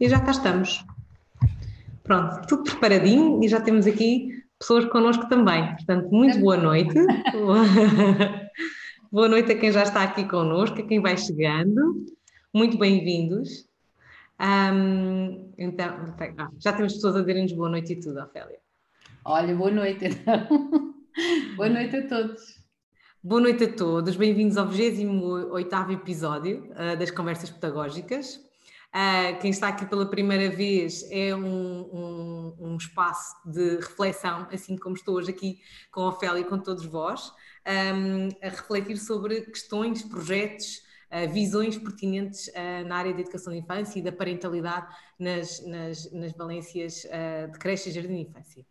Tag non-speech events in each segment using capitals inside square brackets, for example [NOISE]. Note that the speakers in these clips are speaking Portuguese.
E já cá estamos. Pronto, tudo preparadinho e já temos aqui pessoas connosco também. Portanto, muito boa noite. [LAUGHS] boa noite a quem já está aqui connosco, a quem vai chegando. Muito bem-vindos. Um, então, já temos pessoas a dizerem-nos boa noite e tudo, Ofélia. Olha, boa noite então. [LAUGHS] boa noite a todos. Boa noite a todos, bem-vindos ao 28 episódio uh, das Conversas Pedagógicas. Uh, quem está aqui pela primeira vez é um, um, um, espaço de reflexão, assim como estou hoje aqui com a Ofélia e com todos vós, um, a refletir sobre questões, projetos, uh, visões pertinentes na área da educação de infância e da parentalidade nas, nas, nas valências de creche e jardim de infância.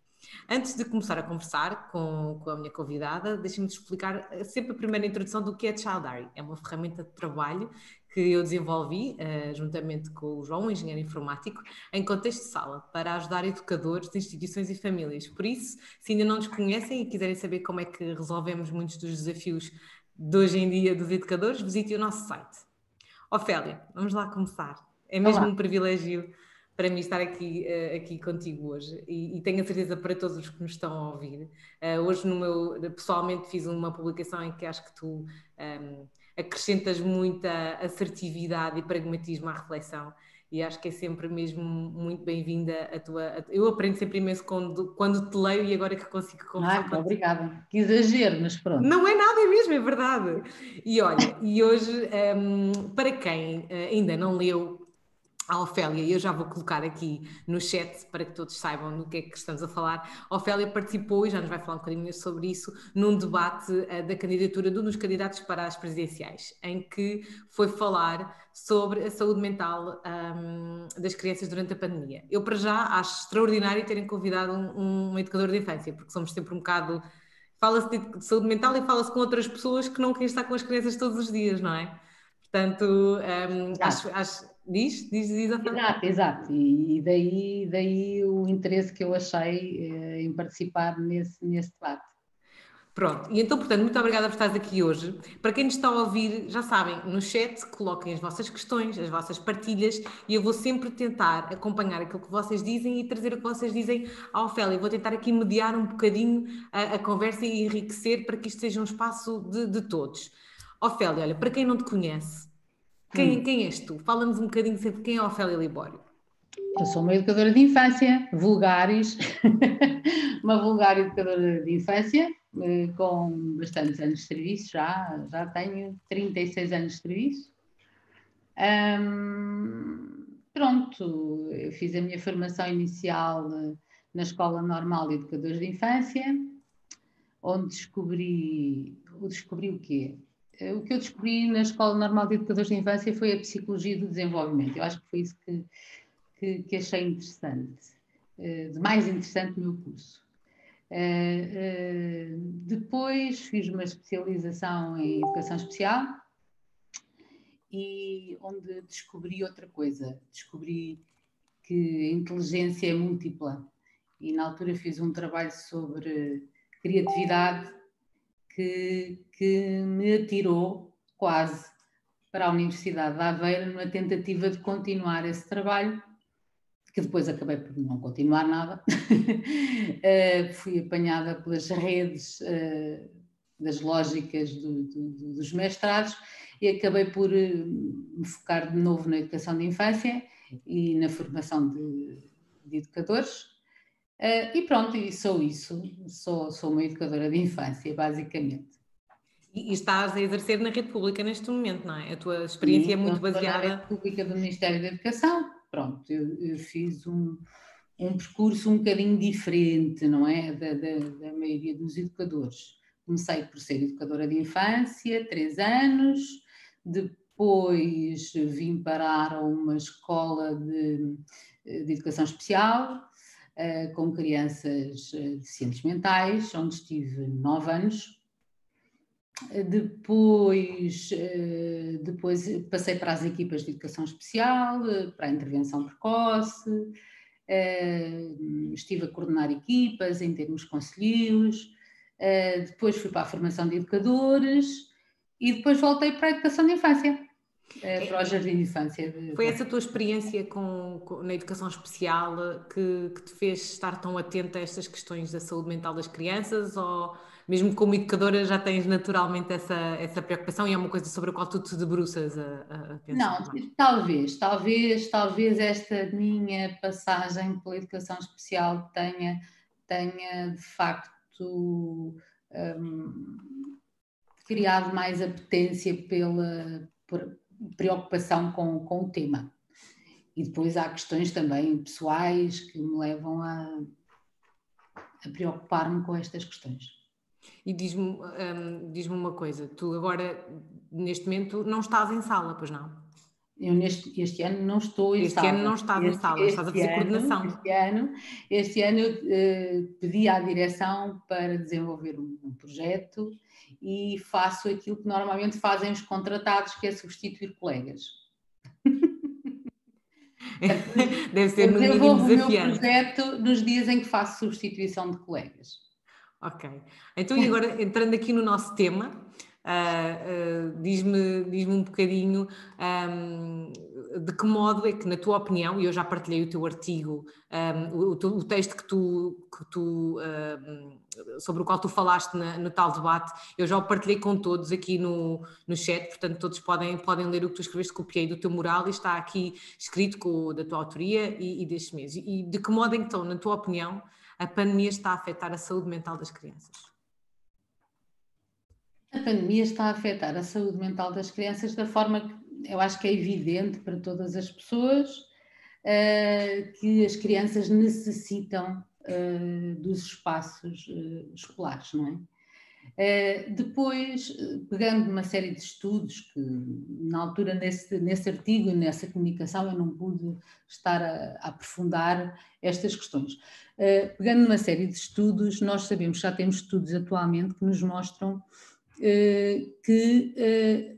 Antes de começar a conversar com, com a minha convidada, deixem-me explicar sempre a primeira introdução do que é Child Diary. É uma ferramenta de trabalho que eu desenvolvi, uh, juntamente com o João, um engenheiro informático, em contexto de sala, para ajudar educadores de instituições e famílias. Por isso, se ainda não nos conhecem e quiserem saber como é que resolvemos muitos dos desafios de hoje em dia dos educadores, visitem o nosso site. Ofélia, vamos lá começar. É mesmo Olá. um privilégio para mim estar aqui, uh, aqui contigo hoje e, e, tenho a certeza para todos os que nos estão a ouvir. Uh, hoje, no meu, pessoalmente, fiz uma publicação em que acho que tu um, ehm, acrescentas muita assertividade e pragmatismo à reflexão e acho que é sempre mesmo muito bem-vinda a tua. A, eu aprendo sempre imenso quando, quando te leio e agora que consigo conversar. Ah, obrigada. Que exagero, mas pronto. Não é nada, é mesmo, é verdade. E olha, e hoje, um, para quem eh, ainda não leu a Ofélia, e eu já vou colocar aqui no chat para que todos saibam do que é que estamos a falar. A Ofélia participou, e já nos vai falar um bocadinho sobre isso, num debate uh, da candidatura de um dos candidatos para as presidenciais, em que foi falar sobre a saúde mental um, das crianças durante a pandemia. Eu, para já, acho extraordinário terem convidado um, um educador de infância, porque somos sempre um bocado. Fala-se de saúde mental e fala-se com outras pessoas que não querem estar com as crianças todos os dias, não é? Portanto, um, acho, acho Diz, diz, a Exato, exato. E daí, daí o interesse que eu achei eh, em participar nesse, nesse debate. Pronto, e então, portanto, muito obrigada por estares aqui hoje. Para quem nos está a ouvir, já sabem, no chat coloquem as vossas questões, as vossas partilhas e eu vou sempre tentar acompanhar aquilo que vocês dizem e trazer o que vocês dizem à Ofélia. Vou tentar aqui mediar um bocadinho a, a conversa e enriquecer para que isto seja um espaço de, de todos. Ofélia, olha, para quem não te conhece, quem, hum. quem és tu? Fala-nos um bocadinho sempre quem é a Ofélia Libório. Eu sou uma educadora de infância, vulgares, [LAUGHS] uma vulgar educadora de infância, eh, com bastantes anos de serviço, já, já tenho 36 anos de serviço. pronto, eu fiz a minha formação inicial eh, na Escola Normal de Educadores de Infância, onde descobri, descobri o quê? Eh, o que eu descobri na Escola Normal de Educadores de Infância foi a psicologia do desenvolvimento. Eu acho que foi isso que, que, que achei interessante, eh, de mais interessante no meu curso. Eh, depois fiz uma especialização em educação especial e onde descobri outra coisa. Descobri que a inteligência é múltipla e na altura fiz um trabalho sobre criatividade que, que me atirou quase para a Universidade de Aveiro numa tentativa de continuar esse trabalho, que depois acabei por não continuar nada. uh, [LAUGHS] fui apanhada pelas redes uh, das lógicas do, do, dos mestrados e acabei por uh, me focar de novo na educação de infância e na formação de, de educadores Uh, e pronto, e sou isso, sou, sou uma educadora de infância, basicamente. E, e estás a exercer na rede pública neste momento, não é? A tua experiência Sim, é muito baseada. Na rede pública do Ministério da Educação, pronto, eu, eu fiz um, um percurso um bocadinho diferente, não é? Da, da, da, maioria dos educadores. Comecei por ser educadora de infância, três anos, depois vim parar a uma escola de, de educação especial, uh, com crianças uh, deficientes mentais, onde estive nove anos. Depois, depois passei para as equipas de educação especial, para a intervenção precoce, estive a coordenar equipas em termos conselheiros, depois fui para a formação de educadores e depois voltei para a educação de infância. para o jardim de infância. Foi essa tua experiência com, com na educação especial que, que, te fez estar tão atenta a estas questões da saúde mental das crianças ou mesmo como educadora já tens naturalmente essa, essa preocupação e é uma coisa sobre a qual tu te debruças a, a pensar? Não, talvez, talvez, talvez esta minha passagem pela educação especial tenha, tenha de facto um, criado mais apetência pela preocupação com, com o tema. E depois há questões também pessoais que me levam a, a preocupar-me com estas questões. E diz-me um, diz uma coisa, tu agora, neste momento, não estás em sala, pois não? Eu neste, este ano não estou em este sala. Este ano não estás este, em sala, estás a fazer ano, coordenação. Este ano, este ano eu uh, pedi à direção para desenvolver um, um, projeto e faço aquilo que normalmente fazem os contratados, que é substituir colegas. [LAUGHS] Deve ser no mínimo desafiante. o meu projeto nos dias em que faço substituição de colegas. Ok. Então, e agora [LAUGHS] entrando aqui no nosso tema, Uh, uh, diz-me diz um bocadinho um, de que modo é que, na tua opinião, e eu já partilhei o teu artigo, um, o, o, texto que tu, que tu sobre o qual tu falaste na, no tal debate, eu já o partilhei com todos aqui no, no chat, portanto todos podem, podem ler o que tu escreveste, copiei do teu mural e está aqui escrito com, da tua autoria e, e deste mês. E de que modo então, na tua opinião, a pandemia está a afetar a saúde mental das crianças? A pandemia está a afetar a saúde mental das crianças da forma que eu acho que é evidente para todas as pessoas uh, que as crianças necessitam uh, dos espaços uh, escolares, não é? Depois, pegando uma série de estudos que, na altura, nesse, nesse artigo e nessa comunicação, eu não pude estar a, a aprofundar estas questões. pegando uma série de estudos, nós sabemos, já temos estudos atualmente que nos mostram eh, que eh,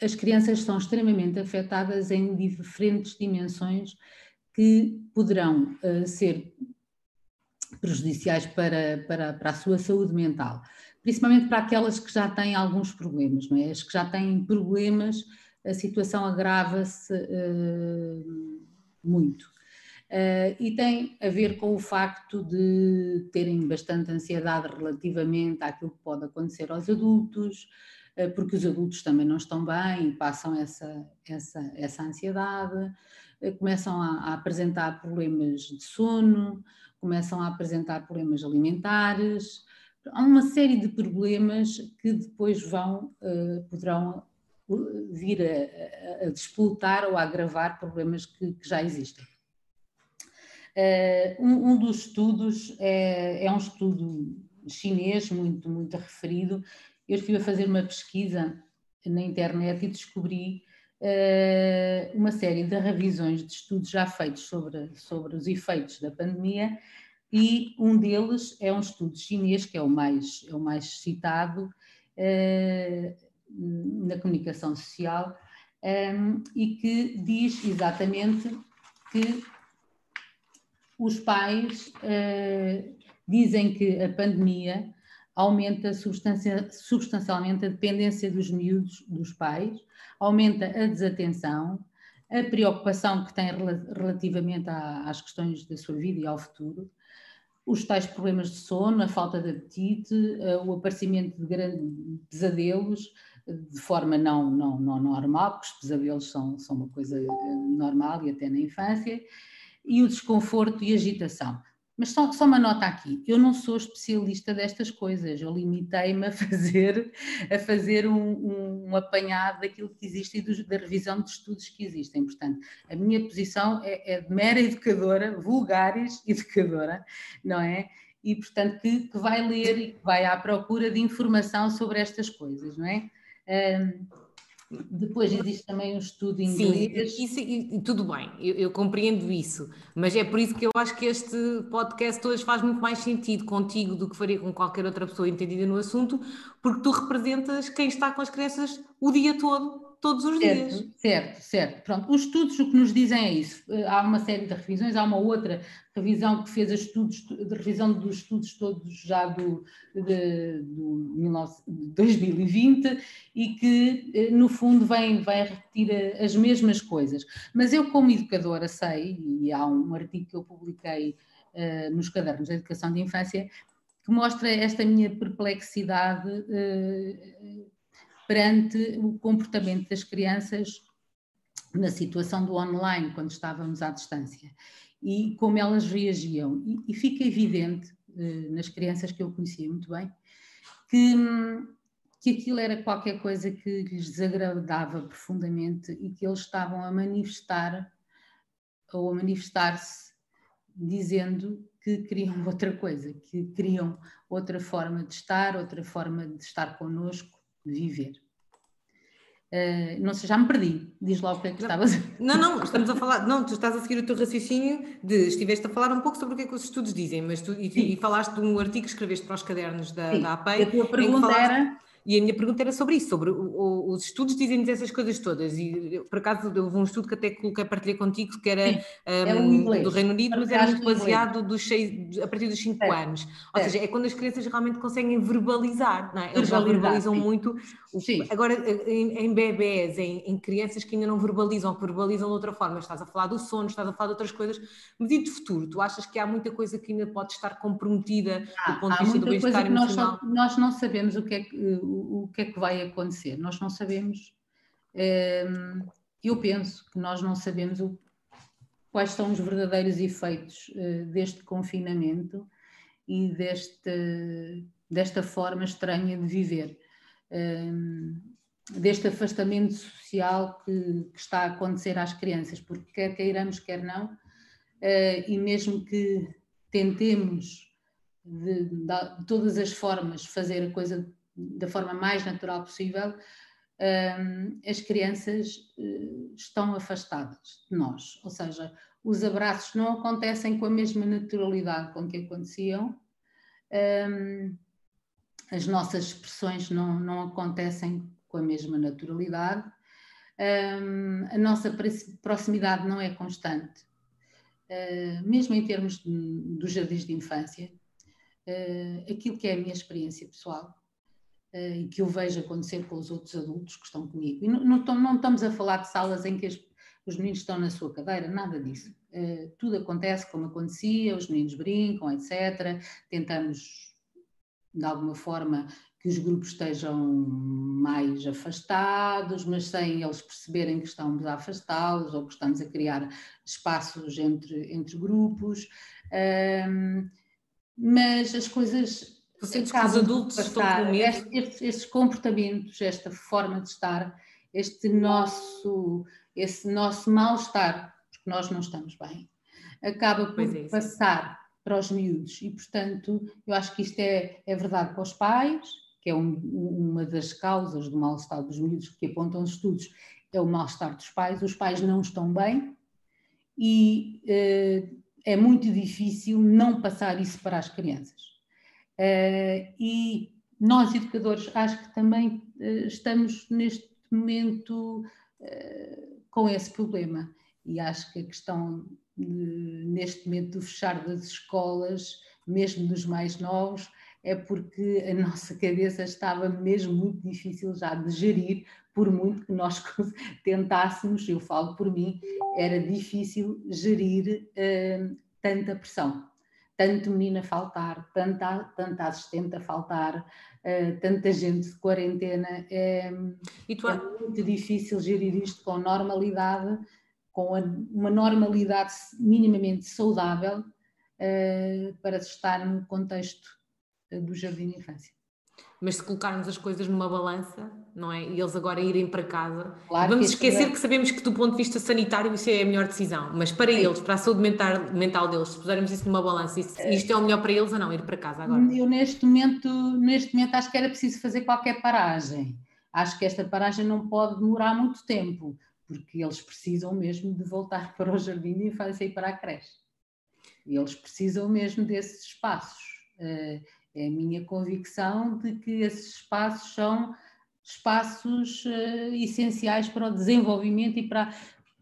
as crianças são extremamente afetadas em diferentes dimensões que poderão eh, ser prejudiciais para, para, para a sua saúde mental, principalmente para aquelas que já têm alguns problemas, não é? As que já têm problemas, a situação agrava-se uh, muito. Uh, e tem a ver com o facto de terem bastante ansiedade relativamente àquilo que pode acontecer aos adultos, uh, porque os adultos também não estão bem e passam essa, essa, essa ansiedade, começam a, a, apresentar problemas de sono, começam a apresentar problemas alimentares, há uma série de problemas que depois vão, poderão vir a, a, a disputar ou a agravar problemas que, que já existem. Uh, um, um, dos estudos é, é, um estudo chinês muito, muito referido. Eu estive a fazer uma pesquisa na internet e descobri uh, uma série de revisões de estudos já feitos sobre, sobre os efeitos da pandemia e um deles é um estudo chinês que é o mais, é o mais citado uh, na comunicação social um, e que diz exatamente que os pais uh, dizem que a pandemia aumenta substancia, substancialmente a dependência dos miúdos dos pais, aumenta a desatenção, a preocupação que têm relativamente às questões da sua vida e ao futuro, os tais problemas de sono, a falta de apetite, uh, o aparecimento de grandes pesadelos, de forma não, não, não normal, porque os pesadelos são, são uma coisa eh, normal e até na infância, e o desconforto e agitação. Mas só, só uma nota aqui, eu não sou especialista destas coisas, eu limitei-me a fazer, a fazer um, um, apanhado daquilo que existe e do, da revisão de estudos que existem. Portanto, a minha posição é, é de mera educadora, vulgares educadora, não é? E, portanto, que, que vai ler e que vai à procura de informação sobre estas coisas, não é? Um, depois existe também um estudo em inglês. Sim, isso, e, tudo bem, eu, eu, compreendo isso, mas é por isso que eu acho que este podcast hoje faz muito mais sentido contigo do que faria com qualquer outra pessoa entendida no assunto, porque tu representas quem está com as crianças o dia todo todos os certo, dias. Certo, certo. Pronto, os estudos o que nos dizem é isso. Eh, há uma série de revisões, há uma outra revisão que fez a estudos, de revisão dos estudos todos já do, de, do 2020 e que, eh, no fundo, vem, vem repetir eh, as mesmas coisas. Mas eu, como educadora, sei, e há um artigo que eu publiquei uh, nos cadernos de educação de infância, que mostra esta minha perplexidade uh, perante o comportamento das crianças na situação do online, quando estávamos à distância, e como elas reagiam. E, e fica evidente, eh, nas crianças que eu conhecia muito bem, que, que aquilo era qualquer coisa que lhes desagradava profundamente e que eles estavam a manifestar ou a manifestar-se dizendo que queriam [LAUGHS] outra coisa, que queriam outra forma de estar, outra forma de estar connosco, de viver. Uh, não sei, já me perdi. Diz lá o que é que estavas a Não, não, estamos a falar. Não, tu estás a seguir o teu raciocínio de. Estiveste a falar um pouco sobre o que é que os estudos dizem, mas tu e, e falaste de um artigo que escreveste para os cadernos da, Sim. da APEI. A tua pergunta falaste, era. E a minha pergunta era sobre isso, sobre o, o, os estudos dizem-nos essas coisas todas. E por acaso houve um estudo que até coloquei, partilhei contigo, que era, um, do Reino Unido, mas era muito baseado dos seis, a partir dos 5 é. anos. Ou é. seja, é quando as crianças realmente conseguem verbalizar, não é? Eles já verbalizam sim. muito. Sim. Agora, em, em bebés, em, em, crianças que ainda não verbalizam, que verbalizam de outra forma, estás a falar do sono, estás a falar de outras coisas, e de futuro? Tu achas que há muita coisa que ainda pode estar comprometida ah, do ponto de vista do bem-estar emocional? Nós, nós não sabemos o que é que, o, que, é que vai acontecer, nós não sabemos. Hum, eu penso que nós não sabemos quais são os verdadeiros efeitos uh, deste confinamento e deste, desta forma estranha de viver. Hum, deste afastamento social que, que, está a acontecer às crianças, porque quer queiramos, quer não, uh, e mesmo que tentemos de, de, de, todas as formas fazer a coisa da forma mais natural possível, um, as crianças uh, estão afastadas de nós, ou seja, os abraços não acontecem com a mesma naturalidade com que aconteciam. Um, as nossas expressões não, não acontecem com a mesma naturalidade, um, a nossa proximidade não é constante, uh, mesmo em termos dos jardins de infância. Uh, aquilo que é a minha experiência pessoal e que eu vejo acontecer com os outros adultos que estão comigo. E não, não, não estamos a falar de salas em que as, os meninos estão na sua cadeira, nada disso. tudo acontece como acontecia, os meninos brincam, etc. Tentamos de alguma forma que os grupos estejam mais afastados, mas sem eles perceberem que estamos a afastá-los ou que estamos a criar espaços entre, entre grupos. Um, mas as coisas. Você que os adultos estão com medo? Estes, estes comportamentos, esta forma de estar, este nosso, esse nosso mal-estar, porque nós não estamos bem, acaba por é passar para os miúdos. E, portanto, eu acho que isto é, é verdade para os pais, que é um, uma das causas do mal-estar dos miúdos que apontam os estudos, é o mal-estar dos pais. Os pais não estão bem e eh, é muito difícil não passar isso para as crianças. Eh, e nós, educadores, acho que também eh, estamos neste momento com esse problema. E acho que a questão neste momento do fechar das escolas, mesmo dos mais novos, é porque a [LAUGHS] nossa cabeça estava mesmo muito difícil já de gerir, por muito que nós [LAUGHS] tentássemos, eu falo por mim, era difícil gerir uh, tanta pressão. Tanto menino a faltar, tanta, tanta assistente a faltar, uh, tanta gente de quarentena. É, é muito difícil gerir isto com normalidade com uma normalidade minimamente saudável uh, para estar no contexto do jardim de infância. Mas se colocarmos as coisas numa balança, não é? E eles agora irem para casa, claro vamos que esquecer é... que sabemos que do ponto de vista sanitário isso é a melhor decisão, mas para Sim. eles, para a saúde mental, mental deles, se pusermos isso numa balança, isto, eh, isto é o melhor para eles ou não, ir para casa agora? Eu neste momento, neste momento acho que era preciso fazer qualquer paragem. Acho que esta paragem não pode demorar muito tempo porque eles precisam mesmo de voltar [LAUGHS] para o jardim e para a creche. Eles precisam mesmo desses espaços. É a minha convicção de que esses espaços são espaços uh, essenciais para o desenvolvimento e para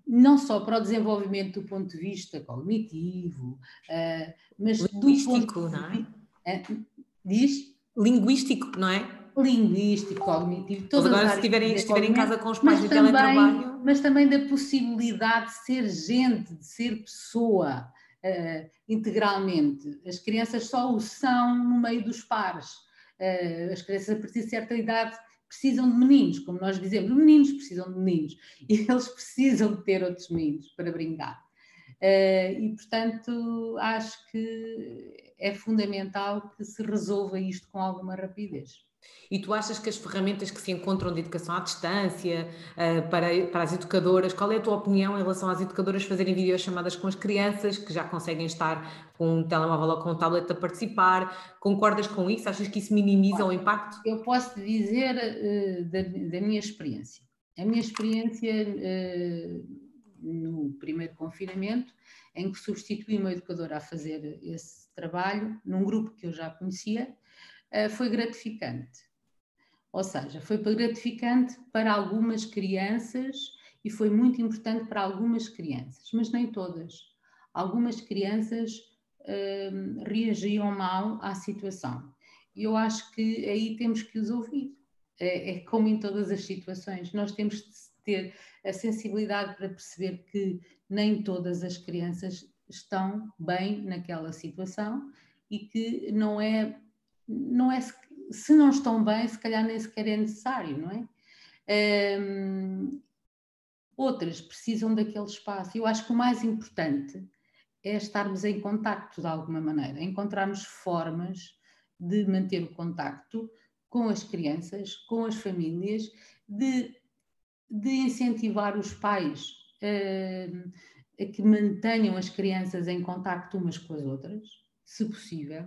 não só para o desenvolvimento do ponto de vista cognitivo, uh, mas linguístico, não é? Uh, diz? Linguístico, não é? Linguístico, cognitivo, todas agora se estiverem, estiverem em casa com os pais de teletrabalho... Mas também da possibilidade de ser gente, de ser pessoa uh, integralmente. As crianças só o são no meio dos pares. as crianças a partir de certa idade precisam de meninos, como nós dizemos, meninos precisam de meninos e eles precisam de ter outros meninos para brincar. Uh, e, portanto, acho que é fundamental que se resolva isto com alguma rapidez. E tu achas que as ferramentas que se encontram de educação à distância uh, para, para as educadoras, qual é a tua opinião em relação às educadoras fazerem videochamadas com as crianças que já conseguem estar com um telemóvel ou com um tablet a participar? Concordas com isso? Achas que isso minimiza o impacto? Eu posso dizer uh, da, da, minha experiência. A minha experiência uh, no primeiro confinamento, em que substituí uma educadora a fazer esse trabalho, num grupo que eu já conhecia, eh, foi gratificante. Ou seja, foi gratificante para algumas crianças e foi muito importante para algumas crianças, mas nem todas. Algumas crianças uh, reagiam mal à situação. E eu acho que aí temos que os ouvir. É, é como em todas as situações. Nós temos de ter a sensibilidade para perceber que nem todas as crianças estão bem naquela situação e que não é não é se não estão bem, se calhar nem sequer é necessário, não é? Um, outras precisam daquele espaço. Eu acho que o mais importante é estarmos em contacto de alguma maneira, encontrarmos formas de manter o contacto com as crianças, com as famílias, de, de incentivar os pais a que mantenham as crianças em contacto umas com as outras, se possível,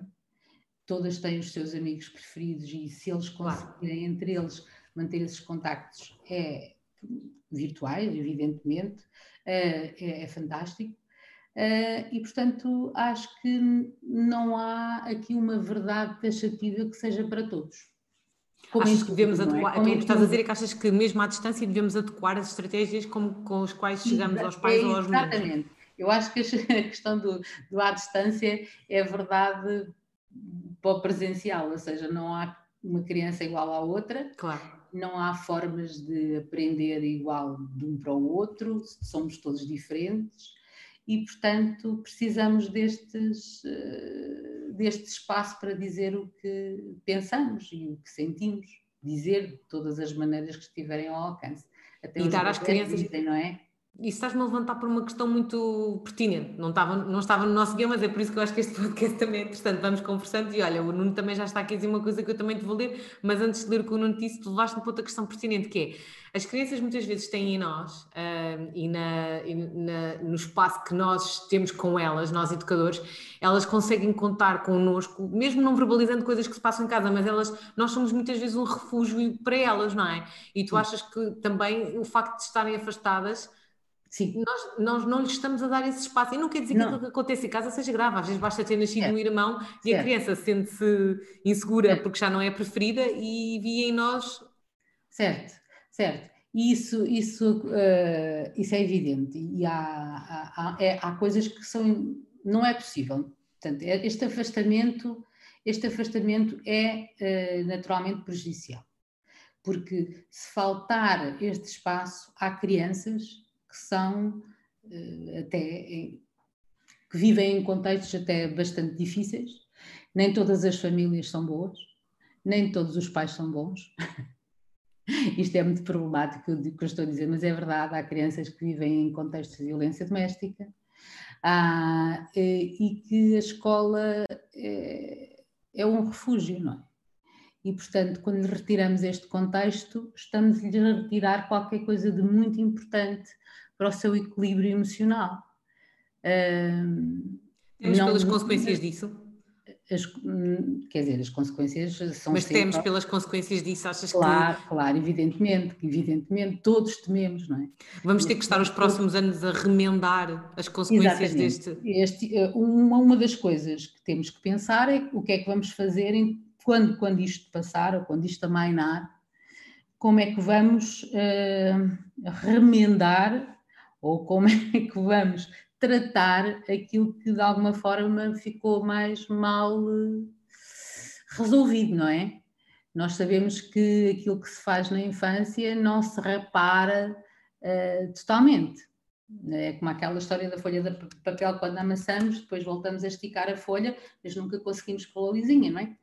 todas têm os seus amigos preferidos e se eles conseguirem claro. entre eles manter esses contactos é virtuais, evidentemente, é, é, é fantástico. Uh, e, portanto, acho que não há aqui uma verdade taxativa que seja para todos. Como achas que devemos é? adequar, é? estás a dizer é que achas que mesmo à distância devemos adequar as estratégias com, com as quais chegamos aos pais é, ou aos meninos? Exatamente. Eu acho que a [LAUGHS] questão do, do à distância é verdade para o presencial, ou seja, não há uma criança igual à outra, claro. não há formas de aprender igual de um para o outro, somos todos diferentes e, portanto, precisamos destes, eh, deste espaço para dizer o que pensamos e o que sentimos, dizer de todas as maneiras que estiverem ao alcance. Até e dar às crianças, dizem, não é? Isso estás-me a levantar por uma questão muito pertinente. Não estava, não estava no nosso guião, mas é por isso que eu acho que este [LAUGHS] podcast também é interessante. Vamos conversando e olha, o Nuno também já está aqui a dizer uma coisa que eu também te vou ler, mas antes de ler o que o Nuno disse, tu levaste-me para outra questão pertinente, que é as crianças muitas vezes têm em nós uh, e, na, e na, no espaço que nós temos com elas, nós educadores, elas conseguem contar connosco, mesmo não verbalizando coisas que se passam em casa, mas elas, nós somos muitas vezes um refúgio para elas, não é? E tu achas que também o facto de estarem afastadas Sim. Nós, nós não lhes estamos a dar esse espaço. E não quer dizer não. que o que acontece em casa seja grave. Às vezes basta ter nascido um irmão e certo. a criança sente-se insegura certo. porque já não é preferida e via em nós. Certo, certo. Isso, isso, uh, isso é evidente. E há, há, há, é, há coisas que são. Não é possível. Portanto, é, este afastamento, este afastamento é uh, naturalmente prejudicial. Porque se faltar este espaço, há crianças que são uh, até que vivem em contextos até bastante difíceis. Nem todas as famílias são boas, nem todos os pais são bons. [LAUGHS] Isto é muito problemático o que eu estou a dizer, mas é verdade, há crianças que vivem em contextos de violência doméstica eh, e que a escola é, é um refúgio, não é? E, portanto, quando lhe retiramos este contexto, estamos-lhe a retirar qualquer coisa de muito importante para o seu equilíbrio emocional. Temos não, pelas consequências disso? As, quer dizer, as consequências são Mas temos pelas consequências disso, achas claro, que... Claro, evidentemente, evidentemente, todos tememos, não é? Vamos ter que estar os próximos anos a remendar as consequências Exatamente. deste... Este, eh, uma, uma das coisas que temos que pensar é o que é que vamos fazer em, quando, quando isto passar ou quando isto amainar, como é que vamos uh, remendar ou como é que vamos tratar aquilo que de alguma forma ficou mais mal uh, resolvido, não é? Nós sabemos que aquilo que se faz na infância não se repara uh, totalmente. É como aquela história da folha de papel quando amassamos, depois voltamos a esticar a folha, mas nunca conseguimos pôr a lisinha, não é?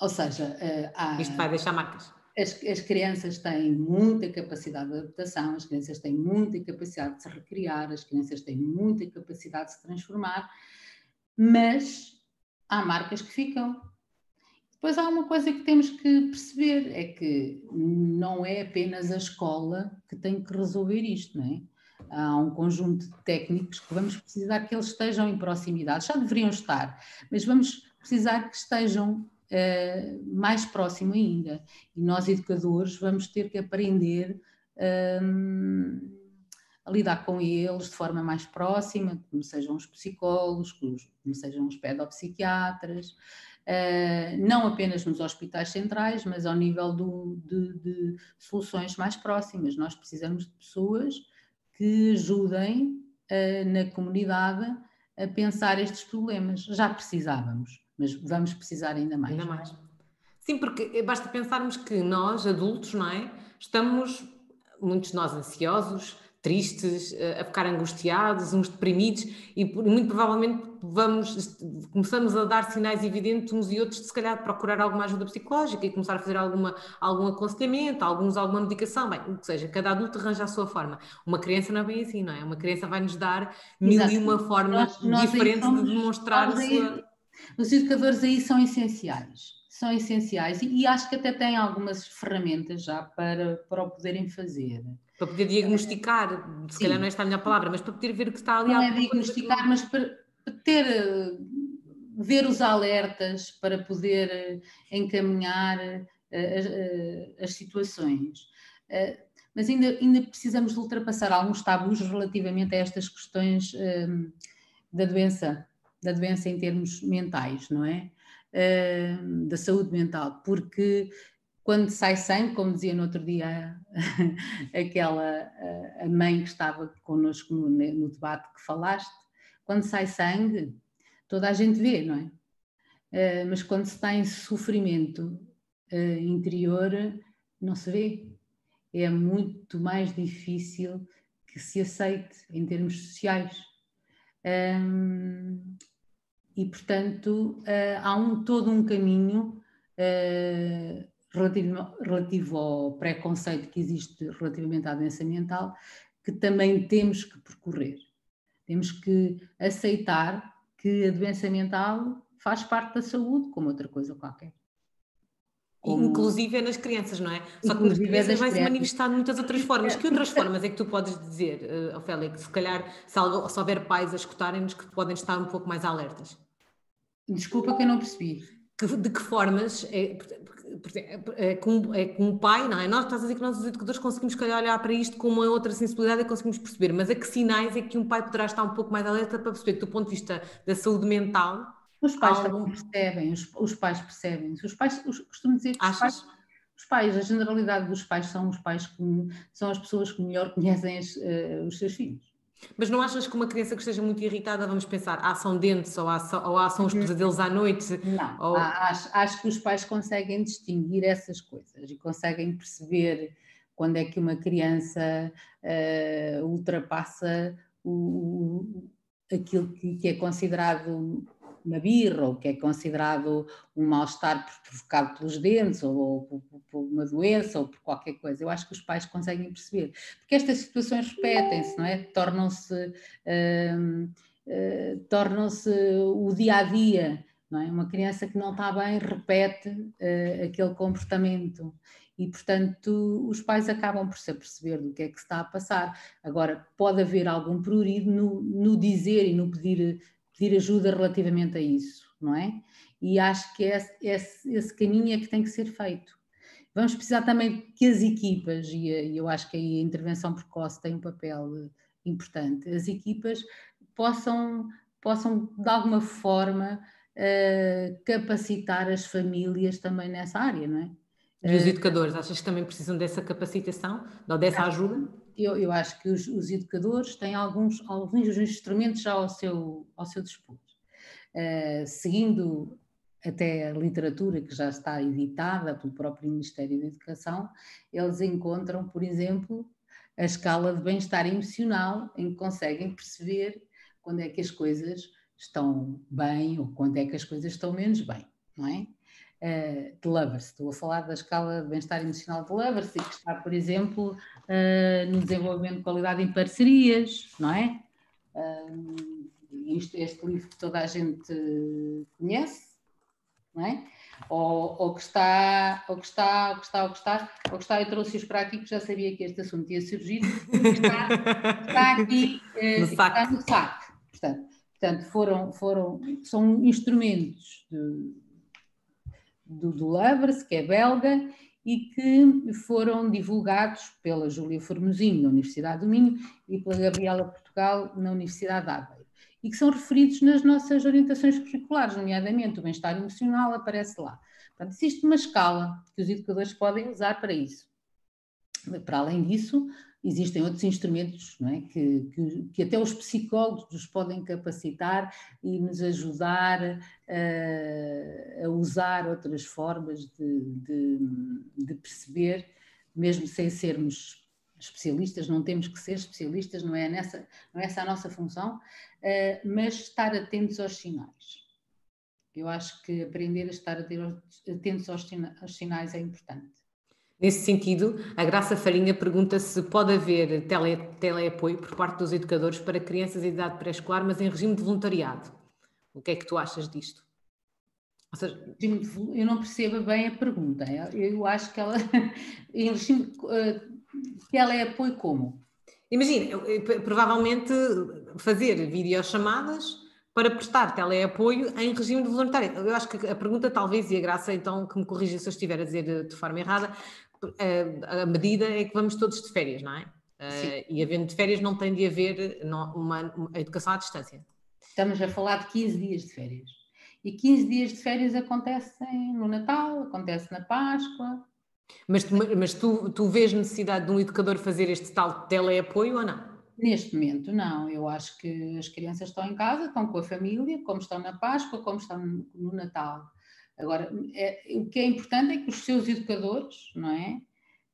Ou seja, uh, há... Isto vai deixar marcas. As, as, crianças têm muita capacidade de adaptação, as crianças têm muita capacidade de se recriar, as crianças têm muita capacidade de se transformar, mas há marcas que ficam. Depois há uma coisa que temos que perceber, é que não é apenas a escola que tem que resolver isto, não é? Há um conjunto de técnicos que vamos precisar que eles estejam em proximidade, já deveriam estar, mas vamos precisar que estejam uh, mais próximo ainda. E nós, educadores, vamos ter que aprender uh, a lidar com eles de forma mais próxima, como sejam os psicólogos, como sejam os pedopsiquiatras, uh, não apenas nos hospitais centrais, mas ao nível do, de, de, soluções mais próximas. Nós precisamos de pessoas que ajudem uh, na comunidade a pensar estes problemas. Já precisávamos, mas vamos precisar ainda mais. Ainda mais. Sim, porque basta pensarmos que nós, adultos, não é? Estamos, muitos de nós, ansiosos, tristes, eh, a ficar angustiados, uns deprimidos e muito provavelmente vamos, começamos a dar sinais evidentes uns e outros de se calhar procurar alguma ajuda psicológica e começar a fazer alguma, algum aconselhamento, alguns alguma medicação, bem, o que seja, cada adulto arranja a sua forma. Uma criança não é bem assim, não é? Uma criança vai nos dar mil e uma formas diferentes de demonstrar a sua... Os educadores aí são essenciais são essenciais e, e, acho que até têm algumas ferramentas já para, para o poderem fazer. Para poder diagnosticar, se Sim. calhar não é esta a melhor palavra, mas para poder ver que está ali Não é diagnosticar, mas para, para ter, eh, ver os alertas, para poder eh, encaminhar eh, as, as situações. Mas ainda, ainda precisamos de ultrapassar alguns tabus relativamente a estas questões da doença, da doença em termos mentais, não é? Da saúde mental, porque quando sai sangue, como dizia no outro dia [LAUGHS] aquela a mãe que estava connosco no, no, debate que falaste, quando sai sangue, toda a gente vê, não é? Uh, mas quando se está em sofrimento uh, interior, não se vê. É muito mais difícil que se aceite em termos sociais. Um, e, portanto, uh, há um, todo um caminho relativo, relativo ao preconceito que existe relativamente à doença mental, que também temos que percorrer. Temos que aceitar que a doença mental faz parte da saúde, como outra coisa qualquer. Como... Inclusive é nas crianças, não é? Só que nas é crianças vai se manifestar de muitas outras formas. Que outras formas é que tu podes dizer, uh, Ofélia, que se calhar se, algo, se houver pais a escutarem-nos que podem estar um pouco mais alertas? Desculpa que eu não percebi. Que, de que formas, é, é, com, é o pai, não é? Nós estás a dizer que nós, os educadores, conseguimos, calhar, olhar para isto com uma outra sensibilidade e conseguimos perceber, mas a que sinais é que um pai poderá estar um pouco mais alerta para perceber que, do ponto de vista da saúde mental. Os pais algum... também percebem, os, os pais percebem. Os pais, os, costumo dizer que os pais, os pais, a generalidade dos pais são os pais que são as pessoas que melhor conhecem as, uh, os seus filhos. Mas não achas que uma criança que esteja muito irritada, vamos pensar, ah, são dentes ou, ah, ou ah, são os uhum. pesadelos à noite? Não, ou... acho, acho que os pais conseguem distinguir essas coisas e conseguem perceber quando é que uma criança uh, ultrapassa o, aquilo que, que é considerado uma birra, ou que é considerado um mal-estar provocado pelos dentes, ou, ou, por uma doença, ou por qualquer coisa. Eu acho que os pais conseguem perceber. Porque estas situações repetem-se, não é? Tornam-se. Uh, uh, tornam-se o dia a dia, não é? Uma criança que não está bem repete uh, aquele comportamento e, portanto, os pais acabam por se aperceber do que é que se está a passar. Agora, pode haver algum prurido no, no dizer e no pedir pedir ajuda relativamente a isso, não é? E acho que esse, esse, esse caminho é que tem que ser feito. Vamos precisar também que as equipas, e eu acho que aí a intervenção precoce tem um papel eh, importante, as equipas possam, possam de alguma forma uh, capacitar as famílias também nessa área, não é? E os educadores, achas que também precisam dessa capacitação, dessa ajuda? Eu, eu acho que os, os, educadores têm alguns, alguns instrumentos já ao seu, ao seu dispor. Uh, seguindo até a literatura que já está editada pelo próprio Ministério da Educação, eles encontram, por exemplo, a escala de bem-estar emocional, em que conseguem perceber quando é que as coisas estão bem ou quando é que as coisas estão menos bem, não é? Uh, de Lovers, estou a falar da escala de bem-estar emocional de Lovers e que está, por exemplo, uh, no desenvolvimento de qualidade em parcerias, não é? Uh, isto, este livro que toda a gente conhece, não é? Ou, ou, que está, ou que está, ou que está, ou que está, ou que está, eu trouxe-os para aqui, que já sabia que este assunto ia surgir, está, está aqui, [LAUGHS] no está no saco. Portanto, portanto foram, foram, são instrumentos de, do, do que é belga, e que foram divulgados pela Júlia Formosinho, na Universidade do Minho, e pela Gabriela Portugal, na Universidade de Aveiro e que são referidos nas nossas orientações curriculares, nomeadamente o bem-estar emocional aparece lá. Portanto, existe uma escala que os educadores podem usar para isso. Para além disso, existem outros instrumentos é? que, que, que, até os psicólogos nos podem capacitar e nos ajudar uh, a usar outras formas de, de, de perceber, mesmo sem sermos especialistas, não temos que ser especialistas, não é, nessa, não é essa a nossa função, uh, mas estar atentos aos sinais. Eu acho que aprender a estar atentos aos sinais é importante. Nesse sentido, a Graça Farinha pergunta se pode haver tele, teleapoio por parte dos educadores para crianças em idade pré-escolar, mas em regime de voluntariado. O que é que tu achas disto? Seja, eu não percebo bem a pergunta. Eu acho que ela, [LAUGHS] em regime, eh, que ela é apoio como? Imagina, provavelmente fazer videochamadas para prestar teleapoio em regime de voluntário. Eu acho que a pergunta, talvez, e a Graça, então, que me corrija se eu estiver a dizer de forma errada, a medida é que vamos todos de férias, não é? Sim. E havendo de férias não tem de haver uma, uma educação à distância. Estamos a falar de 15 dias de férias. E 15 dias de férias acontecem no Natal, acontece na Páscoa, mas, tu, mas tu, tu vês necessidade de um educador fazer este tal teleapoio ou não? Neste momento, não. Eu acho que as crianças estão em casa, estão com a família, como estão na Páscoa, como estão no Natal. Agora, é, o que é importante é que os seus educadores, não é?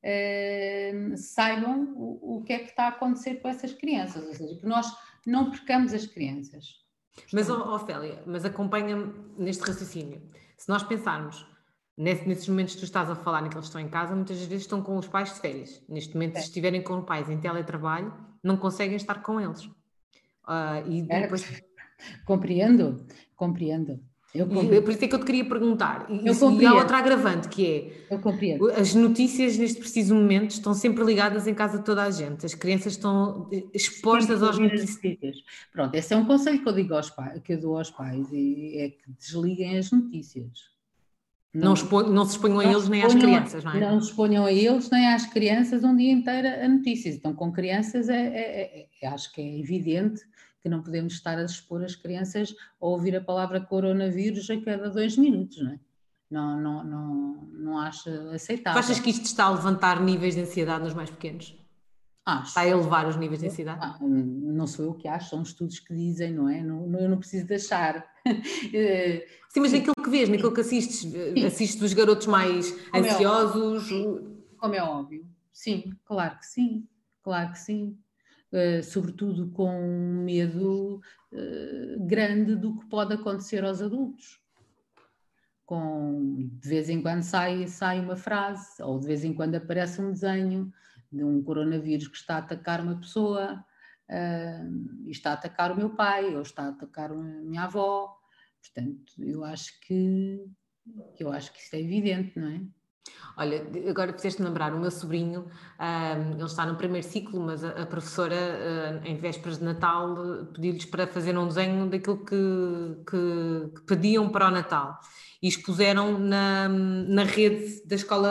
é saibam o, o, que é que está a acontecer com essas crianças, ou seja, que nós não percamos as crianças. Mas, Ofélia, mas acompanha-me neste raciocínio. Se nós pensarmos nesses momentos que tu estás a falar em que eles estão em casa, muitas vezes estão com os pais de férias. Neste momento, é. se estiverem com os pais em teletrabalho, não conseguem estar com eles. Uh, e depois... [LAUGHS] Compreendo, compreendo. Eu compreendo. por isso é que eu te queria perguntar. E, e há outra agravante que é eu compreendo. as notícias neste preciso momento estão sempre ligadas em casa de toda a gente. As crianças estão expostas aos notícias. Pronto, esse é um conselho que eu digo aos pais, que eu dou aos pais, e é que desliguem as notícias não, não, não se exponham a eles nem às crianças, não é? Não se exponham a eles nem às crianças um dia inteiro a notícias. Então, com crianças, é, é, é, acho que é evidente que não podemos estar a expor as crianças a ouvir a palavra coronavírus a cada dois minutos, não é? Não, não, não, não acho aceitável. Tu achas que isto está a levantar níveis de ansiedade nos mais pequenos? Acho. Está a elevar os níveis de ansiedade? Ah, não sou eu que acho, são estudos que dizem, não é? Não, eu não preciso de achar. Eh, [LAUGHS] Sim, mas naquilo que vês, naquilo que assistes, Sim. assistes dos garotos mais como é ansiosos. É como é óbvio. Sim, claro que sim. Claro que sim. Uh, sobretudo com um medo uh, grande do que pode acontecer aos adultos. Com, de vez em quando sai, sai uma frase, ou de vez em quando aparece um desenho de um coronavírus que está a atacar uma pessoa, uh, está a atacar o meu pai, ou está a atacar a minha avó. Portanto, eu acho que eu acho que isso é evidente, não é? Olha, agora fizeste-me lembrar, o meu sobrinho, um, ele está no primeiro ciclo, mas a, a professora, uh, em vésperas de Natal, pediu-lhes para fazer um desenho daquilo que, que, que, pediam para o Natal e expuseram na, na rede da escola,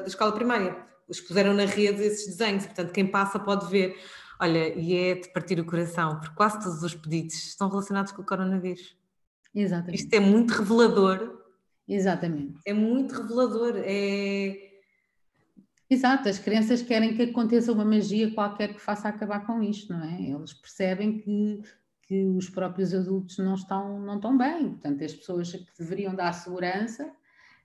da escola primária expuseram na rede esses desenhos, portanto, quem passa pode ver. Olha, e é de partir o coração, porque quase todos os pedidos estão relacionados com o coronavírus. Exatamente. Isto é muito revelador. Exatamente. É muito revelador. É, Exato, as crianças querem que aconteça uma magia qualquer que faça acabar com isto, não é? Eles percebem que, que os próprios adultos não estão, não estão bem, portanto, as pessoas que deveriam dar segurança,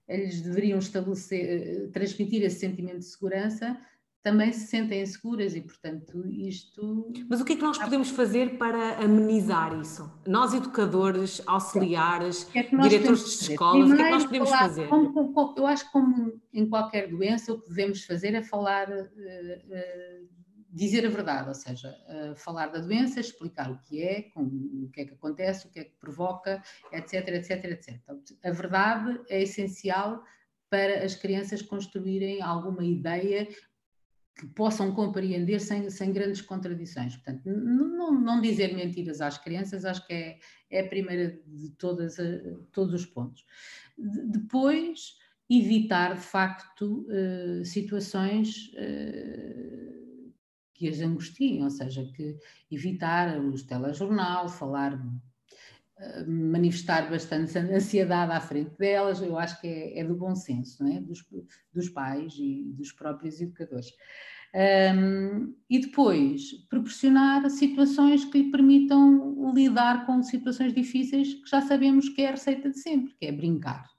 eles deveriam estabelecer, eh, transmitir esse sentimento de segurança, também se sentem seguras e, portanto, isto. Mas o que é que nós podemos fazer para amenizar isso? Nós, educadores, auxiliares, é diretores de escolas, o que é que nós podemos falar, fazer? Como, como, eu acho que, como em qualquer doença, o que devemos fazer é falar, uh, uh, dizer a verdade, ou seja, uh, falar da doença, explicar o que é, com, o que é que acontece, o que é que provoca, etc, etc, etc. A verdade é essencial para as crianças construírem alguma ideia que possam compreender sem, sem grandes contradições. Portanto, não, não dizer mentiras às crianças, acho que é, é a primeira de todas, todos os pontos. De, depois, evitar, de facto, uh, situações uh, que as angustiem, ou seja, que evitar os telejornal, falar eh, manifestar bastante ansiedade à frente delas, eu acho que é, é do bom senso, é? dos, dos pais e dos próprios educadores. Um, e depois, proporcionar situações que lhe permitam lidar com situações difíceis que já sabemos que é a receita de sempre, que é brincar.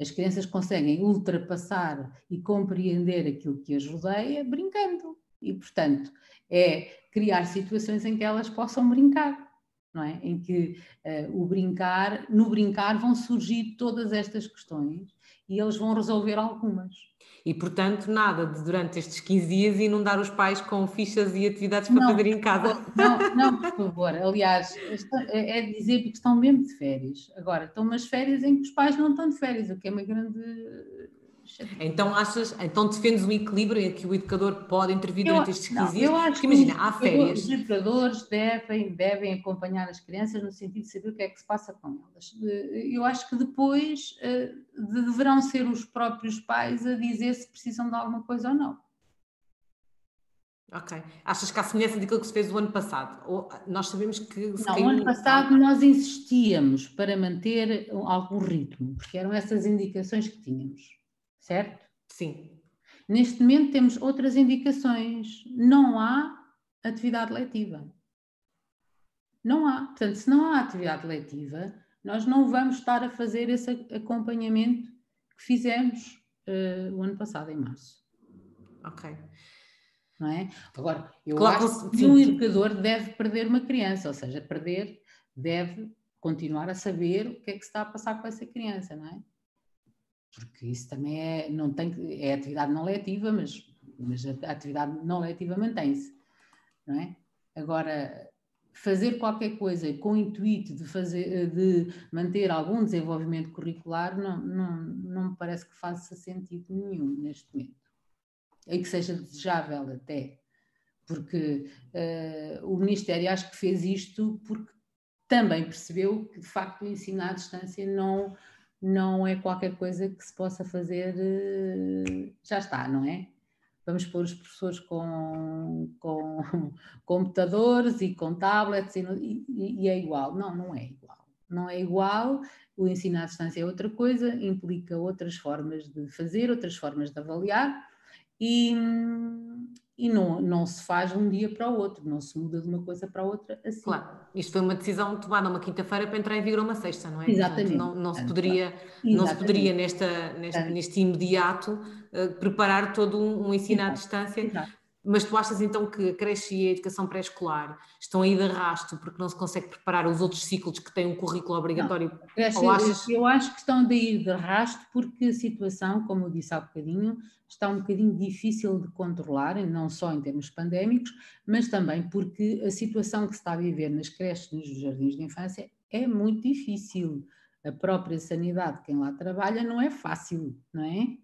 As crianças conseguem ultrapassar e compreender aquilo que as rodeia brincando. E, portanto, é criar situações em que elas possam brincar não é? Em que uh, o brincar, no brincar vão surgir todas estas questões e eles vão resolver algumas. E, portanto, nada de durante estes 15 dias inundar os pais com fichas e atividades para fazer em casa. Não, não, por favor. Aliás, é dizer que estão mesmo de férias. Agora, estão umas férias em que os pais não estão de férias, o que é uma grande então achas, então defendes o equilíbrio em que o educador pode intervir durante estes 15 não, dias? Eu acho Porque imagina, há férias. Os educadores devem, devem acompanhar as crianças no sentido de saber o que é que se passa com elas. Eu acho que depois eh, deverão ser os próprios pais a dizer se precisam de alguma coisa ou não. Ok. Achas que há semelhança daquilo que se fez o ano passado? Ou, nós sabemos que. Não, o ano passado nós insistíamos para manter algum ritmo, porque eram essas indicações que tínhamos certo? Sim. Neste momento temos outras indicações. Não há atividade letiva. Não há. Portanto, se não há atividade letiva, nós não vamos estar a fazer esse acompanhamento que fizemos uh, o ano passado, em março. Ok. Não é? Agora, eu claro, acho que um educador deve perder uma criança, ou seja, perder, deve continuar a saber o que é que se está a passar com essa criança, não é? Porque isso também é, não tem, é atividade não letiva, mas, mas a atividade não letiva mantém-se, não é? Agora, fazer qualquer coisa com o intuito de, fazer, de manter algum desenvolvimento curricular não, não, não me parece que faça sentido nenhum neste momento. E que seja desejável até, porque uh, o Ministério acho que fez isto porque também percebeu que de facto o ensino à distância não, não é qualquer coisa que se possa fazer, eh, já está, não é? Vamos pôr os professores com, com [LAUGHS] computadores e com tablets e, e, e, é igual. Não, não é igual. Não é igual. O ensino à distância é outra coisa, implica outras formas de fazer, outras formas de avaliar e, e não, não se faz de um dia para o outro, não se muda de uma coisa para a outra assim. Claro, isto foi uma decisão tomada uma quinta-feira para entrar em vigor uma sexta, não é? Exatamente. Portanto, não, não, se poderia, não se poderia nesta, neste, neste imediato uh, preparar todo um, um ensino Exato. à distância. Exato. Mas tu achas então que a creche e a educação pré-escolar estão aí de arrasto porque não se consegue preparar os outros ciclos que têm um currículo obrigatório? Não, achas... Eu acho que estão de ir de arrasto porque a situação, como eu disse há bocadinho, está um bocadinho difícil de controlar, não só em termos pandémicos, mas também porque a situação que se está a viver nas creches nos jardins de infância é muito difícil. A própria sanidade de quem lá trabalha não é fácil, não é?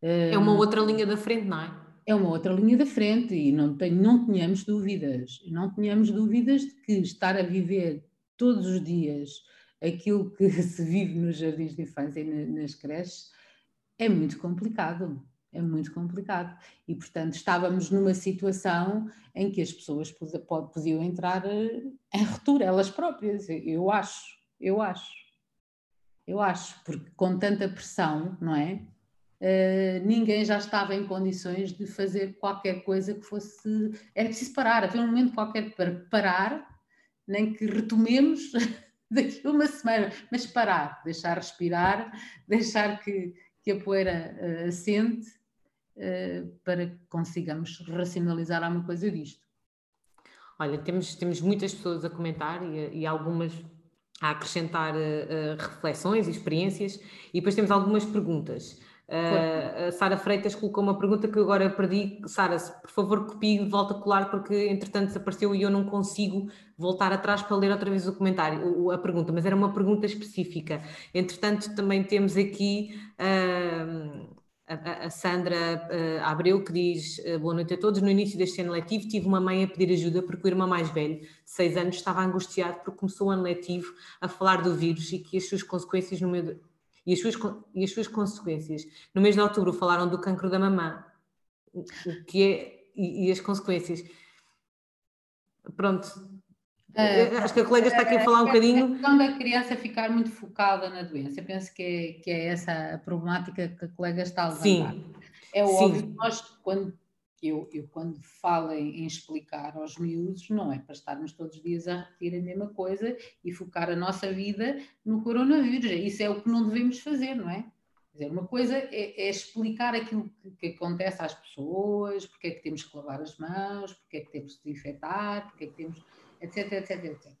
É uma outra linha da frente, não é? É uma outra linha da frente e não, tem, não tenhamos dúvidas, não tenhamos dúvidas de que estar a viver todos os dias aquilo que [LAUGHS] se vive nos jardins de infância e nas creches é muito complicado é muito complicado. E, portanto, estávamos numa situação em que as pessoas podiam entrar eh, em ruptura, elas próprias, eu acho, eu acho. Eu acho, porque com tanta pressão, não é? Uh, ninguém já estava em condições de fazer qualquer coisa que fosse. Era preciso parar, havia um momento qualquer para parar, nem que retomemos [LAUGHS] daqui a uma semana, mas parar, deixar respirar, deixar que, que a poeira uh, assente uh, para que consigamos racionalizar alguma coisa disto. Olha, temos, temos muitas pessoas a comentar e, e algumas a acrescentar uh, reflexões e experiências, e depois temos algumas perguntas. A Sara Freitas colocou uma pergunta que eu agora perdi. Sara, por favor, copie e volta a colar, porque entretanto desapareceu e eu não consigo voltar atrás para ler outra vez o comentário, a pergunta, mas era uma pergunta específica. Entretanto, também temos aqui. Uh, a, Sandra uh, Abreu que diz uh, boa noite a todos. No início deste ano letivo tive uma mãe a pedir ajuda porque o irmão mais velho, de 6 anos, estava angustiado porque começou o ano letivo a falar do vírus e que as suas consequências no de, e, as suas, e as suas consequências. No mês de outubro falaram do cancro da mamã, o que é e, e as consequências. Pronto, Uh, Acho que a colega está aqui a falar um bocadinho. A questão da criança ficar muito focada na doença, penso que é, que é essa a problemática que a colega está a levantar. Sim. É óbvio que nós, quando, eu, eu quando falo em, em, explicar aos miúdos, não é para estarmos todos os dias a repetir a mesma coisa e focar a nossa vida no coronavírus. Isso é o que não devemos fazer, não é? Dizer, uma coisa é, é explicar aquilo que, que, acontece às pessoas, porque é que temos que lavar as mãos, porque é que temos que desinfetar, porque é que temos etc, etc, etc.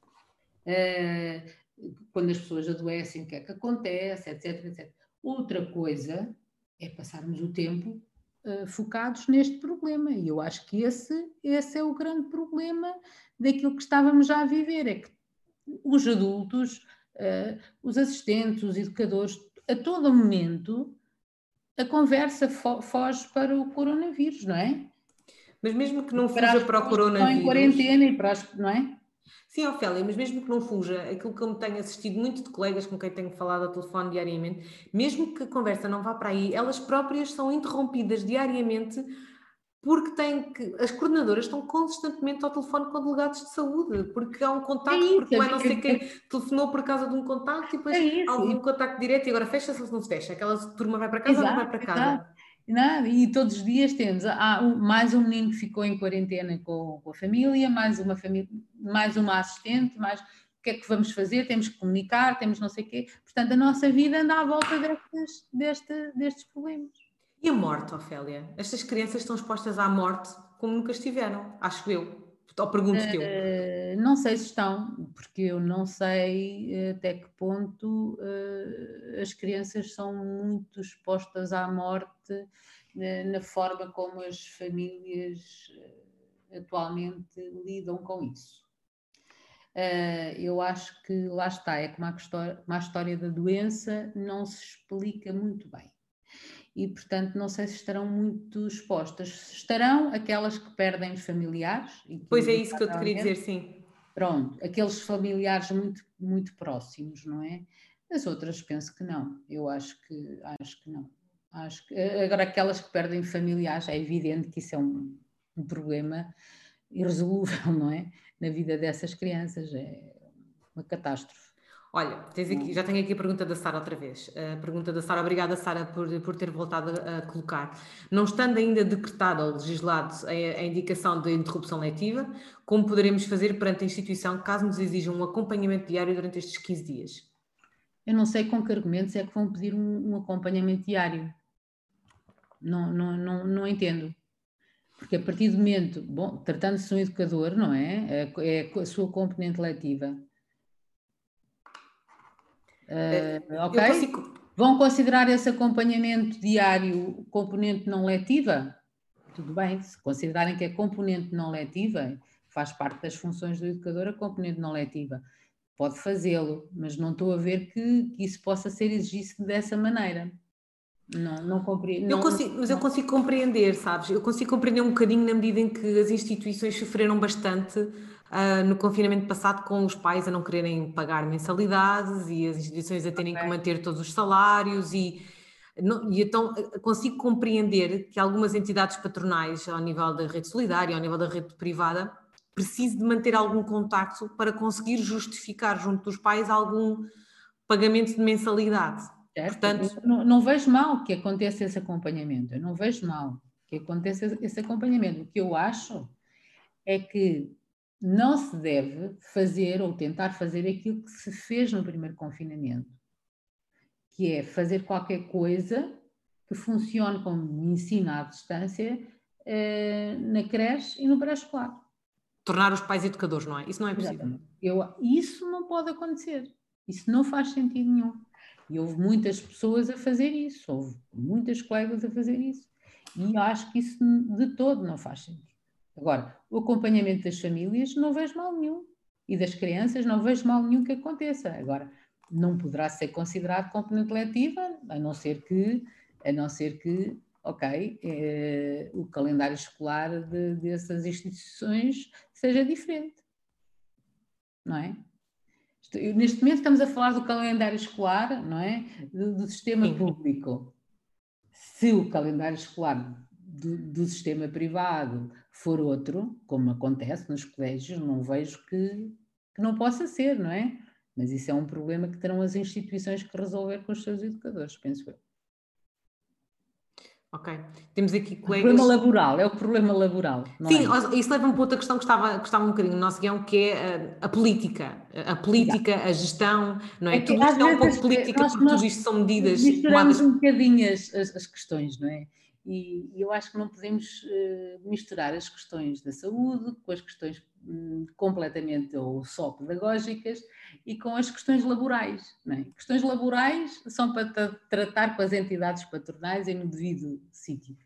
Uh, quando as pessoas adoecem, o que é que acontece, etc, etc. Outra coisa é passarmos o tempo uh, focados neste problema. E eu acho que esse, esse é o grande problema daquilo que estávamos já a viver, é que os adultos, uh, os assistentes, os educadores, a todo momento a conversa fo foge para o coronavírus, não é? Mas mesmo que não fuja para, o coronavírus. Estão em quarentena e para as, não é? Sim, Ofélia, mas mesmo que não fuja, aquilo que eu me tenho assistido muito de colegas com quem tenho falado ao telefone diariamente, mesmo que a conversa não vá para aí, elas próprias são interrompidas diariamente porque têm que. As coordenadoras estão constantemente ao telefone com delegados de saúde, porque há um contacto, é porque é não sei quem telefonou por causa de um contacto e depois é há um contacto direto e agora fecha-se ou não se fecha. Aquela turma vai para casa ou não vai para casa. Exato. Não, e todos os dias temos ah, mais um menino que ficou em quarentena com, com, a família, mais uma família, mais uma assistente, mais o que é que vamos fazer? Temos que comunicar, temos não sei o quê. Portanto, a nossa vida anda à volta destes, deste, destes problemas. E a morte, Ofélia? Estas crianças estão expostas à morte como nunca estiveram, acho eu. Ou pergunto-te uh, Não sei se estão, porque eu não sei eh, até que ponto uh, as crianças são muito expostas à morte uh, na forma como as famílias atualmente lidam com isso. eu acho que lá está, é como a história, como a história da doença não se explica muito bem e, portanto, não sei se estarão muito expostas. Estarão aquelas que perdem os familiares. Pois é isso que eu te queria dizer, sim. Pronto, aqueles familiares muito, muito próximos, não é? As outras penso que não. Eu acho que, acho que não. Acho que, agora, aquelas que perdem familiares, é evidente que isso é um, um problema irresolúvel, [LAUGHS] não é? Na vida dessas crianças, é uma catástrofe. Olha, aqui, já tenho aqui a pergunta da Sara outra vez. A pergunta da Sara, obrigada Sara por, por ter voltado a, a, colocar. Não estando ainda decretado ou legislado a, a, indicação de interrupção letiva, como poderemos fazer perante a instituição caso nos exijam um acompanhamento diário durante estes 15 dias? Eu não sei com que argumentos é que vão pedir um, um acompanhamento diário. Não, não, não, não entendo. Porque a partir do momento, bom, tratando-se de um educador, não é? É, é a sua componente letiva Uh, ok? Consigo... Vão considerar esse acompanhamento diário componente não letiva? Tudo bem, se considerarem que é componente não letiva, faz parte das funções do educador a componente não letiva. Pode fazê-lo, mas não estou a ver que, que isso possa ser exigido dessa maneira. Não, não compreendo. Eu consigo, mas eu consigo compreender, sabes? Eu consigo compreender um bocadinho na medida em que as instituições sofreram bastante uh, no confinamento passado com os pais a não quererem pagar mensalidades e as instituições a terem okay. que manter todos os salários e, não, e então ah, consigo compreender que algumas entidades patronais ao nível da rede solidária, ao nível da rede privada, precisem de manter algum contacto para conseguir justificar junto dos pais algum pagamento de mensalidade. Certo? Portanto... Não, não, vejo mal que aconteça esse acompanhamento, eu não vejo mal que aconteça esse acompanhamento. O que eu acho é que não se deve fazer ou tentar fazer aquilo que se fez no primeiro confinamento, que é fazer qualquer coisa que funcione como ensino à distância eh, na creche e no pré-escolar. Tornar os pais educadores, não é? Isso não é possível. Eu, isso não pode acontecer. Isso não faz sentido nenhum. E houve muitas pessoas a fazer isso, houve muitas colegas a fazer isso. E eu acho que isso de todo não faz sentido. Agora, o acompanhamento das famílias não vejo mal nenhum. E das crianças não vejo mal nenhum que aconteça. Agora, não poderá ser considerado componente letiva, a não ser que, a não ser que ok, eh, o calendário escolar de, dessas instituições seja diferente. Não é? Neste momento estamos a falar do calendário escolar, não é? Do, do sistema público. Se o calendário escolar do, do, sistema privado for outro, como acontece nos colégios, não vejo que, que não possa ser, não é? Mas isso é um problema que terão as instituições que resolver com os seus educadores, penso eu. Ok. Temos aqui colegas. O problema laboral, é o problema laboral. Sim, é? isso leva-me para outra questão que estava, que estava um bocadinho no nosso guião, que é a, eh, a política. A política, a gestão, não é? é tudo isto é um pouco política, nós, porque tudo isto são medidas. Misturamos tomadas... um bocadinho as, as, as questões, não é? E eu acho que não podemos uh, misturar as questões da saúde com as questões um, completamente ou só pedagógicas e com as questões laborais. É? Questões laborais são para tratar com as entidades patronais e no devido sítio.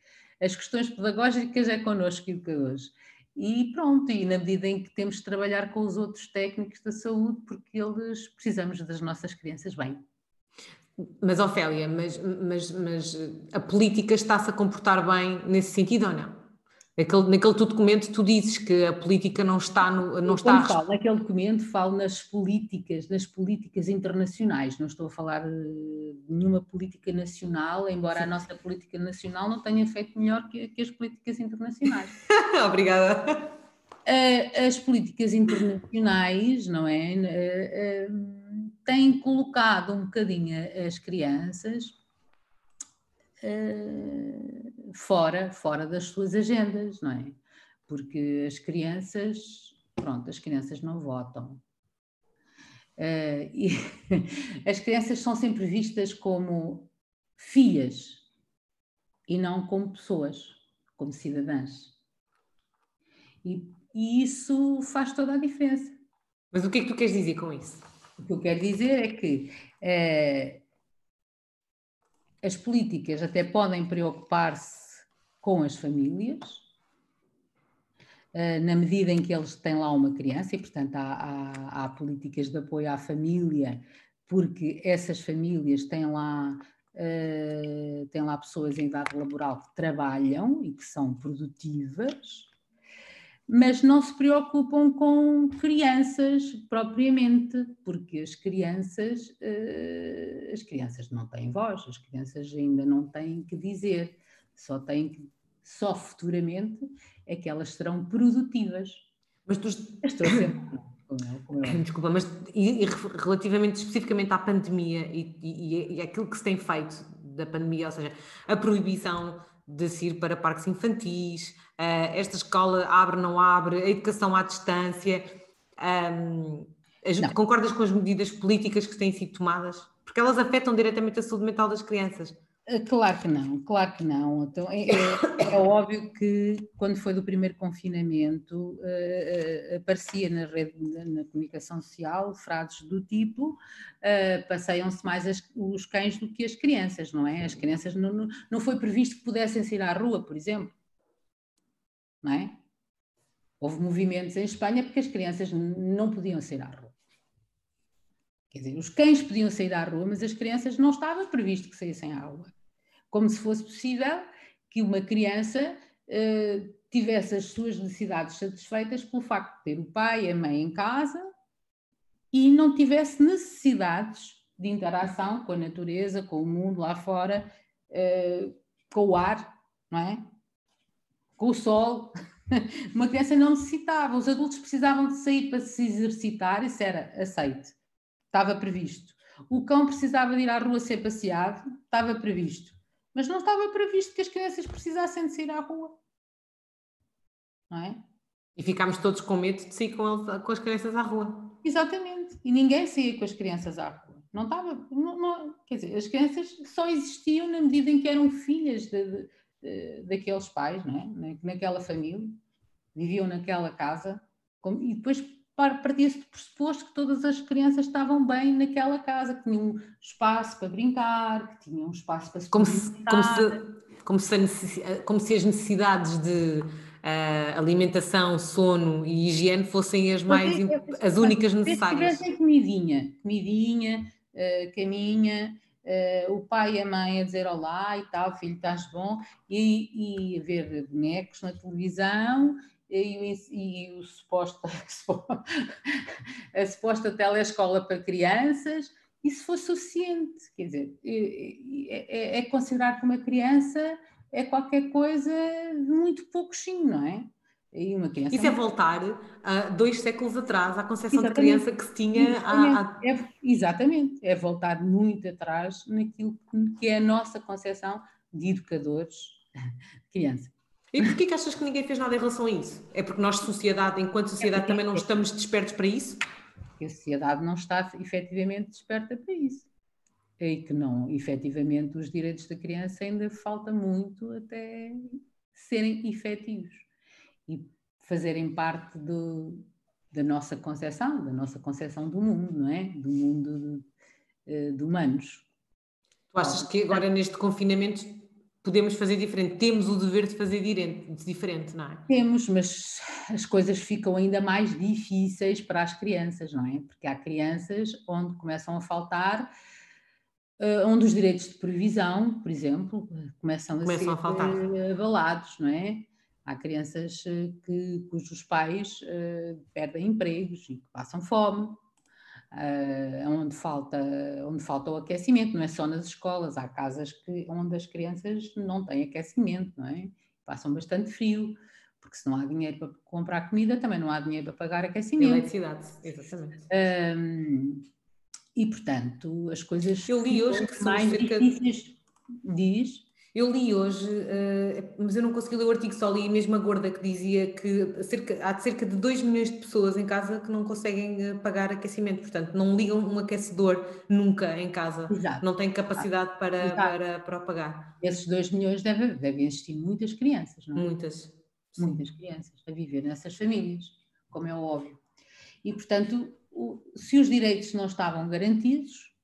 As questões pedagógicas é connosco, educadores. E pronto, e na medida em que temos de trabalhar com os outros técnicos da saúde, porque eles precisamos das nossas crianças bem. Mas, Ofélia, mas, mas, mas a política está-se a comportar bem nesse sentido ou não? Naquele, naquele teu documento tu dizes que a política não está no. Não está falo naquele documento, falo nas políticas, nas políticas internacionais, não estou a falar de nenhuma política nacional, embora Sim. a nossa política nacional não tenha feito melhor que, que as políticas internacionais. [LAUGHS] Obrigada. As políticas internacionais, não é? Têm colocado um bocadinho as crianças uh, fora, fora das suas agendas, não é? Porque as crianças, pronto, as crianças não votam. Uh, e [LAUGHS] as crianças são sempre vistas como filhas e não como pessoas, como cidadãs. E, e, isso faz toda a diferença. Mas o que é que tu queres dizer com isso? O que eu quero dizer é que uh, as políticas até podem preocupar-se com as famílias, eh, na medida em que eles têm lá uma criança, e portanto há, há, há políticas de apoio à família, porque essas famílias têm lá, uh, têm lá pessoas em idade laboral que trabalham e que são produtivas, mas não se preocupam com crianças propriamente, porque as crianças, uh, as crianças não têm voz, as crianças ainda não têm que dizer, só têm que, só futuramente é que elas serão produtivas. Mas tu... Estou sempre... [COUGHS] Desculpa, mas e, e, relativamente especificamente à pandemia e, e, e aquilo que se tem feito da pandemia, ou seja, a proibição de se ir para parques infantis, esta escola abre, não abre, a educação à distância. Um, concordas com as medidas políticas que têm sido tomadas? Porque elas afetam diretamente a saúde mental das crianças. Eh, claro que não, claro que não. Então, é, é, é óbvio que quando foi do primeiro confinamento uh, uh, aparecia na rede, na comunicação social, frases do tipo uh, passeiam-se mais as, os cães do que as crianças, não é? As crianças não, não, não foi previsto que pudessem sair à rua, por exemplo. Não é? Houve movimentos em Espanha porque as crianças não podiam sair à rua. Quer dizer, os cães podiam sair à rua, mas as crianças não estava previsto que saíssem à rua como se fosse possível que uma criança uh, tivesse as suas necessidades satisfeitas pelo facto de ter o pai e a mãe em casa e não tivesse necessidades de interação com a natureza, com o mundo lá fora, uh, com o ar, não é? Com o sol. [LAUGHS] Uma criança não necessitava, os adultos precisavam de sair para se exercitar, isso era aceito, estava previsto. O cão precisava de ir à rua ser passeado, estava previsto. Mas não estava previsto que as crianças precisassem de sair à rua. Não é? E ficámos todos com medo de sair com, ele, com as crianças à rua. Exatamente. E ninguém saía com as crianças à rua. Não estava. Não, não, quer dizer, as crianças só existiam na medida em que eram filhas de, de, daqueles pais, não é? naquela família, viviam naquela casa. e depois partia-se do pressuposto que todas as crianças estavam bem naquela casa, que tinham espaço para brincar, que tinham espaço para se como se, como se, como se, como se as necessidades de uh, alimentação, sono e higiene fossem as mais é, as únicas necessárias. Se comidinha, comidinha, uh, caminha, uh, o pai e a mãe a dizer olá e tal, filho, estás bom, e, e ver bonecos na televisão e, e, e o suposto, [LAUGHS] a suposta telescola para crianças, isso foi suficiente. Quer dizer, é, é, é considerar que uma criança é qualquer coisa de muito pouquinho, não é? E uma criança Isso é voltar a dois séculos atrás à concepção de criança que se tinha. Exatamente. É, exatamente, é voltar muito atrás naquilo que é a nossa concepção de educadores de criança. E porquê que achas que ninguém fez nada em relação a isso? É porque nós, sociedade, enquanto sociedade, também não estamos despertos para isso? a sociedade não está efetivamente desperta para isso. E que não, efetivamente, os direitos da criança ainda falta muito até serem efetivos e fazerem parte do, da nossa concepção, da nossa concepção do mundo, não é? Do mundo de, de humanos. Tu achas que agora neste confinamento podemos fazer diferente, temos o dever de fazer diferente, não é? Temos, mas as coisas ficam ainda mais difíceis para as crianças, não é? Porque há crianças onde começam a faltar, uh, onde os direitos de previsão, por exemplo, começam, começam a, ser a faltar. abalados, não é? Há crianças eh, que, cujos pais uh, perdem empregos e que passam fome, uh, onde, falta, onde falta o aquecimento, não é só nas escolas, há casas que, onde as crianças não têm aquecimento, não é? Passam bastante frio, porque se não há dinheiro para comprar comida, também não há dinheiro para pagar aquecimento. Eletricidade, exatamente. Um, e portanto, as coisas Eu li hoje que mais cerca... difíceis. Diz. Eu li hoje, uh, mas eu não consegui ler o artigo, só li mesmo a gorda que dizia que cerca, há cerca de 2 milhões de pessoas em casa que não conseguem eh, pagar aquecimento, portanto não ligam um aquecedor nunca em casa, Exato. não têm capacidade para, para, para o pagar. Esses 2 milhões devem, devem existir muitas crianças, não é? Muitas. Muitas Sim. crianças a viver nessas famílias, como é óbvio. E portanto, o, se os direitos não estavam garantidos,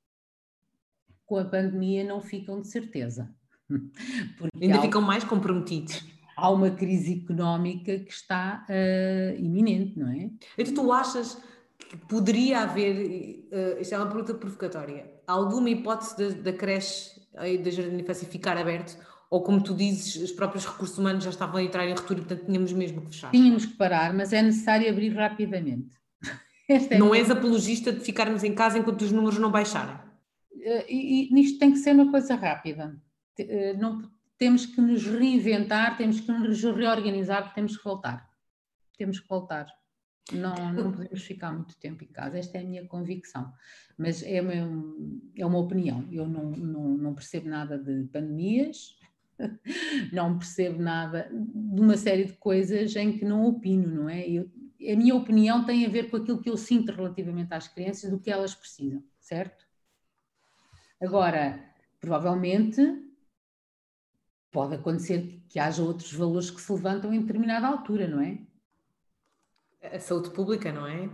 com a pandemia não ficam de certeza. [LAUGHS] Porque Ainda há, ficam mais comprometidos. Há uma crise económica que está uh, iminente, não é? Então tu achas que poderia haver, uh, isto é uma pergunta provocatória, alguma hipótese da creche e da jardim de infância ficar aberto? Ou como tu dizes, os próprios recursos humanos já estavam a entrar em ruptura, portanto tínhamos mesmo que fechar? Tínhamos que parar, mas é necessário abrir rapidamente. [LAUGHS] É não és apologista de ficarmos em casa enquanto os números não baixarem? Uh, e, e nisto tem que ser uma coisa rápida. Eh, não, temos que nos reinventar, temos que nos reorganizar, temos que voltar. Temos que voltar. Não, não podemos ficar muito tempo em casa, esta é a minha convicção. Mas é uma, é uma opinião. Eu não, não, não percebo nada de pandemias, [LAUGHS] não percebo nada de uma série de coisas em que não opino, não é? Eu, a minha opinião tem a ver com aquilo que eu sinto relativamente às crianças, do que elas precisam, certo? Agora, provavelmente pode acontecer que haja outros valores que se levantam em determinada altura, não é? A saúde pública, não é?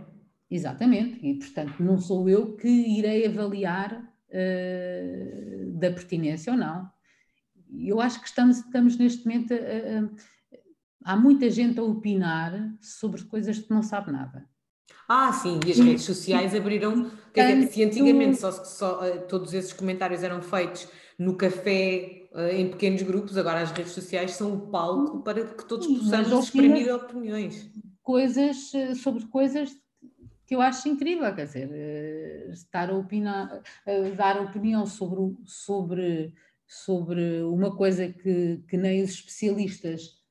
Exatamente, e portanto não sou eu que irei avaliar uh, da pertinência ou não. Eu acho que estamos, estamos neste momento. A, a, há muita gente a opinar sobre coisas que não sabe nada. Ah, sim, e as redes sociais abriram. Dizer, se antigamente só, só, eh, todos esses comentários eram feitos no café, em pequenos grupos, agora as redes sociais são o palco para que todos possamos exprimir opiniões. Coisas eh, sobre coisas que eu acho incrível, quer dizer, eh, estar a, opinar, dar opinião sobre, sobre, sobre uma coisa que, que nem os especialistas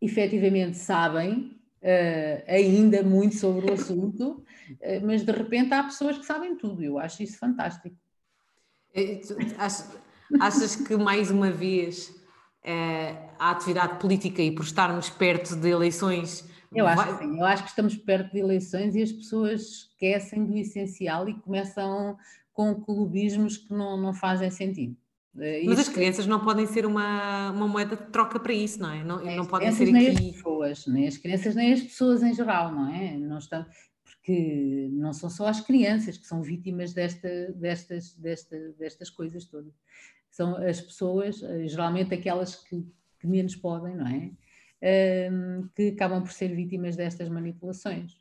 efetivamente sabem uh, ainda muito sobre o assunto eh, mas de repente há pessoas que sabem tudo, eu acho isso fantástico. É, achas que mais uma vez é, a atividade política e por estarmos perto de eleições. Eu acho vai... que sim, eu acho que estamos perto de eleições e as pessoas esquecem do essencial e começam com clubismos que não, não fazem sentido. Eh, Mas as crianças não podem ser uma, uma moeda de troca para isso, não é? Não, não podem ser nem aqui... as pessoas, nem as crianças, nem as pessoas em geral, não é? Não estão, porque não são só as crianças que são vítimas desta, destas, desta, destas coisas todas. São as pessoas, eh, geralmente aquelas que, que menos podem, não é? Um, que acabam por ser vítimas destas manipulações.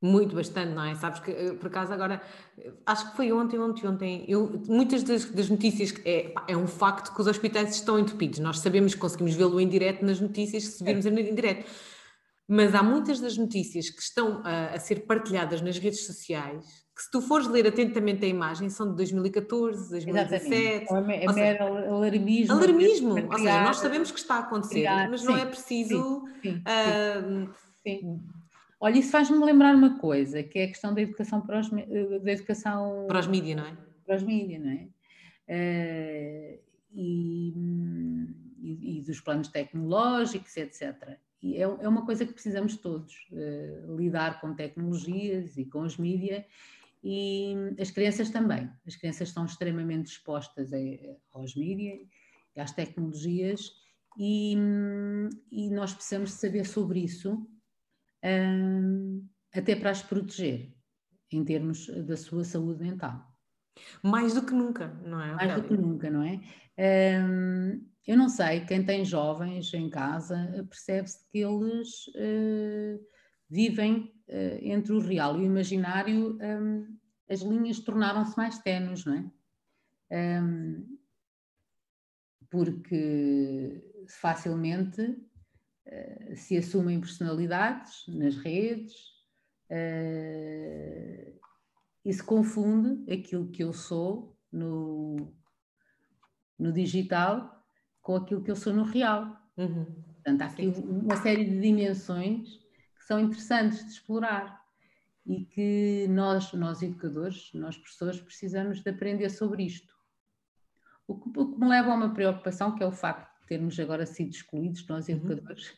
Muito, bastante, não é? Sabes que, eh, por acaso, agora, eh, acho que foi ontem, ontem, ontem, eu, muitas das, das notícias, é, é um facto que os hospitais estão entupidos, nós sabemos que conseguimos vê-lo em direto nas notícias, se virmos é. em direto, mas há muitas das notícias que estão a, a, ser partilhadas nas redes sociais, que se tu fores ler atentamente a imagem, são de 2014, 2017. Exatamente. É mero alarmismo. Alarmismo, ou seja, nós sabemos que está a acontecer, criar, mas sim, não é preciso... Sim, sim, uh, sim. Olha, isso faz-me lembrar uma coisa, que é a questão da educação para os, da educação... Para os mídias, não é? Para os mídias, não é? Uh, e, e, e, dos planos tecnológicos, etc. E é, é uma coisa que precisamos todos, uh, lidar com tecnologias e com os mídias, e as crianças também. As crianças estão extremamente expostas a, aos mídias, às tecnologias, e, e nós precisamos saber sobre isso até para as proteger, em termos da sua saúde mental. Mais do que nunca, não é? Mais do que nunca, não é? eu não sei, quem tem jovens em casa percebe-se que eles uh, vivem entre o real e o imaginário, um, as linhas tornaram-se mais tenues, não é? Um, porque facilmente eh, se assumem personalidades nas redes uh, e se confunde aquilo que eu sou no, no digital com aquilo que eu sou no real. Uhum. Portanto, há aqui uma série de dimensões que são interessantes de explorar e que nós, nós educadores, nós professores, precisamos de aprender sobre isto. O que, o que me leva a uma preocupação, que é o facto termos agora sido excluídos, nós uhum. educadores.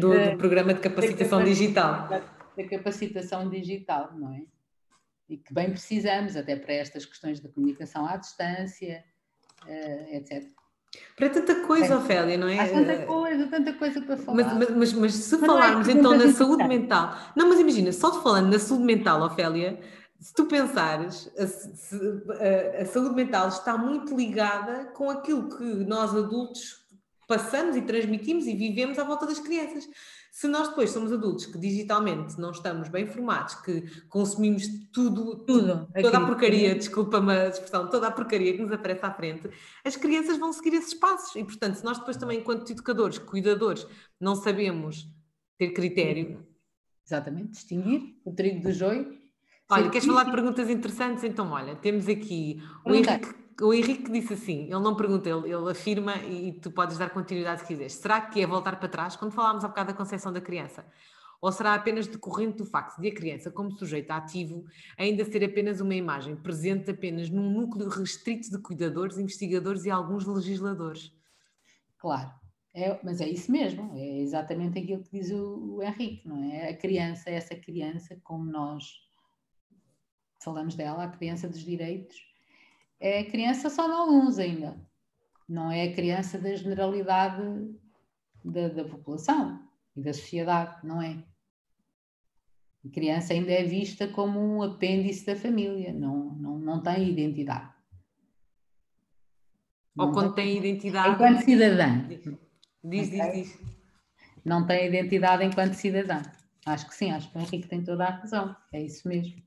Do, do, [LAUGHS] programa de capacitação digital. Da, da capacitação digital, não é? E que bem precisamos, até para estas questões da comunicação à distância, eh, etc. Para tanta coisa, é. Ofélia, não é? Há tanta coisa, tanta coisa para falar. Mas, mas, mas, mas se mas falarmos é então na saúde mental, não, mas imagina, só falando na saúde mental, Ofélia, se tu pensares, a, a, a, saúde mental está muito ligada com aquilo que nós adultos passamos e transmitimos e vivemos à volta das crianças. Se nós depois somos adultos que digitalmente não estamos bem formados, que consumimos tudo, tudo toda a porcaria, desculpa-me a expressão, toda a porcaria que nos aparece à frente, as crianças vão seguir esses passos. E, portanto, se nós depois também, enquanto educadores, cuidadores, não sabemos ter critério. Exatamente, distinguir o trigo do joio Olha, queres falar de perguntas interessantes? Então, olha, temos aqui o Henrique, o Henrique disse assim: ele não pergunta, ele, ele afirma e tu podes dar continuidade se quiseres. Será que é voltar para trás? Quando falámos há bocado da concepção da criança, ou será apenas decorrente do facto de a criança, como sujeito ativo, ainda ser apenas uma imagem, presente apenas num núcleo restrito de cuidadores, investigadores e alguns legisladores? Claro, é, mas é isso mesmo, é exatamente aquilo que diz o, o Henrique, não é? A criança, essa criança, como nós falamos dela, a criança dos direitos, é a criança só de alguns ainda, não é a criança da generalidade da, da população e da sociedade, não é? A criança ainda é vista como um apêndice da família, não, não, não tem identidade. Ou quando tem, tem identidade. Enquanto cidadã. Diz, okay? diz, diz. Não tem identidade enquanto cidadã. Acho que sim, acho que o Henrique tem toda a razão. É isso mesmo.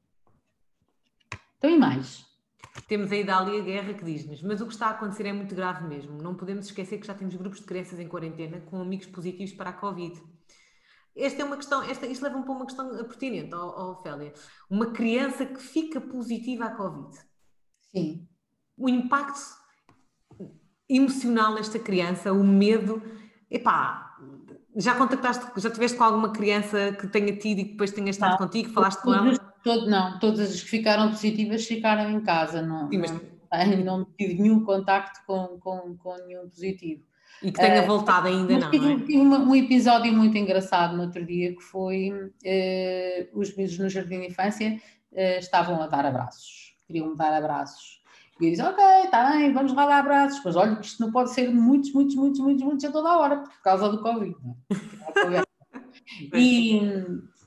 Então, e mais? Temos a Idália Guerra que diz-nos, mas o que está a acontecer é muito grave mesmo. Não podemos esquecer que já temos grupos de crianças em quarentena com amigos positivos para a Covid. Esta é uma questão, esta, isto leva-me para uma questão pertinente, ó, Ofélia. Uma criança que fica positiva à Covid. Sim. O impacto emocional nesta criança, o medo, epá, Já contactaste, já tiveste com alguma criança que tenha tido e que depois tenha estado não, contigo, falaste com ela? Todo, não, todas as que ficaram positivas ficaram em casa, não, Sim, mas... não, não tive nenhum contacto com, com, com nenhum positivo. E que tenha uh, voltado ainda não. Tive, é? tive um episódio muito engraçado no outro dia que foi uh, os miúdos no Jardim de Infância uh, estavam a dar abraços, queriam dar abraços. E disse, ok, está bem, vamos lá dar abraços. Mas olha, isto não pode ser muitos, muitos, muitos, muitos, muitos a toda a hora, por causa do Covid. É? [LAUGHS] e,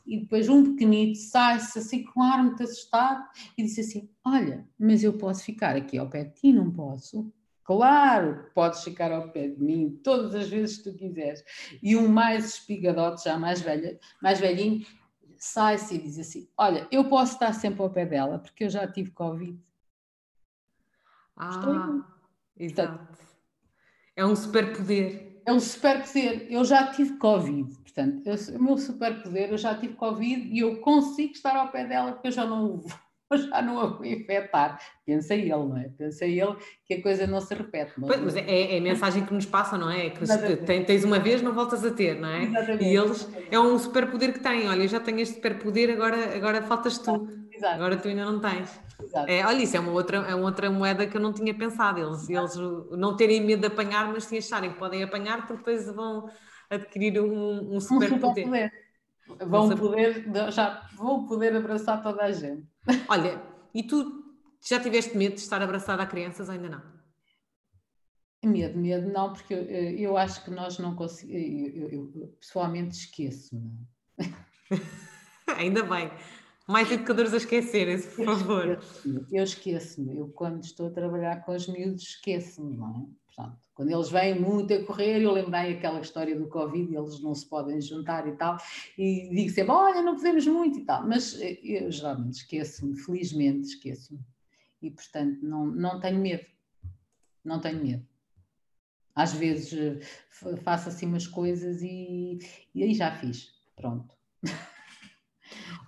e depois um pequenito sai-se assim com ar muito assustado e disse assim: Olha, mas eu posso ficar aqui ao pé de ti, não posso? Claro, podes ficar ao pé de mim todas as vezes que tu quiseres. E um mais espigadote, já mais velho, mais velhinho, sai-se e diz assim: Olha, eu posso estar sempre ao pé dela porque eu já tive Covid. Ah, exato. é um superpoder. É um superpoder. Eu já tive Covid. Portanto, eu, o meu superpoder, eu já tive Covid e eu consigo estar ao pé dela porque eu já não [LAUGHS] já não a vou infectar. Pensa ele, não é? Pensa ele que a coisa não se repete. Mas, pois, mas é, é, a mensagem que nos passa, não é? Que tens uma vez, não voltas a ter, não é? Exatamente. E eles, é um superpoder que têm. Olha, eu já tenho este superpoder, agora, agora faltas tu. Exato. Agora tu ainda não tens. É, olha, isso é uma, outra, é uma outra moeda que eu não tinha pensado. Eles, eles não terem medo de apanhar, mas sim acharem que podem apanhar, porque depois vão adquirir um, um superpoder. Um super vão poder, já vão poder abraçar toda a gente. [LAUGHS] Olha, e tu já tiveste medo de estar abraçada a crianças ou ainda não? Medo, medo não, porque eu, eu acho que nós não conseguimos. Eu, eu, eu, pessoalmente esqueço-me. [LAUGHS] ainda bem. Mais educadores a esquecerem-se, por favor. Eu esqueço-me. Eu, quando estou a trabalhar com os miúdos, esqueço-me, não é? Portanto, quando eles vêm muito a correr, eu lembrei aquela história do Covid, eles não se podem juntar e tal, e digo sempre, olha, não podemos muito e tal, mas eh, eu geralmente esqueço-me, felizmente esqueço-me, e portanto não, não tenho medo, não tenho medo. Às vezes eh, faço assim umas coisas e, e aí já fiz, pronto. [LAUGHS]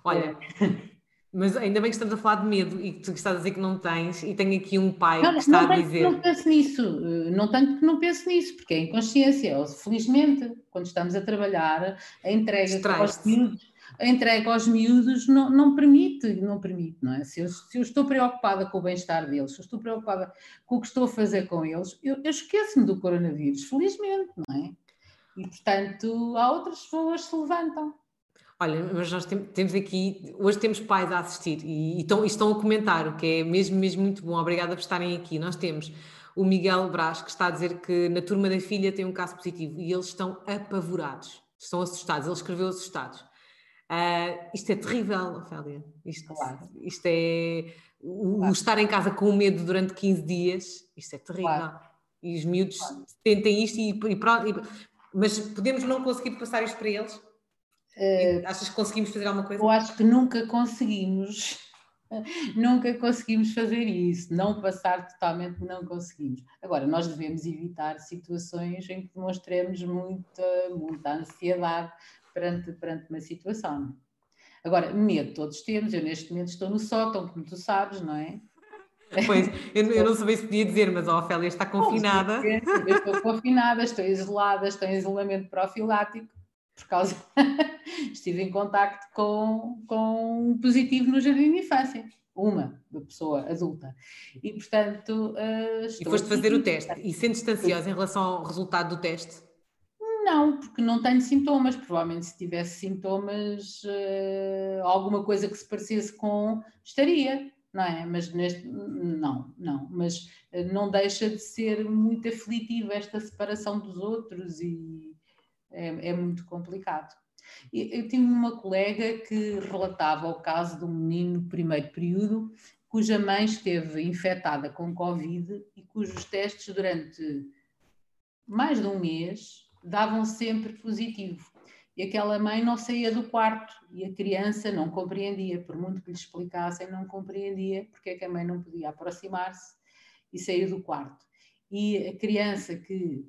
Olha, é. [LAUGHS] Mas ainda bem que estamos a falar de medo e que tu estás a dizer que não tens, e tenho aqui um pai não, que está não a dizer. Não penso nisso, não tanto que não penso nisso, porque é inconsciência. Felizmente, quando estamos a trabalhar, a entrega aos miúdos, a entrega aos miúdos não, não permite, não permite, não é? Se eu, se eu estou preocupada com o bem-estar deles, se eu estou preocupada com o que estou a fazer com eles, eu, eu esqueço-me do coronavírus, felizmente, não é? E portanto, há outras pessoas que se levantam. Olha, mas nós temos aqui, hoje temos pais a assistir e, e, estão, e estão a comentar, o que é mesmo, mesmo muito bom. Obrigada por estarem aqui. Nós temos o Miguel Brás, que está a dizer que na turma da filha tem um caso positivo e eles estão apavorados, estão assustados. Ele escreveu assustados. Uh, isto é terrível, Ofélia. Isto, claro. isto é. O, claro. estar em casa com medo durante 15 dias, isto é terrível. Claro. E os miúdos tentem isto e, e, e, mas podemos não conseguir passar isto para eles? Uh, Achas que conseguimos fazer alguma coisa? Eu acho que nunca conseguimos. [LAUGHS] nunca conseguimos fazer isso, não passar totalmente, não conseguimos. Agora, nós devemos evitar situações em que demonstremos muita, muita ansiedade perante, perante uma situação. Agora, medo todos temos, eu neste momento estou no sótão, como tu sabes, não é? Pois, eu, eu não [LAUGHS] sabia se podia dizer, mas a Ofélia está confinada. Eu estou confinada, estou isolada, estou em isolamento profilático por causa [LAUGHS] estive em contacto com, com um positivo no jardim de infância, uma pessoa adulta. E portanto. Uh, e foste fazer o teste e sentes-te ansiosa em relação ao resultado do teste? Não, porque não tenho sintomas. Provavelmente se tivesse sintomas, uh, alguma coisa que se parecesse com, estaria, não é? Mas neste, não, não. Mas uh, não deixa de ser muito aflitivo esta separação dos outros e é, é muito complicado. Eu tive uma colega que relatava o caso de um menino no primeiro período cuja mãe esteve infectada com Covid e cujos testes durante mais de um mês davam sempre positivo. E aquela mãe não saía do quarto e a criança não compreendia, por muito que lhe explicassem, não compreendia porque é que a mãe não podia aproximar-se e sair do quarto. E a criança que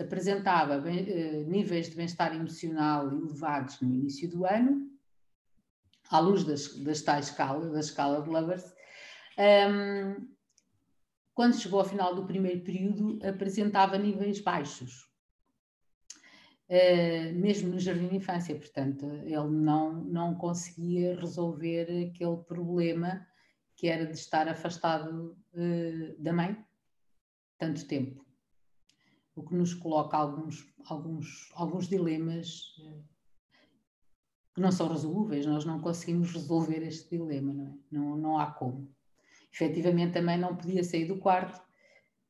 apresentava bem, eh, níveis de bem-estar emocional elevados no início do ano, à luz das, das tais escala, da escala de Lovers. Um, quando chegou ao final do primeiro período, apresentava níveis baixos. uh, mesmo no jardim de infância. Portanto, ele não, não conseguia resolver aquele problema que era de estar afastado uh, da mãe tanto tempo. O que nos coloca alguns, alguns, alguns dilemas uh, que não são resolúveis, nós não conseguimos resolver este dilema, não é? Não, não há como. Efetivamente também não podia sair do quarto,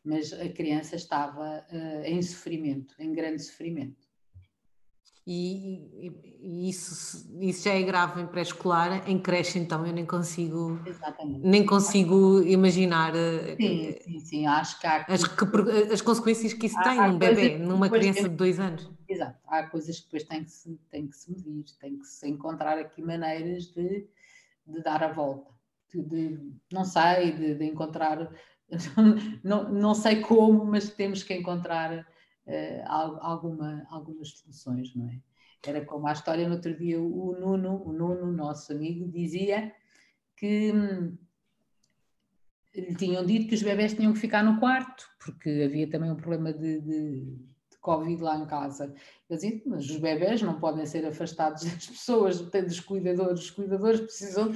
mas a criança estava uh, em sofrimento, em grande sofrimento. E, e, isso, isso já é grave em pré-escolar, em creche então eu nem consigo Exatamente. nem consigo imaginar eh, sim, sim, sim, acho que há as, que, as consequências que isso há, tem há num bebê, numa criança tem, de dois anos. Exato, há coisas que depois têm que se, têm que se medir, tem que se encontrar aqui maneiras de, de dar a volta, de, de não sei, de, de encontrar, [LAUGHS] não, não sei como, mas temos que encontrar uh, alguma, algumas soluções, não é? Era como a história no outro dia, o Nuno, o Nuno, nosso amigo, dizia que hum, lhe tinham dito que os bebés tinham que ficar no quarto, porque havia também um problema de, de, de Covid lá em casa. Eu dizia, mas os bebés não podem ser afastados das pessoas, tem dos cuidadores, os cuidadores precisam,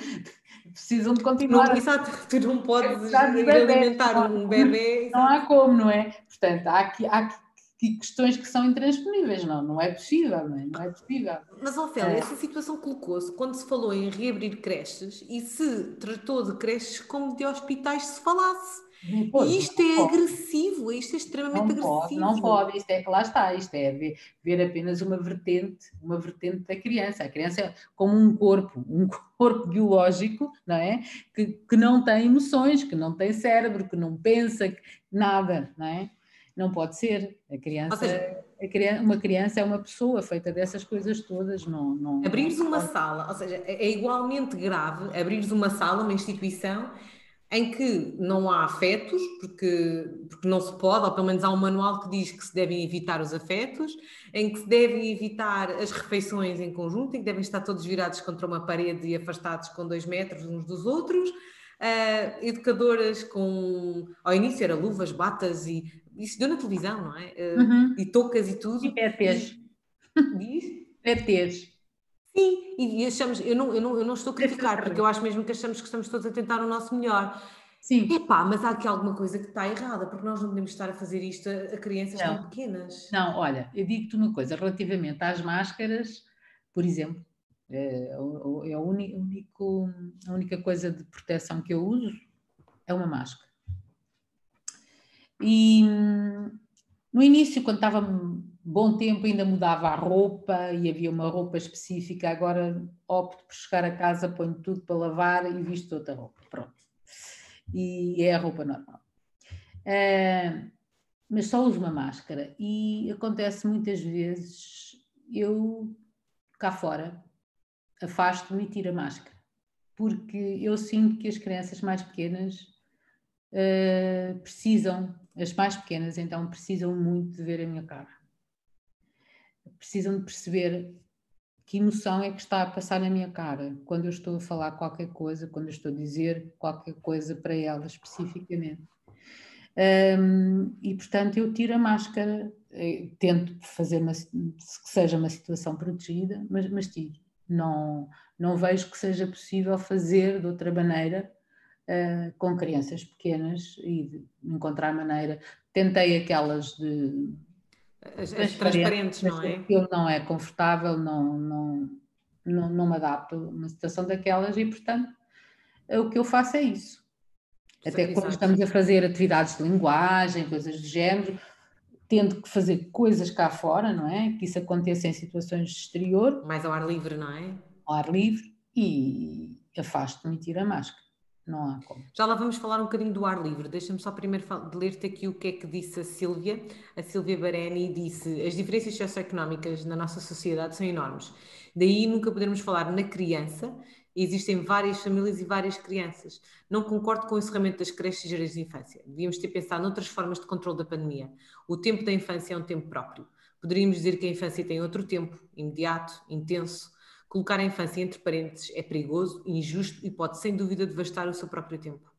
precisam de continuar. Não, exato, tu não podes alimentar um bebê. Não, não há como, não é? Portanto, há aqui, há aqui que questões que são intransponíveis, não, não é possível, não é, não é possível. Mas, Ofélia, é. essa situação colocou-se quando se falou em reabrir creches e se tratou de creches como de hospitais se falasse. E isto é pode. agressivo, isto é extremamente não agressivo. Pode, não pode, isto é que lá está, isto é ver, ver, apenas uma vertente, uma vertente da criança. A criança é como um corpo, um [LAUGHS] corpo biológico, não é? Que, que não tem emoções, que não tem cérebro, que não pensa, nada, não é? Não pode ser. A criança, seja, a criança, uma criança é uma pessoa feita dessas coisas todas. Não, não, abrires uma sala, ou seja, é, é igualmente grave abrires uma sala, uma instituição em que não há afetos, porque, porque não se pode, ou pelo menos há um manual que diz que se devem evitar os afetos, em que se devem evitar as refeições em conjunto, em que devem estar todos virados contra uma parede e afastados com dois metros uns dos outros. Uh, educadoras com, ao início era luvas, batas e isso deu na televisão, não é? Uh, uhum. E toucas e tudo. E PTs. Diz? PTs. Sim, e achamos, eu não, eu não, eu não estou a criticar, porque eu acho mesmo que achamos que estamos todos a tentar o nosso melhor. Sim. Epá, mas há aqui alguma coisa que está errada, porque nós não podemos estar a fazer isto a, crianças não. tão pequenas. Não, olha, eu digo-te uma coisa, relativamente às máscaras, por exemplo, é, é o único, a única coisa de proteção que eu uso é uma máscara. E no início, quando estava bom tempo, ainda mudava a roupa e havia uma roupa específica. Agora opto por chegar a casa, ponho tudo para lavar e visto outra roupa. Pronto. E é a roupa normal. Uh, mas só uso uma máscara e acontece muitas vezes eu cá fora afasto-me e tiro a máscara porque eu sinto que as crianças mais pequenas uh, precisam as mais pequenas, então, precisam muito de ver a minha cara. Precisam de perceber que emoção é que está a passar na minha cara quando eu estou a falar qualquer coisa, quando eu estou a dizer qualquer coisa para ela especificamente. Um, e portanto eu tiro a máscara, eh, tento fazer uma, que seja uma situação protegida, mas, mas tiro. Não, não vejo que seja possível fazer de outra maneira uh, com crianças pequenas e encontrar maneira. Tentei aquelas de. As, as transparentes, não é? Aquilo não é confortável, não, não, não, não me adapto a uma situação daquelas e, portanto, o que eu faço é isso. Até quando estamos a fazer atividades de linguagem, coisas do género, tendo que fazer coisas cá fora, não é? Que isso aconteça em situações de exterior. Mais ao ar livre, não é? Ao ar livre e afasto-me e tiro a máscara não há como. Já lá vamos falar um bocadinho do ar livre. Deixa-me só primeiro ler-te aqui o que é que disse a Sílvia. A Sílvia Bareni disse: as diferenças socioeconómicas na nossa sociedade são enormes. Daí nunca podermos falar na criança. Existem várias famílias e várias crianças. Não concordo com o encerramento das creches e jardins de infância. Devíamos ter pensado noutras formas de controle da pandemia. O tempo da infância é um tempo próprio. Poderíamos dizer que a infância tem outro tempo, imediato, intenso, Colocar a infância entre parênteses é perigoso, injusto e pode sem dúvida devastar o seu próprio tempo.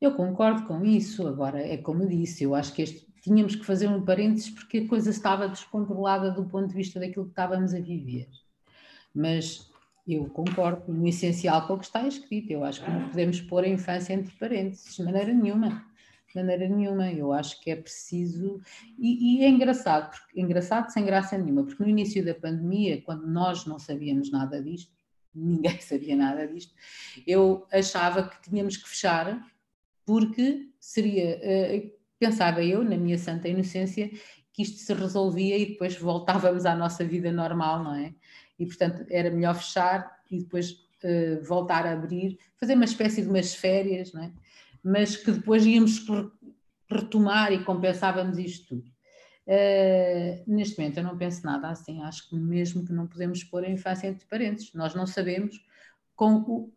Eu concordo com isso. Agora, é como disse, eu acho que este, tínhamos que fazer um parênteses porque a coisa estava descontrolada do ponto de vista daquilo que estávamos a viver. Mas eu concordo no essencial com o que está escrito. Eu acho que não podemos pôr a infância entre parênteses, de maneira nenhuma. De maneira nenhuma. Eu acho que é preciso. E, e é engraçado, porque, engraçado sem graça nenhuma, porque no início da pandemia, quando nós não sabíamos nada disto, ninguém [LAUGHS] sabia nada disto, eu achava que tínhamos que fechar, porque seria. Uh, pensava eu, na minha santa inocência, que isto se resolvia e depois voltávamos à nossa vida normal, não é? E, portanto, era melhor fechar e depois uh, voltar a abrir, fazer uma espécie de umas férias, não é? mas que depois íamos retomar e compensávamos isto tudo. Uh, neste momento eu não penso nada assim, acho que mesmo que não podemos pôr a infância entre parentes, nós não sabemos com o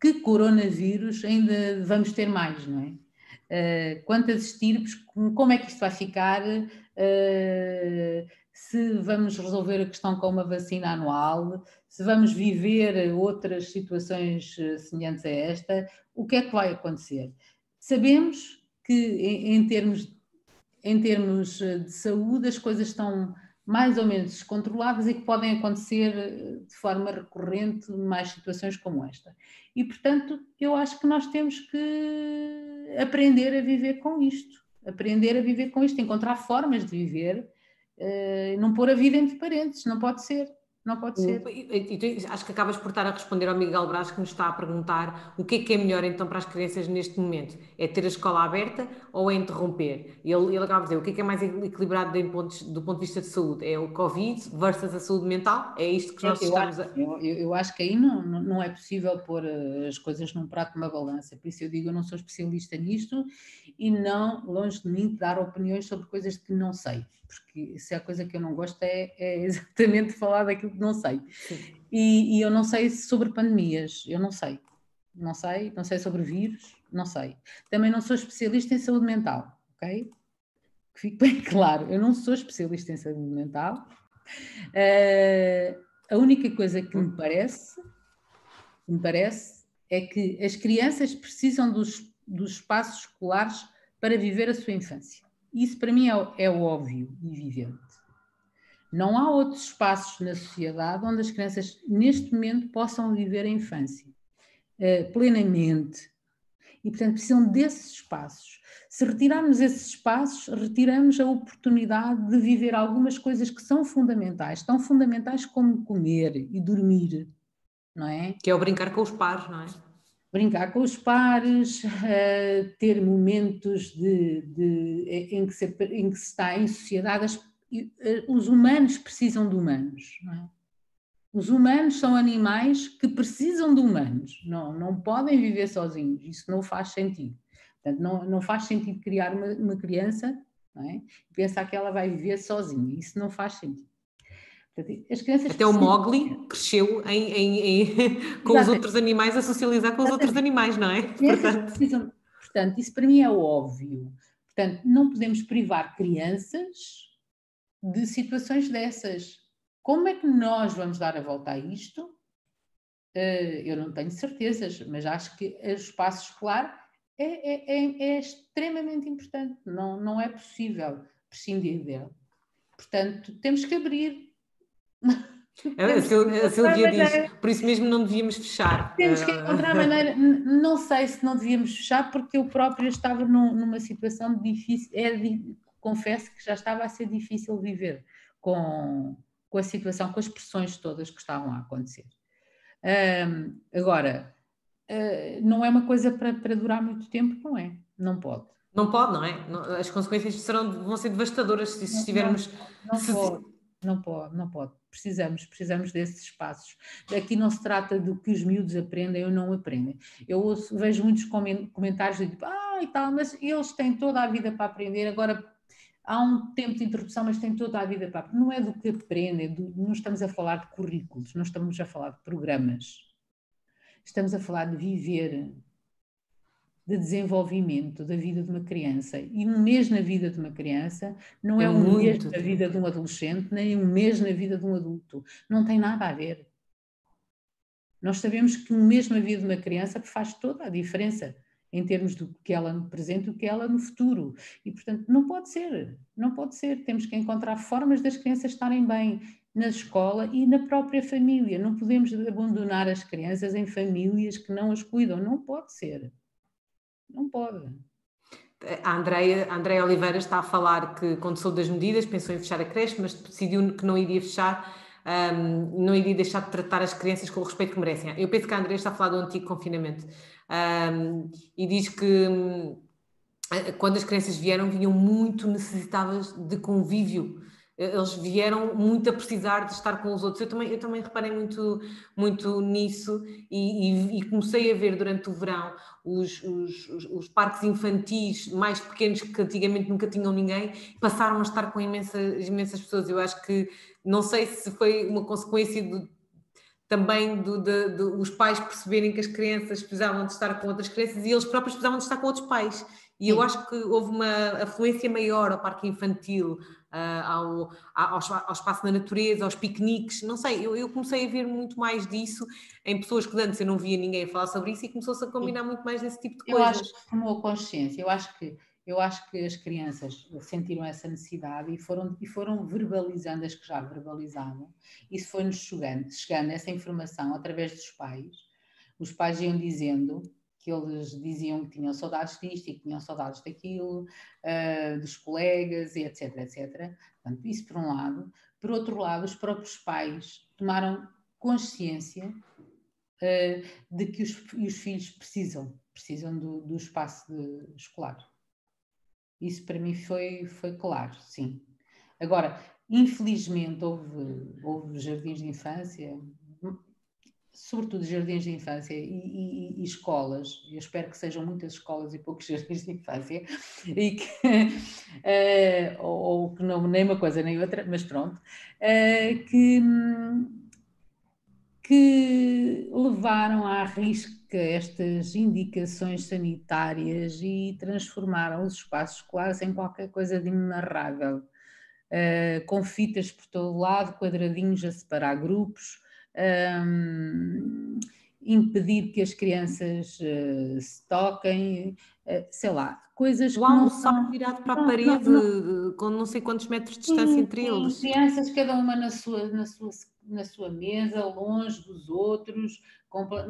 que coronavírus ainda vamos ter mais, não é? Uh, quantas estirpes, como é que isto vai ficar, uh, se vamos resolver a questão com uma vacina anual, se vamos viver outras situações eh, semelhantes a esta, o que é que vai acontecer? Sabemos que em, termos, em termos eh, de saúde as coisas estão mais ou menos descontroladas e que podem acontecer eh, de forma recorrente mais situações como esta. E, portanto, eu acho que nós temos que aprender a viver com isto, aprender a viver com isto, encontrar formas de viver uh, não pôr a vida entre parentes, não pode ser. Não pode ser. E, e, acho que acabas por estar a responder ao Miguel Brás que nos está a perguntar o que é que é melhor então para as crianças neste momento? É ter a escola aberta ou é interromper? Ele, ele acaba de dizer o que é que é mais equilibrado pontos, do ponto de vista de saúde? É o Covid versus a saúde mental? É isto que nós eu, estamos acho, a... eu, eu, acho que aí não, não é possível pôr eh, as coisas num prato numa balança. Por isso eu digo, eu não sou especialista nisto e não, longe de mim, dar opiniões sobre coisas que não sei porque se a coisa que eu não gosto é, é [LAUGHS] exatamente falar daquilo que não sei. E, e, eu não sei sobre pandemias, eu não sei. Não sei, não sei sobre vírus, não sei. Também não sou especialista em saúde mental, ok? Que fique [LAUGHS] bem claro, eu não sou especialista em saúde mental. Uh, a única coisa que me parece, me parece, é que as crianças precisam dos, dos espaços escolares para viver a sua infância. Isso para mim é, é óbvio e evidente. Não há outros espaços na sociedade onde as crianças, neste momento, possam viver a infância uh, plenamente. E, portanto, precisam desses espaços. Se retirarmos esses espaços, retiramos a oportunidade de viver algumas coisas que são fundamentais, tão fundamentais como comer e dormir, não é? Que é o brincar com os pares, não é? Brincar com os pares, uh, [LAUGHS] ter momentos de, de, em, que se, em, que se, está em sociedade. Uh, os humanos precisam de humanos. É? Os humanos são animais que precisam de humanos, não, não podem viver sozinhos, isso não faz sentido. Portanto, não, não faz sentido criar uma, uma criança é? e pensar que ela vai viver sozinha, isso não faz sentido. As crianças Até o Mogli cresceu em, em, em [LAUGHS] com os outros animais a socializar com os outros animais, não é? Portanto... Precisam, portanto, isso para mim é óbvio. Portanto, não podemos privar crianças de situações dessas. Como é que nós vamos dar a volta a isto? Eh, eu não tenho certezas, mas acho que o espaço escolar é, é, é, é extremamente importante. Não, não é possível prescindir dele. Portanto, temos que abrir a Silvia diz, por isso mesmo não devíamos fechar. Temos que encontrar [LAUGHS] maneira, não sei se não devíamos fechar, porque eu própria estava num, numa situação difícil, é, confesso que já estava a ser difícil viver com, com a situação, com as pressões todas que estavam a acontecer. Um, agora, uh, não é uma coisa para, para durar muito tempo, não é? Não pode. Não pode, não é? As consequências serão, vão ser devastadoras se, se estivermos. Não, não, se, pode, não pode, não pode precisamos, precisamos desses espaços. Aqui não se trata do que os miúdos aprendem ou não aprendem. Eu ouço, vejo muitos comentários de tipo, ah, e tal, mas eles têm toda a vida para aprender, agora há um tempo de interrupção, mas têm toda a vida para. Não é do que aprendem, do, não estamos a falar de currículos, não estamos a falar de programas. Estamos a falar de viver, de desenvolvimento da vida de uma criança. E um mês na vida de uma criança não é, é um mês na vida de um adolescente, nem um mês na vida de um adulto. Não tem nada a ver. Nós sabemos que um mês na vida de uma criança faz toda a diferença em termos do que ela no presente e do que ela no futuro. E, portanto, não pode ser, não pode ser. Temos que encontrar formas das crianças estarem bem na escola e na própria família. Não podemos abandonar as crianças em famílias que não as cuidam. Não pode ser. Não pode. A Andrea, a Andrea Oliveira está a falar que, quando soube das medidas, pensou em fechar a creche, mas decidiu que não iria fechar, um, não iria deixar de tratar as crianças com o respeito que merecem. Eu penso que a Andrea está a falar do antigo confinamento um, e diz que hum, quando as crianças vieram, vinham muito necessitadas de convívio eles vieram muito a precisar de estar com os outros. Eu também, eu também reparei muito, muito nisso e, e, e comecei a ver durante o verão os, os, os, parques infantis mais pequenos que antigamente nunca tinham ninguém, passaram a estar com imensas, imensas pessoas. Eu acho que, não sei se foi uma consequência do, também do, de, de, os pais perceberem que as crianças precisavam de estar com outras crianças e eles próprios precisavam de estar com outros pais. E Sim. eu acho que houve uma afluência maior ao parque infantil, ao, ao, ao, espaço da natureza, aos piqueniques, não sei, eu, eu, comecei a ver muito mais disso em pessoas que antes eu não via ninguém falar sobre isso e começou-se a combinar muito mais desse tipo de coisas. Eu acho que tomou consciência, eu acho que eu acho que as crianças sentiram essa necessidade e foram, e foram verbalizando as que já verbalizavam. Isso foi-nos chegando, chegando essa informação através dos pais. Os pais iam dizendo que eles diziam que tinham saudades disto e que tinham saudades daquilo, uh, dos colegas e etc, etc. Portanto, isso por um lado. Por outro lado, os próprios pais tomaram consciência uh, de que os, os, filhos precisam, precisam do, do espaço de, escolar. Isso para mim foi, foi claro, sim. Agora, infelizmente houve, houve jardins de infância, sobretudo jardins de infância e, e, e, escolas, eu espero que sejam muitas escolas e poucos [LAUGHS] jardins de infância, e que, [LAUGHS] uh, ou, que não nem uma coisa nem outra, mas pronto, uh, que, que levaram à risca estas indicações sanitárias e transformaram os espaços escolares em qualquer coisa de inenarrável, uh, com fitas por todo lado, quadradinhos a separar grupos, um, impedir que as crianças uh, se toquem, uh, sei lá, coisas que não são... virado para a parede não, não, com não sei quantos metros de distância sim, entre sim, eles. Crianças, cada uma na sua, na sua, na sua mesa, longe dos outros,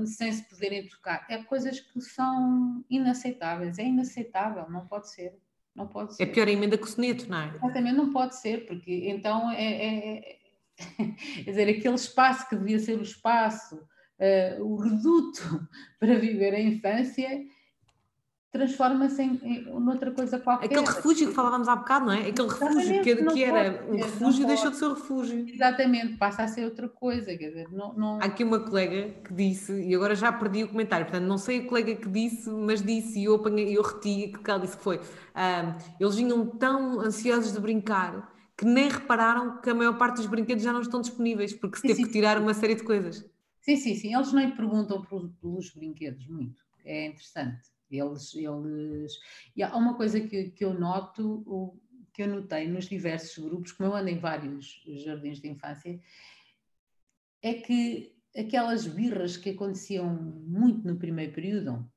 sem se poderem tocar. É coisas que são inaceitáveis, é inaceitável, não pode ser. Não pode é ser. É pior a emenda que o soneto, não é? Exatamente, não pode ser, porque então é, é, é [LAUGHS] Quer dizer, aquele espaço que devia ser o espaço, uh, o reduto [LAUGHS] para viver a infância, transforma-se em, em noutra coisa qualquer. Aquele refúgio que falávamos há bocado, não é? Aquele refúgio que, que era um refúgio deixou de ser um refúgio. Exatamente, passa a ser outra coisa. Quer dizer, não, não... Há aqui uma colega que disse, e agora já perdi o comentário, portanto não sei a colega que disse, mas disse, e eu, apanhei, eu reti, que ela disse que foi, um, eles vinham tão ansiosos de brincar que nem repararam que a maior parte dos brinquedos já não estão disponíveis, porque se sim, teve sim, que tirar sim. uma série de coisas. Sim, sim, sim. Eles nem perguntam pelos brinquedos muito. É interessante. Eles, eles... E há uma coisa que, que eu noto, que eu notei nos diversos grupos, como eu ando em vários jardins de infância, é que aquelas birras que aconteciam muito no primeiro período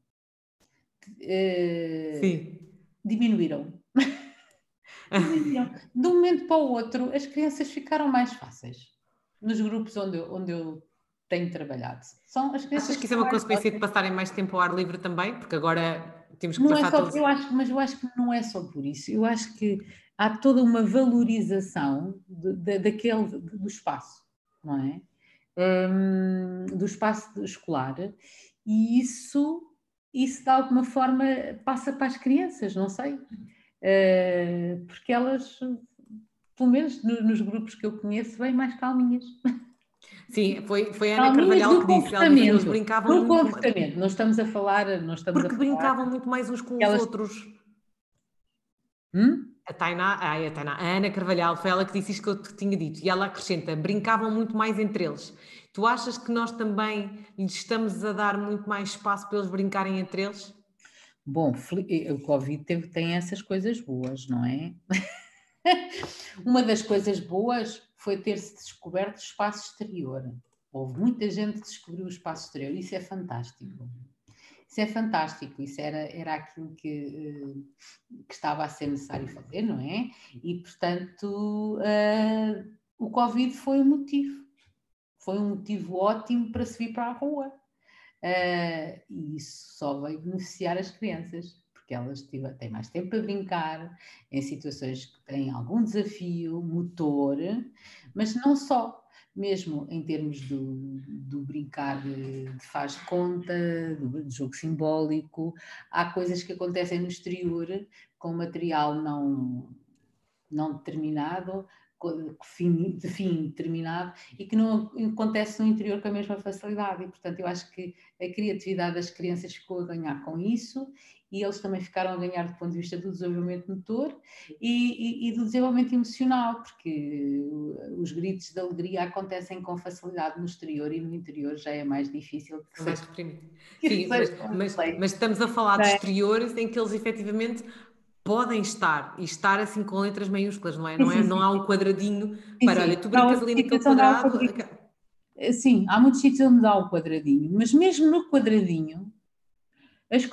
eh, diminuíram. De um momento para o outro, as crianças ficaram mais fáceis nos grupos onde eu, onde eu tenho trabalhado. São as crianças Achas que isso é uma consequência de passarem mais tempo ao ar livre também? Porque agora temos que não é só, eu acho, Mas eu acho que não é só por isso. Eu acho que há toda uma valorização de, de, daquele, do espaço, não é? Um, do espaço escolar e isso, isso de alguma forma passa para as crianças, não sei. Eh, porque elas, pelo menos nos grupos que eu conheço, vêm mais calminhas. Sim, foi, foi a Ana Carvalhal que disse, eles brincavam no muito comportamento, não estamos a falar, não estamos porque a falar, brincavam muito mais uns com elas... os outros. Hum? A, Tainá, ai, a, Tainá, a Ana Carvalhal foi ela que disse isto que eu te tinha dito, e ela acrescenta: brincavam muito mais entre eles. Tu achas que nós também lhes estamos a dar muito mais espaço para eles brincarem entre eles? Bom, eh, o Covid teve, tem essas coisas boas, não é? [LAUGHS] Uma das coisas boas foi ter-se descoberto o espaço exterior. Houve muita gente que descobriu o espaço exterior, isso é fantástico. isso é fantástico, isso era, era aquilo que, eh, que estava a ser necessário fazer, não é? E, portanto, uh, o Covid foi um motivo, foi um motivo ótimo para se vir para a rua. Uh, e isso só veio beneficiar as crianças, porque elas têm mais tempo para brincar, em situações que têm algum desafio, motor, mas não só. Mesmo em termos do, do brincar de, de faz conta, do, do, jogo simbólico, há coisas que acontecem no exterior com material não, não determinado, de fim determinado e que não acontece no interior com a mesma facilidade. E, portanto, eu acho que a criatividade das crianças ficou a ganhar com isso e eles também ficaram a ganhar do ponto de vista do desenvolvimento motor e, e, e do desenvolvimento emocional, porque os gritos de alegria acontecem com facilidade no exterior e no interior já é mais difícil. De mais [LAUGHS] Sim, mas, mas, mas, estamos a falar de exteriores em que eles efetivamente podem estar e estar assim com letras maiúsculas, não é? Não, é, não há um quadradinho para, olha, tu brincas ali naquele quadrado. Sim, há muitos sítios onde dá o quadradinho, mas mesmo no quadradinho, as,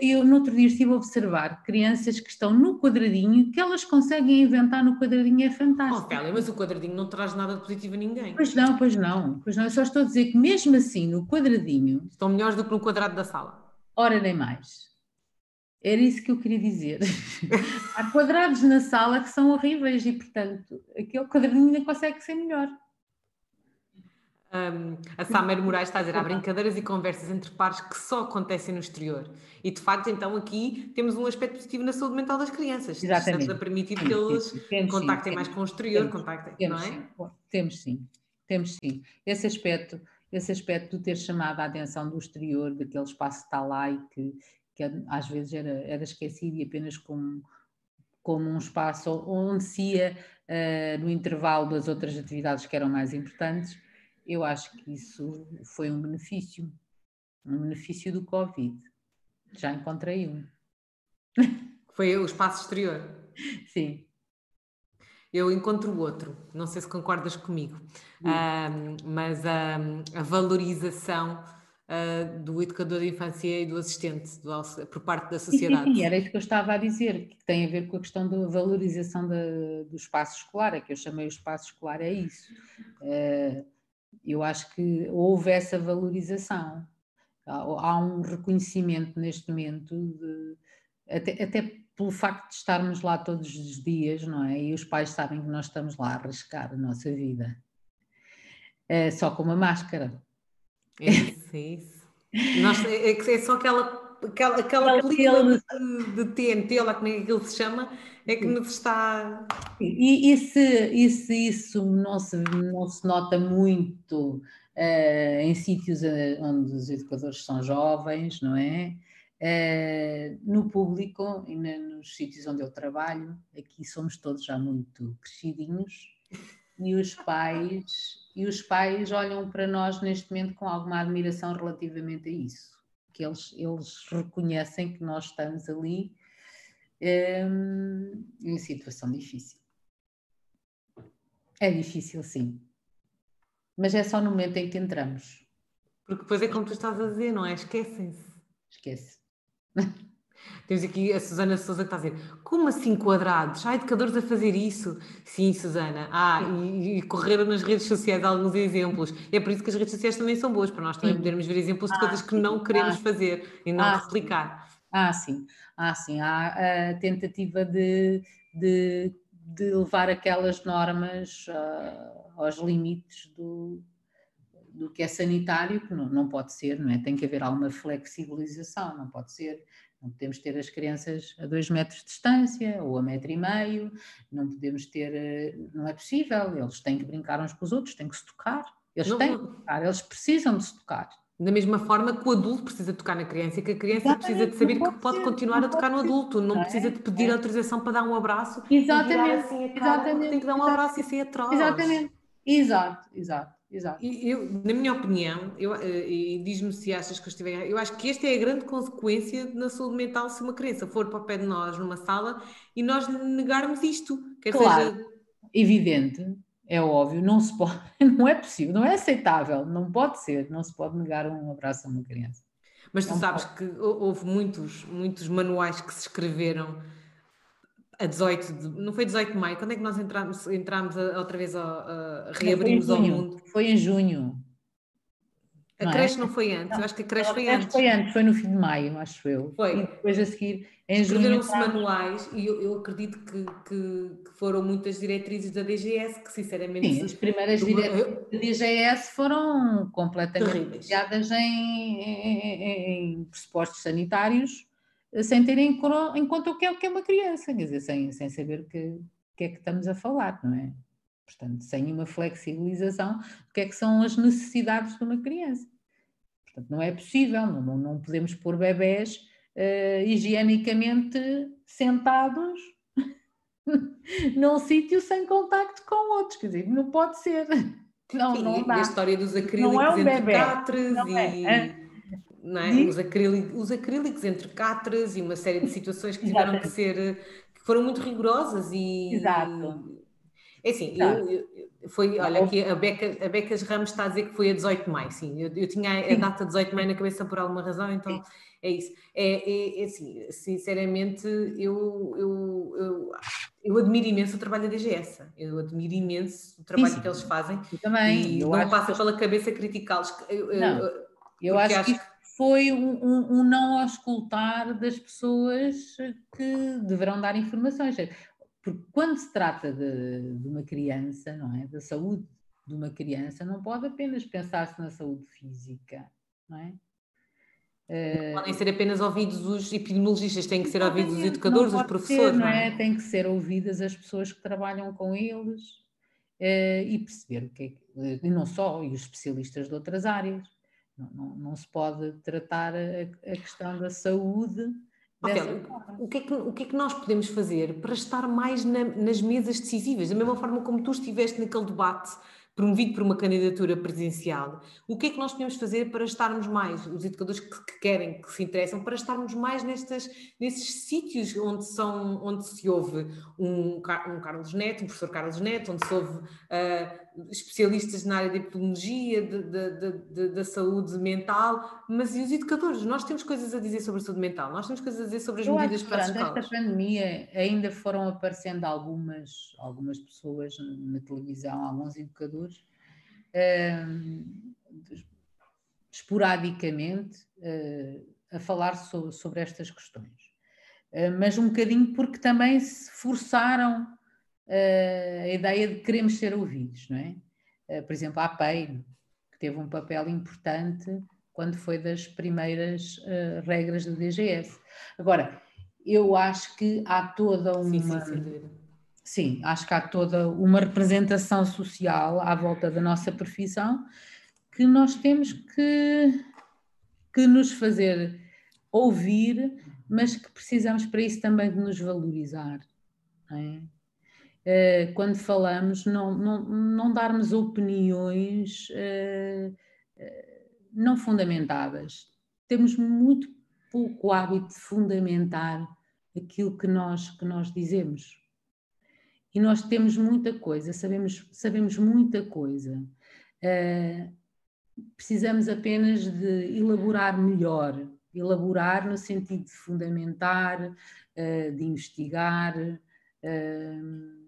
eu no outro dia estive a observar crianças que estão no quadradinho, que elas conseguem inventar no quadradinho, é fantástico. Oh, mas o quadradinho não traz nada de positivo a ninguém. Pois não, pois não, pois não, eu só estou a dizer que mesmo assim, no quadradinho... Estão melhores do que no quadrado da sala. Ora, nem mais. Era isso que eu queria dizer. [LAUGHS] Há quadrados na sala que são horríveis e, portanto, aquele quadradinho nem consegue ser melhor. Um, a Samer Moraes está a dizer, há brincadeiras e conversas entre pares que só acontecem no exterior. E de facto, então aqui temos um aspecto positivo na saúde mental das crianças. Exatamente. Estamos a permitir que eles temos, contactem sim, mais com o exterior, temos, contactem, temos, não é? Sim. Temos sim, temos sim. Esse aspecto, esse aspecto de ter chamado a atenção do exterior, daquele espaço que está lá e que, que às vezes era, era esquecido e apenas como, como um espaço onde se ia uh, no intervalo das outras atividades que eram mais importantes, eu acho que isso foi um benefício, um benefício do Covid. Já encontrei um. Foi o espaço exterior? [LAUGHS] Sim. Eu encontro outro, não sei se concordas comigo, um, mas a valorização uh, do educador de infância e do assistente do, por parte da sociedade. Sim, sim, era isso que eu estava a dizer, que tem a ver com a questão da valorização de, do espaço escolar, é que eu chamei o espaço escolar, é isso. Uh, eu acho que houve essa valorização. Há um reconhecimento neste momento, de, até, até pelo facto de estarmos lá todos os dias, não é? E os pais sabem que nós estamos lá a arriscar a nossa vida. É, só com uma máscara. É isso, é isso. Nós, é, é, é só aquela, aquela, aquela película de, de TNT, lá como é que aquilo se chama, é que nos está. E, e se, e se isso não se, não se nota muito uh, em sítios eh, onde os educadores são jovens, não é? Uh, no público e na, nos sítios onde eu trabalho, aqui somos todos já muito crescidinhos e os pais e os pais olham para nós neste momento com alguma admiração relativamente a isso, que eles, eles reconhecem que nós estamos ali um, em situação difícil. É difícil, sim. Mas é só no momento em que entramos. Porque depois é como tu estás a dizer, não é? Esquecem-se. Esquece. [LAUGHS] Temos aqui a Susana Souza que está a dizer: como assim quadrados? Há educadores a fazer isso? Sim, Susana. Ah, e, e correram nas redes sociais alguns exemplos. É por isso que as redes sociais também são boas, para nós também podermos ver exemplos de ah, coisas que não queremos ah, fazer e não ah, replicar. Ah, sim. Ah, sim. Há a tentativa de, de, de levar aquelas normas uh, aos limites do, do que é sanitário, que não, não pode ser, não é? Tem que haver alguma flexibilização, não pode ser não podemos ter as crianças a dois metros de distância ou a metro e meio, não podemos ter, eh, não é possível, eles têm que brincar uns com os outros, têm que se tocar, eles não, têm que tocar, eles precisam de se tocar. Da mesma forma que o adulto precisa tocar na criança e que a criança Exatamente, precisa de saber que pode ser, continuar a tocar no adulto, não, é? precisa de pedir é. autorização para dar um abraço Exatamente. assim Exatamente. tem que dar um abraço e ser atroz. Exatamente, exato, exato. Exato. Eu, na minha opinião, eu, eh, e diz-me se achas que eu estiver eu acho que esta é a grande consequência na saúde mental se uma criança for para o pé de nós numa sala e nós negarmos isto. Quer claro, seja... evidente, é óbvio, não se pode, [LAUGHS] não é possível, não é aceitável, não pode ser, não se pode negar um abraço a uma criança. Mas tu sabes que houve muitos, muitos manuais que se escreveram a 18 de, não foi 18 de maio, quando é que nós entramos, entramos outra vez a, a reabrimos ao mundo? Foi em junho. A não é? creche é? não foi antes, não, acho que a creche foi antes. Foi antes, foi no fim de maio, acho eu. Foi. E depois a seguir, em Escreveram-se manuais e eu, eu acredito que, que, que, foram muitas diretrizes da DGS que sinceramente... Sim, as primeiras diretrizes da DGS foram completamente baseadas em, em, em pressupostos sanitários sem ter em, conta o que é, o que é uma criança, quer dizer, sem, sem saber o que, que é que estamos a falar, não é? Portanto, sem uma flexibilização do que é que são as necessidades de uma criança. Portanto, não é possível, não, não podemos pôr bebés uh, higienicamente sentados [LAUGHS] num sítio sem contacto com outros, quer dizer, não pode ser. [LAUGHS] Não, Sim, não dá. E a história dos acrílicos é um entre bebê. catres não e... É. É? os, acrílicos, os acrílicos entre catres e uma série de situações que tiveram que ser que foram muito rigorosas e Exato. É assim, eu, eu, foi, olha, aqui a Beca, a Becas Ramos está a dizer que foi a 18 de maio, sim, eu, eu tinha a, a data 18 de maio na cabeça por alguma razão, então sim. é isso. É, é, é, assim, sinceramente, eu, eu, eu, eu, admiro imenso o trabalho da DGS, eu admiro imenso o trabalho sim, que eles fazem. Eu também. E eu não passa que... pela cabeça criticá-los. Não, eu acho, acho que foi um, um, um, não auscultar das pessoas que deverão dar informações. Porque quando se trata de, de uma criança, não é? Da saúde de uma criança, não pode apenas pensar-se na saúde física, não é? Não podem ser apenas ouvidos os epidemiologistas, têm que ser ouvidos os educadores, os professores. Ser, não é? é? Tem que ser ouvidas as pessoas que trabalham com eles uh, e perceber o que é que, e não só, e os especialistas de outras áreas. Não, não, não se pode tratar a, a questão da saúde o, que é que, o que é que nós podemos fazer para estar mais na, nas mesas decisivas? Da mesma forma como tu estiveste naquele debate promovido por uma candidatura presidencial, o que é que nós podemos fazer para estarmos mais, os educadores que, que querem, que se interessam, para estarmos mais nestas, nesses sítios onde, são, onde se ouve um, um Carlos Neto, um professor Carlos Neto, onde se ouve uh, especialistas na área epidemiologia, de, de, de, da saúde mental, mas e os educadores? Nós temos coisas a dizer sobre a saúde mental, nós temos coisas a dizer sobre as Eu medidas para as escolas. Nesta pandemia ainda foram aparecendo algumas, algumas pessoas na televisão, alguns educadores esporadicamente uh, a falar so, sobre estas questões. Uh, mas um bocadinho porque também se forçaram a ideia de queremos ser ouvidos, não é? por exemplo, a APEI, que teve um papel importante quando foi das primeiras regras do DGS. Agora, eu acho que há toda uma. Sim, sim, Sim, acho que há toda uma representação social à volta da nossa profissão que nós temos que, que nos fazer ouvir, mas que precisamos para isso também de nos valorizar. É? Eh, quando falamos, não, não, não darmos opiniões eh, não fundamentadas. Temos muito pouco hábito de fundamentar aquilo que nós, que nós dizemos e nós temos muita coisa, sabemos, sabemos muita coisa. Uh, precisamos apenas de elaborar melhor, elaborar no sentido de fundamentar, uh, de investigar, uh,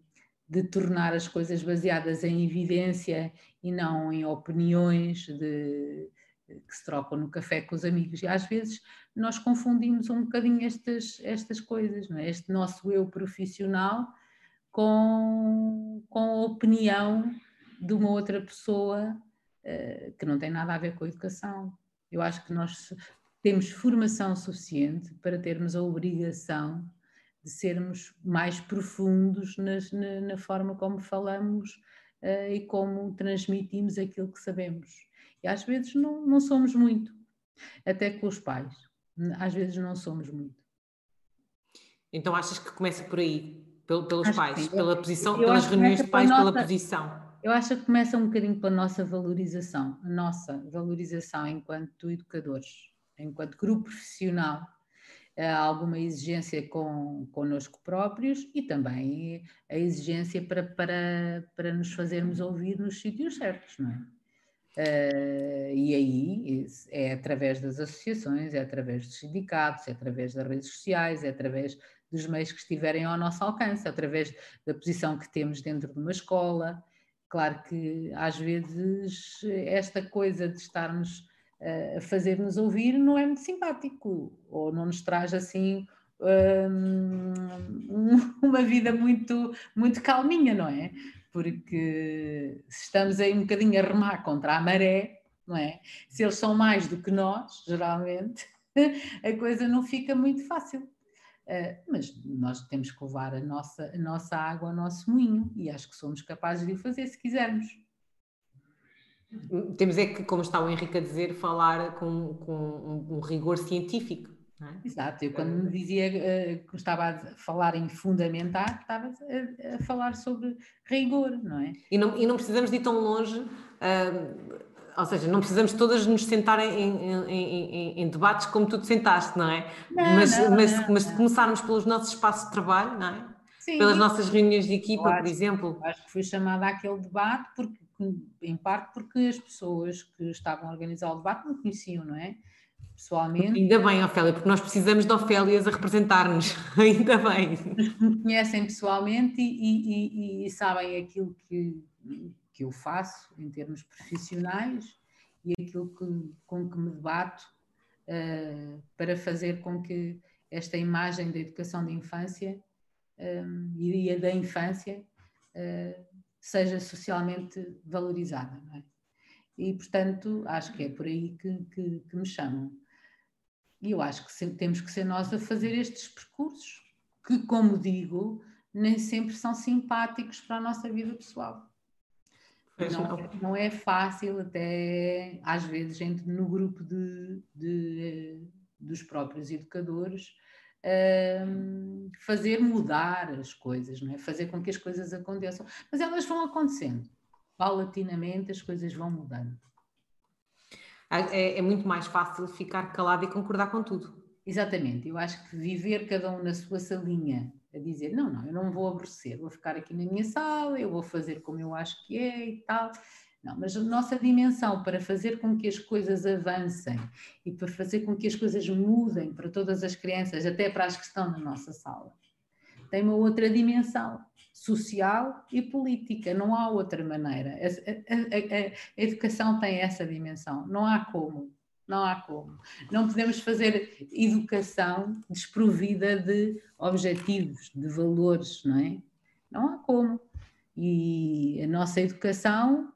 de tornar as coisas baseadas em evidência e não em opiniões de, que se trocam no café com os amigos. E às vezes nós confundimos um bocadinho estas, estas coisas, é? este nosso eu profissional com, com a opinião de uma outra pessoa uh, que não tem nada a ver com a educação. Eu acho que nós temos formação suficiente para termos a obrigação de sermos mais profundos nas, na, na, forma como falamos uh, e como transmitimos aquilo que sabemos. E às vezes não, não somos muito, até com os pais. Às vezes não somos muito. Então achas que começa por aí? pelos acho pais, pela posição, pelas reuniões de pais, nossa, pela posição. Eu acho que começa um bocadinho pela nossa valorização, a nossa valorização enquanto educadores, enquanto grupo profissional, alguma exigência com, connosco próprios e também a exigência para, para, para nos fazermos ouvir nos sítios certos, não é? Uh, e aí é através das associações, é através dos sindicatos, é através das redes sociais, é através dos meios que estiverem ao nosso alcance, através da posição que temos dentro de uma escola. Claro que às vezes esta coisa de estarmos a fazer-nos ouvir não é muito simpático, ou não nos traz assim um, [LAUGHS] uma vida muito, muito calminha, não é? porque se estamos aí um bocadinho a remar contra a maré, não é? Se eles são mais do que nós, geralmente, [LAUGHS] a coisa não fica muito fácil. Uh, mas nós temos que levar a nossa, a nossa água ao nosso moinho e acho que somos capazes de o fazer se quisermos. Temos é que, como está o Henrique a dizer, falar com, com um, um rigor científico é? Exato, eu quando me dizia uh, que estava a falar em fundamentar, estava a, a, falar sobre rigor, não é? E não, e não precisamos de ir tão longe, uh, ou seja, não precisamos todas nos sentar em, em, em, em debates como tu te sentaste, não é? Não, mas, não, mas, não, mas se começarmos pelos nossos espaços de trabalho, não é? Sim, Pelas nossas reuniões de equipa, por exemplo. Acho que fui chamada àquele debate, porque, em parte porque as pessoas que estavam a organizar o debate não conheciam, não é? pessoalmente. Ainda bem, Ofélia, porque nós precisamos de Ofélias a representar-nos. [LAUGHS] Ainda bem. Me conhecem pessoalmente e, e, e, sabem aquilo que, que eu faço em termos profissionais e aquilo que, com que me debato uh, para fazer com que esta imagem da educação de infância um, eh, e da infância uh, seja socialmente valorizada. É? E, portanto, acho que é por aí que, que, que me chamam. E eu acho que sempre, temos que ser nós a fazer estes percursos, que, como digo, nem sempre são simpáticos para a nossa vida pessoal. Não, é, não, é fácil, até às vezes, entre, no grupo de, de, dos próprios educadores, um, fazer mudar as coisas, não é? fazer com que as coisas aconteçam. Mas elas vão acontecendo, paulatinamente as coisas vão mudando é, é muito mais fácil ficar calado e concordar com tudo. Exatamente, eu acho que viver cada um na sua salinha a dizer não, não, eu não vou aborrecer, vou ficar aqui na minha sala, eu vou fazer como eu acho que é e tal. Não, mas a nossa dimensão para fazer com que as coisas avancem e para fazer com que as coisas mudem para todas as crianças, até para as que estão na nossa sala, tem uma outra dimensão social e política, não há outra maneira. A, a, a, a, educação tem essa dimensão, não há como, não há como. Não podemos fazer educação desprovida de objetivos, de valores, não é? Não há como. E a nossa educação,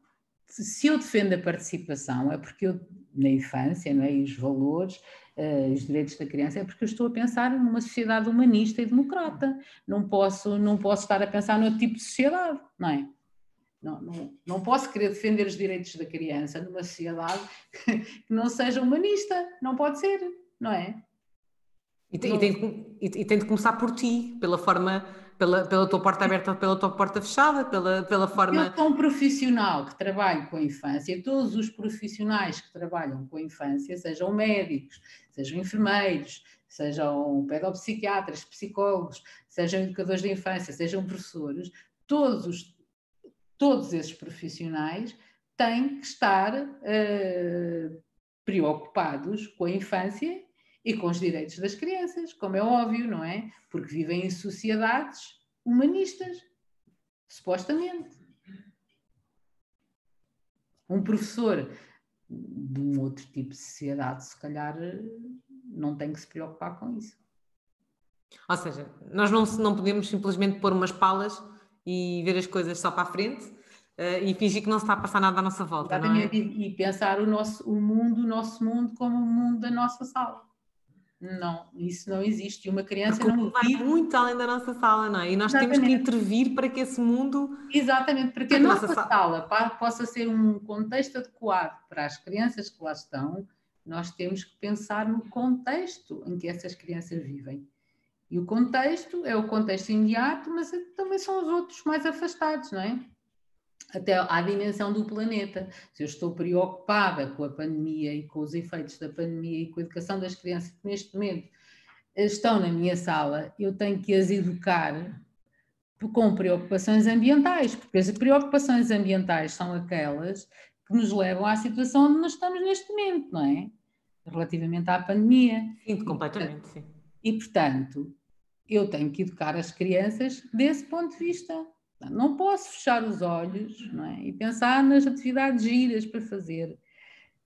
se eu defendo a participação, é porque eu, na infância, não é? E os valores, uh, os direitos da criança, é porque eu estou a pensar numa sociedade humanista e democrata. Não posso, não posso estar a pensar no tipo de sociedade, não é? Não, não, não posso querer defender os direitos da criança numa sociedade [LAUGHS] que não seja humanista. Não pode ser, não é? E, tem, não... e, tem, e tem de começar por ti, pela forma pela, pela tua porta aberta ou pela tua porta fechada, pela, pela forma. Eu, como profissional que trabalho com a infância, todos os profissionais que trabalham com a infância, sejam médicos, sejam enfermeiros, sejam pedopsiquiatras, psicólogos, sejam educadores de infância, sejam professores, todos, os, todos esses profissionais têm que estar uh, preocupados com a infância e com os direitos das crianças, como é óbvio, não é? Porque vivem em sociedades humanistas, supostamente. Um professor de um outro tipo de sociedade, se calhar, não tem que se preocupar com isso. Ou seja, nós não, não podemos simplesmente pôr umas palas e ver as coisas só para a frente uh, e fingir que não se está a passar nada à nossa volta. Exatamente, é? e, e, pensar o, nosso, o mundo, o nosso mundo, como o mundo da nossa sala. Não, isso não existe. E uma criança não vai vive... muito além da nossa sala, não é? E nós Exatamente. temos que intervir para que esse mundo. Exatamente, para que a nossa, nossa sala possa ser um contexto adequado para as crianças que lá estão, nós temos que pensar no contexto em que essas crianças vivem. E o contexto é o contexto imediato, mas também são os outros mais afastados, não é? Até à dimensão do planeta. Se eu estou preocupada com a pandemia e com os efeitos da pandemia e com a educação das crianças que neste momento estão na minha sala, eu tenho que as educar com preocupações ambientais, porque as preocupações ambientais são aquelas que nos levam à situação onde nós estamos neste momento, não é? Relativamente à pandemia. Sim, completamente, sim. E, portanto, eu tenho que educar as crianças desse ponto de vista. Não posso fechar os olhos não é? e pensar nas atividades giras para fazer.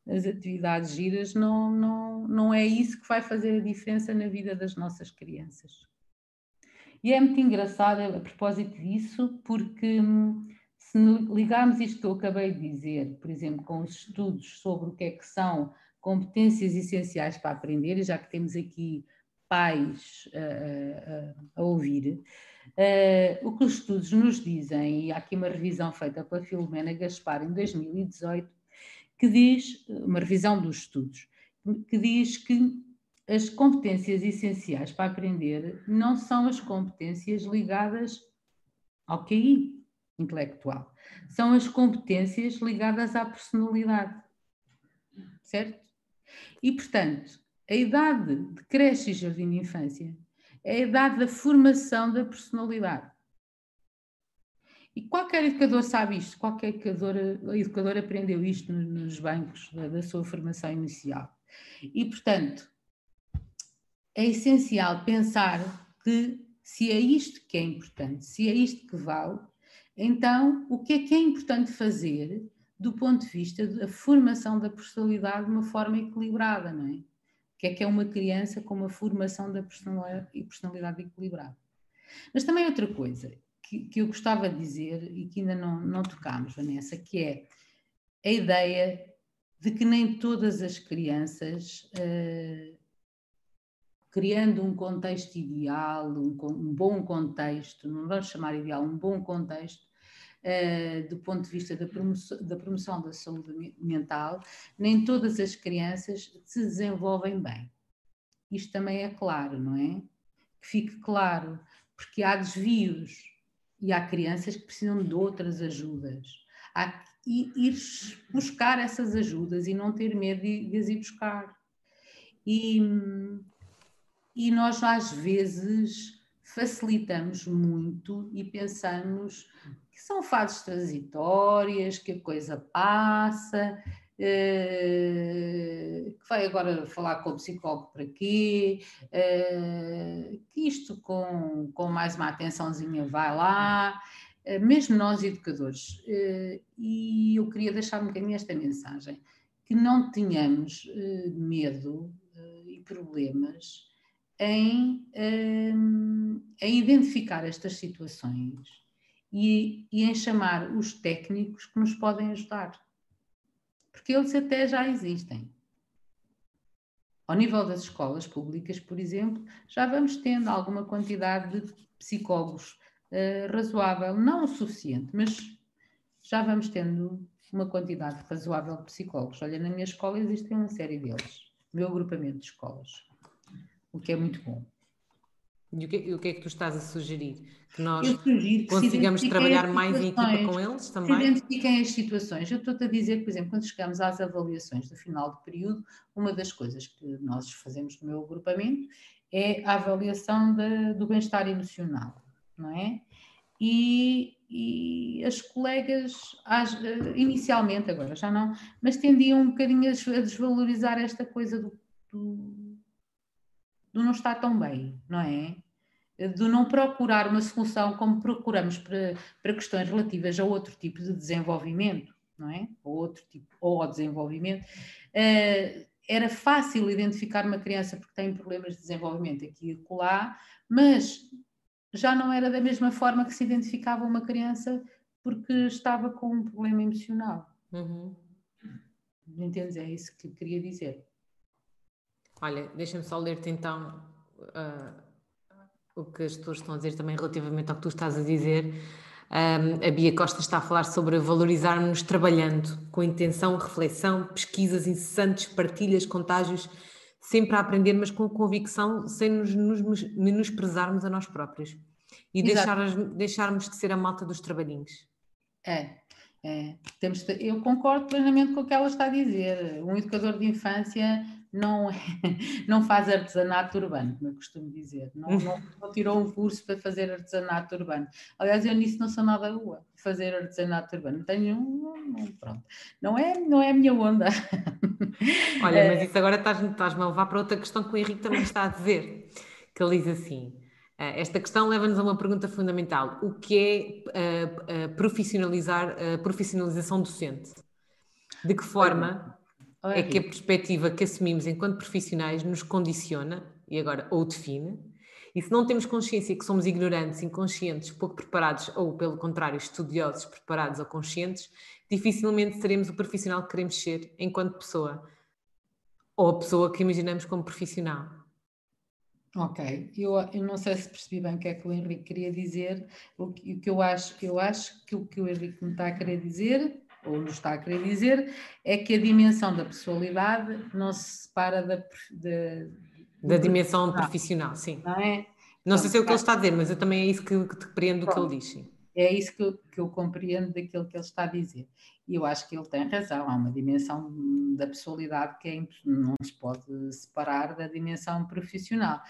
As atividades giras não, não, não é isso que vai fazer a diferença na vida das nossas crianças. E é muito engraçado a propósito disso, porque hum, se ligarmos isto que eu acabei de dizer, por exemplo, com os estudos sobre o que é que são competências essenciais para aprender, e já que temos aqui pais uh, uh, a ouvir, uh, o que os estudos nos dizem, e há aqui uma revisão feita pela Filomena Gaspar em 2018, que diz, uma revisão dos estudos, que diz que as competências essenciais para aprender não são as competências ligadas ao QI intelectual, são as competências ligadas à personalidade, certo? E, portanto, a idade de creche e jardim de infância é a idade da formação da personalidade. E qualquer educador sabe isto, qualquer educador, educador aprendeu isto nos bancos da, da sua formação inicial. E, portanto, é essencial pensar que se é isto que é importante, se é isto que vale, então o que é que é importante fazer do ponto de vista da formação da personalidade de uma forma equilibrada, não é? Que é que é uma criança com uma formação da personalidade, e personalidade equilibrada? Mas também outra coisa que, que eu gostava de dizer e que ainda não, não tocámos, Vanessa, que é a ideia de que nem todas as crianças uh, criando um contexto ideal, um, um, bom contexto, não vamos chamar ideal, um bom contexto, uh, do ponto de vista da promoção, da promoção da saúde mental, nem todas as crianças se desenvolvem bem. Isto também é claro, não é? Que fique claro, porque há desvios e há crianças que precisam de outras ajudas. Há que ir buscar essas ajudas e não ter medo de, de as ir buscar. E, e nós às vezes facilitamos muito e pensamos que são fases transitórias, que a coisa passa, eh, que vai agora falar com o psicólogo para quê, eh, que isto com, com mais uma atençãozinha vai lá, eh, mesmo nós educadores. E eu queria deixar um bocadinho esta mensagem, que não tenhamos medo e problemas em, em identificar estas situações e, e em chamar os técnicos que nos podem ajudar. Porque eles até já existem. Ao nível das escolas públicas, por exemplo, já vamos tendo alguma quantidade de psicólogos uh, razoável, não o suficiente, mas já vamos tendo uma quantidade razoável de psicólogos. Olha, na minha escola existem uma série deles, meu agrupamento de escolas o que é muito bom. E o que, o que é que tu estás a sugerir? Que nós que consigamos trabalhar mais em equipa com eles também? Se identifiquem as situações. Eu estou-te a dizer, por exemplo, quando chegamos às avaliações do final do período, uma das coisas que nós fazemos no meu agrupamento é a avaliação de, do bem-estar emocional, não é? E, e as colegas, as, inicialmente, agora já não, mas tendiam um bocadinho a desvalorizar esta coisa do, do do não estar tão bem, não é? De não procurar uma solução como procuramos para, para questões relativas a outro tipo de desenvolvimento, não é? Ou outro tipo, ou ao desenvolvimento. Uh, era fácil identificar uma criança porque tem problemas de desenvolvimento aqui e lá, mas já não era da mesma forma que se identificava uma criança porque estava com um problema emocional. Uhum. Entendes? É isso que queria dizer. Olha, deixa-me só ler-te então uh, o que as pessoas estão a dizer também relativamente ao que tu estás a dizer. Um, a Bia Costa está a falar sobre valorizar-nos trabalhando, com intenção, reflexão, pesquisas incessantes, partilhas, contágios, sempre a aprender, mas com convicção, sem nos, nos menosprezarmos a nós próprios. E deixar, deixarmos de ser a malta dos trabalhinhos. É, é. Temos, eu concordo plenamente com o que ela está a dizer. Um educador de infância não, é, [LAUGHS] não faz artesanato urbano, como eu costumo dizer. Não, não, não, tirou um curso para fazer artesanato urbano. Aliás, eu nisso não sou nada boa, fazer artesanato urbano. Não tenho um, pronto. Não é, não é a minha onda. [LAUGHS] Olha, mas isso agora estás-me estás a levar para outra questão que o Henrique também está a dizer, que ele diz assim, eh, esta questão leva-nos a uma pergunta fundamental. O que é uh, uh, profissionalizar a uh, profissionalização docente? De que forma é que a perspectiva que assumimos enquanto profissionais nos condiciona, e agora, ou define, e se não temos consciência que somos ignorantes, inconscientes, pouco preparados, ou pelo contrário, estudiosos, preparados ou conscientes, dificilmente seremos o profissional que queremos ser enquanto pessoa, ou a pessoa que imaginamos como profissional. Ok, eu, eu não sei se percebi bem o que é que o Henrique queria dizer, o que, o que eu acho, eu acho que o que o Henrique me está a querer dizer ou nos está a querer dizer, é que a dimensão da pessoalidade não se separa da, da, da dimensão profissional, sim. Não é? Não sei se é o que ele está a dizer, mas eu também é isso que, que compreendo o que ele diz. Sim. É isso que eu, que eu compreendo daquilo que ele está a dizer. E eu acho que ele tem razão. Há uma dimensão da pessoalidade que é, não se pode separar da dimensão profissional.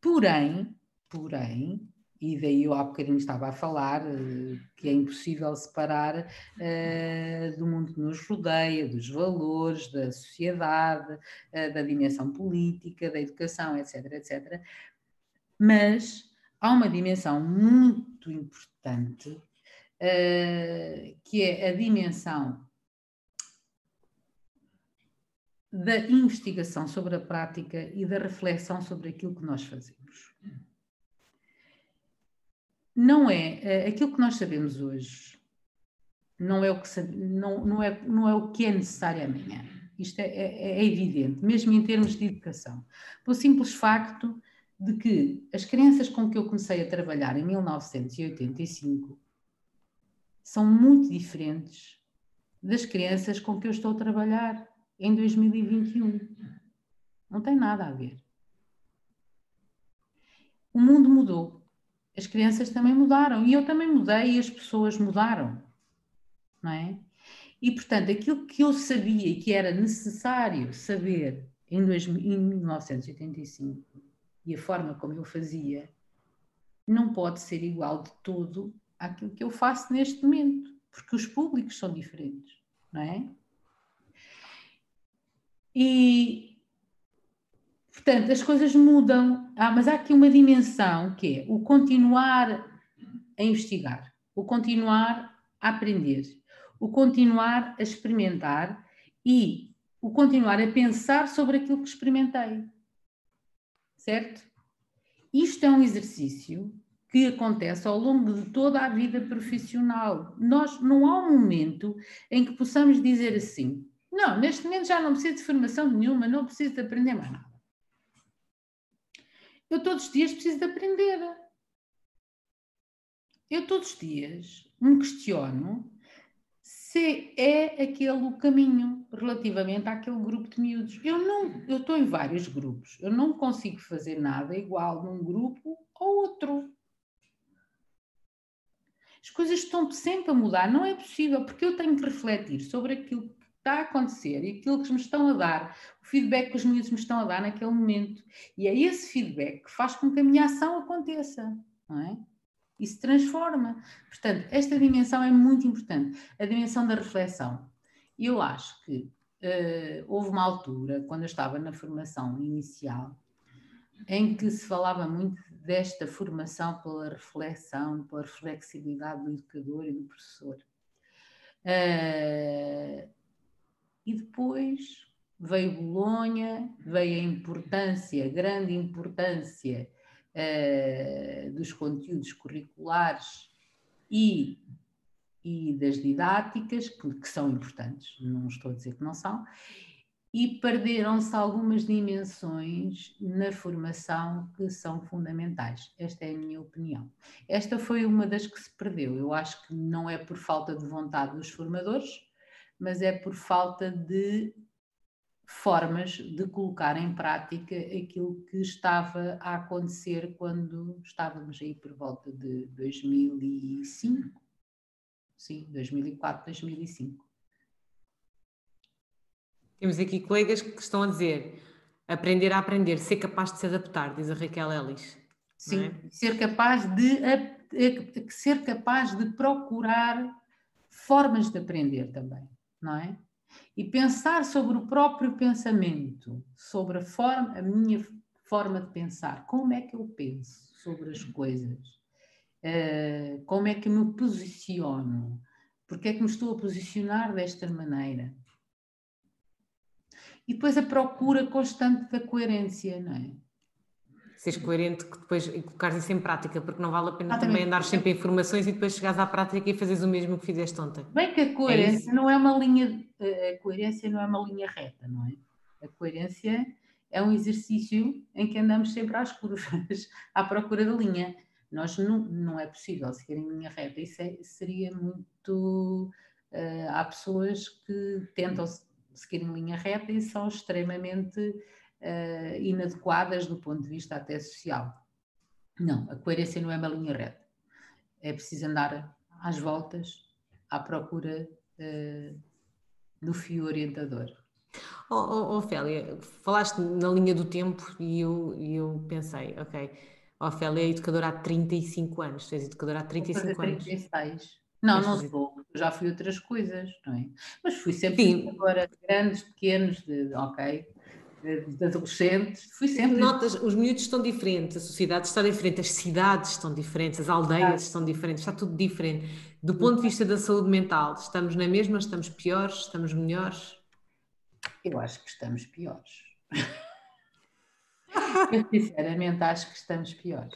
Porém, porém, e daí eu há bocadinho estava a falar eh, que é impossível separar uh, do mundo que nos rodeia, dos valores, da sociedade, uh, da dimensão política, da educação, etc, etc. Mas há uma dimensão muito importante uh, que é a dimensão da investigação sobre a prática e da reflexão sobre aquilo que nós fazemos não é, é aquilo que nós sabemos hoje não é o que não, não, é, não é o que é necessário amanhã. Isto é, é, é evidente, mesmo em termos de educação. Pelo simples facto de que as crianças com que eu comecei a trabalhar em 1985 são muito diferentes das crianças com que eu estou a trabalhar em 2021. Não tem nada a ver. O mundo mudou as crianças também mudaram e eu também mudei e as pessoas mudaram, não é? E portanto, aquilo que eu sabia que era necessário saber em, 2000, em 1985 e a forma como eu fazia não pode ser igual de todo àquilo que eu faço neste momento, porque os públicos são diferentes, não é? E, Portanto, as coisas mudam, ah, mas há aqui uma dimensão que é o continuar a investigar, o continuar a aprender, o continuar a experimentar e o continuar a pensar sobre aquilo que experimentei. Certo? Isto é um exercício que acontece ao longo de toda a vida profissional. Nós não há um momento em que possamos dizer assim: não, neste momento já não preciso de formação nenhuma, não preciso de aprender mais nada. Eu todos os dias preciso de aprender. Eu todos os dias me questiono se é aquele o caminho relativamente àquele grupo de miúdos. Eu não, eu estou em vários grupos, eu não consigo fazer nada igual num grupo ou outro. As coisas estão sempre a mudar, não é possível, porque eu tenho que refletir sobre aquilo está a acontecer e aquilo que me estão a dar, o feedback que os miúdos me estão a dar naquele momento. E é esse feedback que faz com que a minha ação aconteça, não é? E se transforma. Portanto, esta dimensão é muito importante, a dimensão da reflexão. Eu acho que uh, houve uma altura, quando eu estava na formação inicial, em que se falava muito desta formação pela reflexão, pela flexibilidade do educador e do professor. Uh, e depois veio Bolonha, veio a importância, grande importância uh, dos conteúdos curriculares e, e das didáticas, que, que são importantes, não estou a dizer que não são, e perderam-se algumas dimensões na formação que são fundamentais. Esta é a minha opinião. Esta foi uma das que se perdeu. Eu acho que não é por falta de vontade dos formadores, mas é por falta de formas de colocar em prática aquilo que estava a acontecer quando estávamos aí por volta de 2005. Sim, 2004, 2005. Temos aqui colegas que estão a dizer aprender a aprender, ser capaz de se adaptar, diz a Raquel Ellis. Sim, é? ser capaz de ser capaz de procurar formas de aprender também, não é? E pensar sobre o próprio pensamento, sobre a forma, a minha forma de pensar, como é que eu penso sobre as coisas, uh, como é que me posiciono, porque é que me estou a posicionar desta maneira. E depois a procura constante da coerência, não é? Seres coerente que depois e colocares isso em prática, porque não vale a pena também andar sempre em informações e depois chegares à prática e fazeres o mesmo que fizeste ontem. Bem que a coerência é não é uma linha, a coerência não é uma linha reta, não é? A coerência é um exercício em que andamos sempre às curvas, [LAUGHS] à procura da linha. Nós não, não é possível seguir em linha reta, isso é, seria muito. Uh, há pessoas que tentam seguir em linha reta e são extremamente uh, inadequadas do ponto de vista até social. Não, a coerência não é uma linha reta. É preciso andar às voltas, à procura uh, do fio orientador. Oh, oh, Ofélia, falaste na linha do tempo e eu, eu pensei, ok, Ofélia é educadora há 35 anos, tu és educadora há 35 anos. 36. Não, não sou, já fui outras coisas, não é? Mas fui sempre agora grandes, pequenos, de, ok, adolescentes, fui sempre. Notas, os miúdos estão diferentes, a sociedade está diferente, as cidades estão diferentes, as aldeias ah. estão diferentes, está tudo diferente. Do ponto de vista da saúde mental, estamos na mesma, estamos piores, estamos melhores? Eu acho que estamos piores. [LAUGHS] Eu sinceramente acho que estamos piores.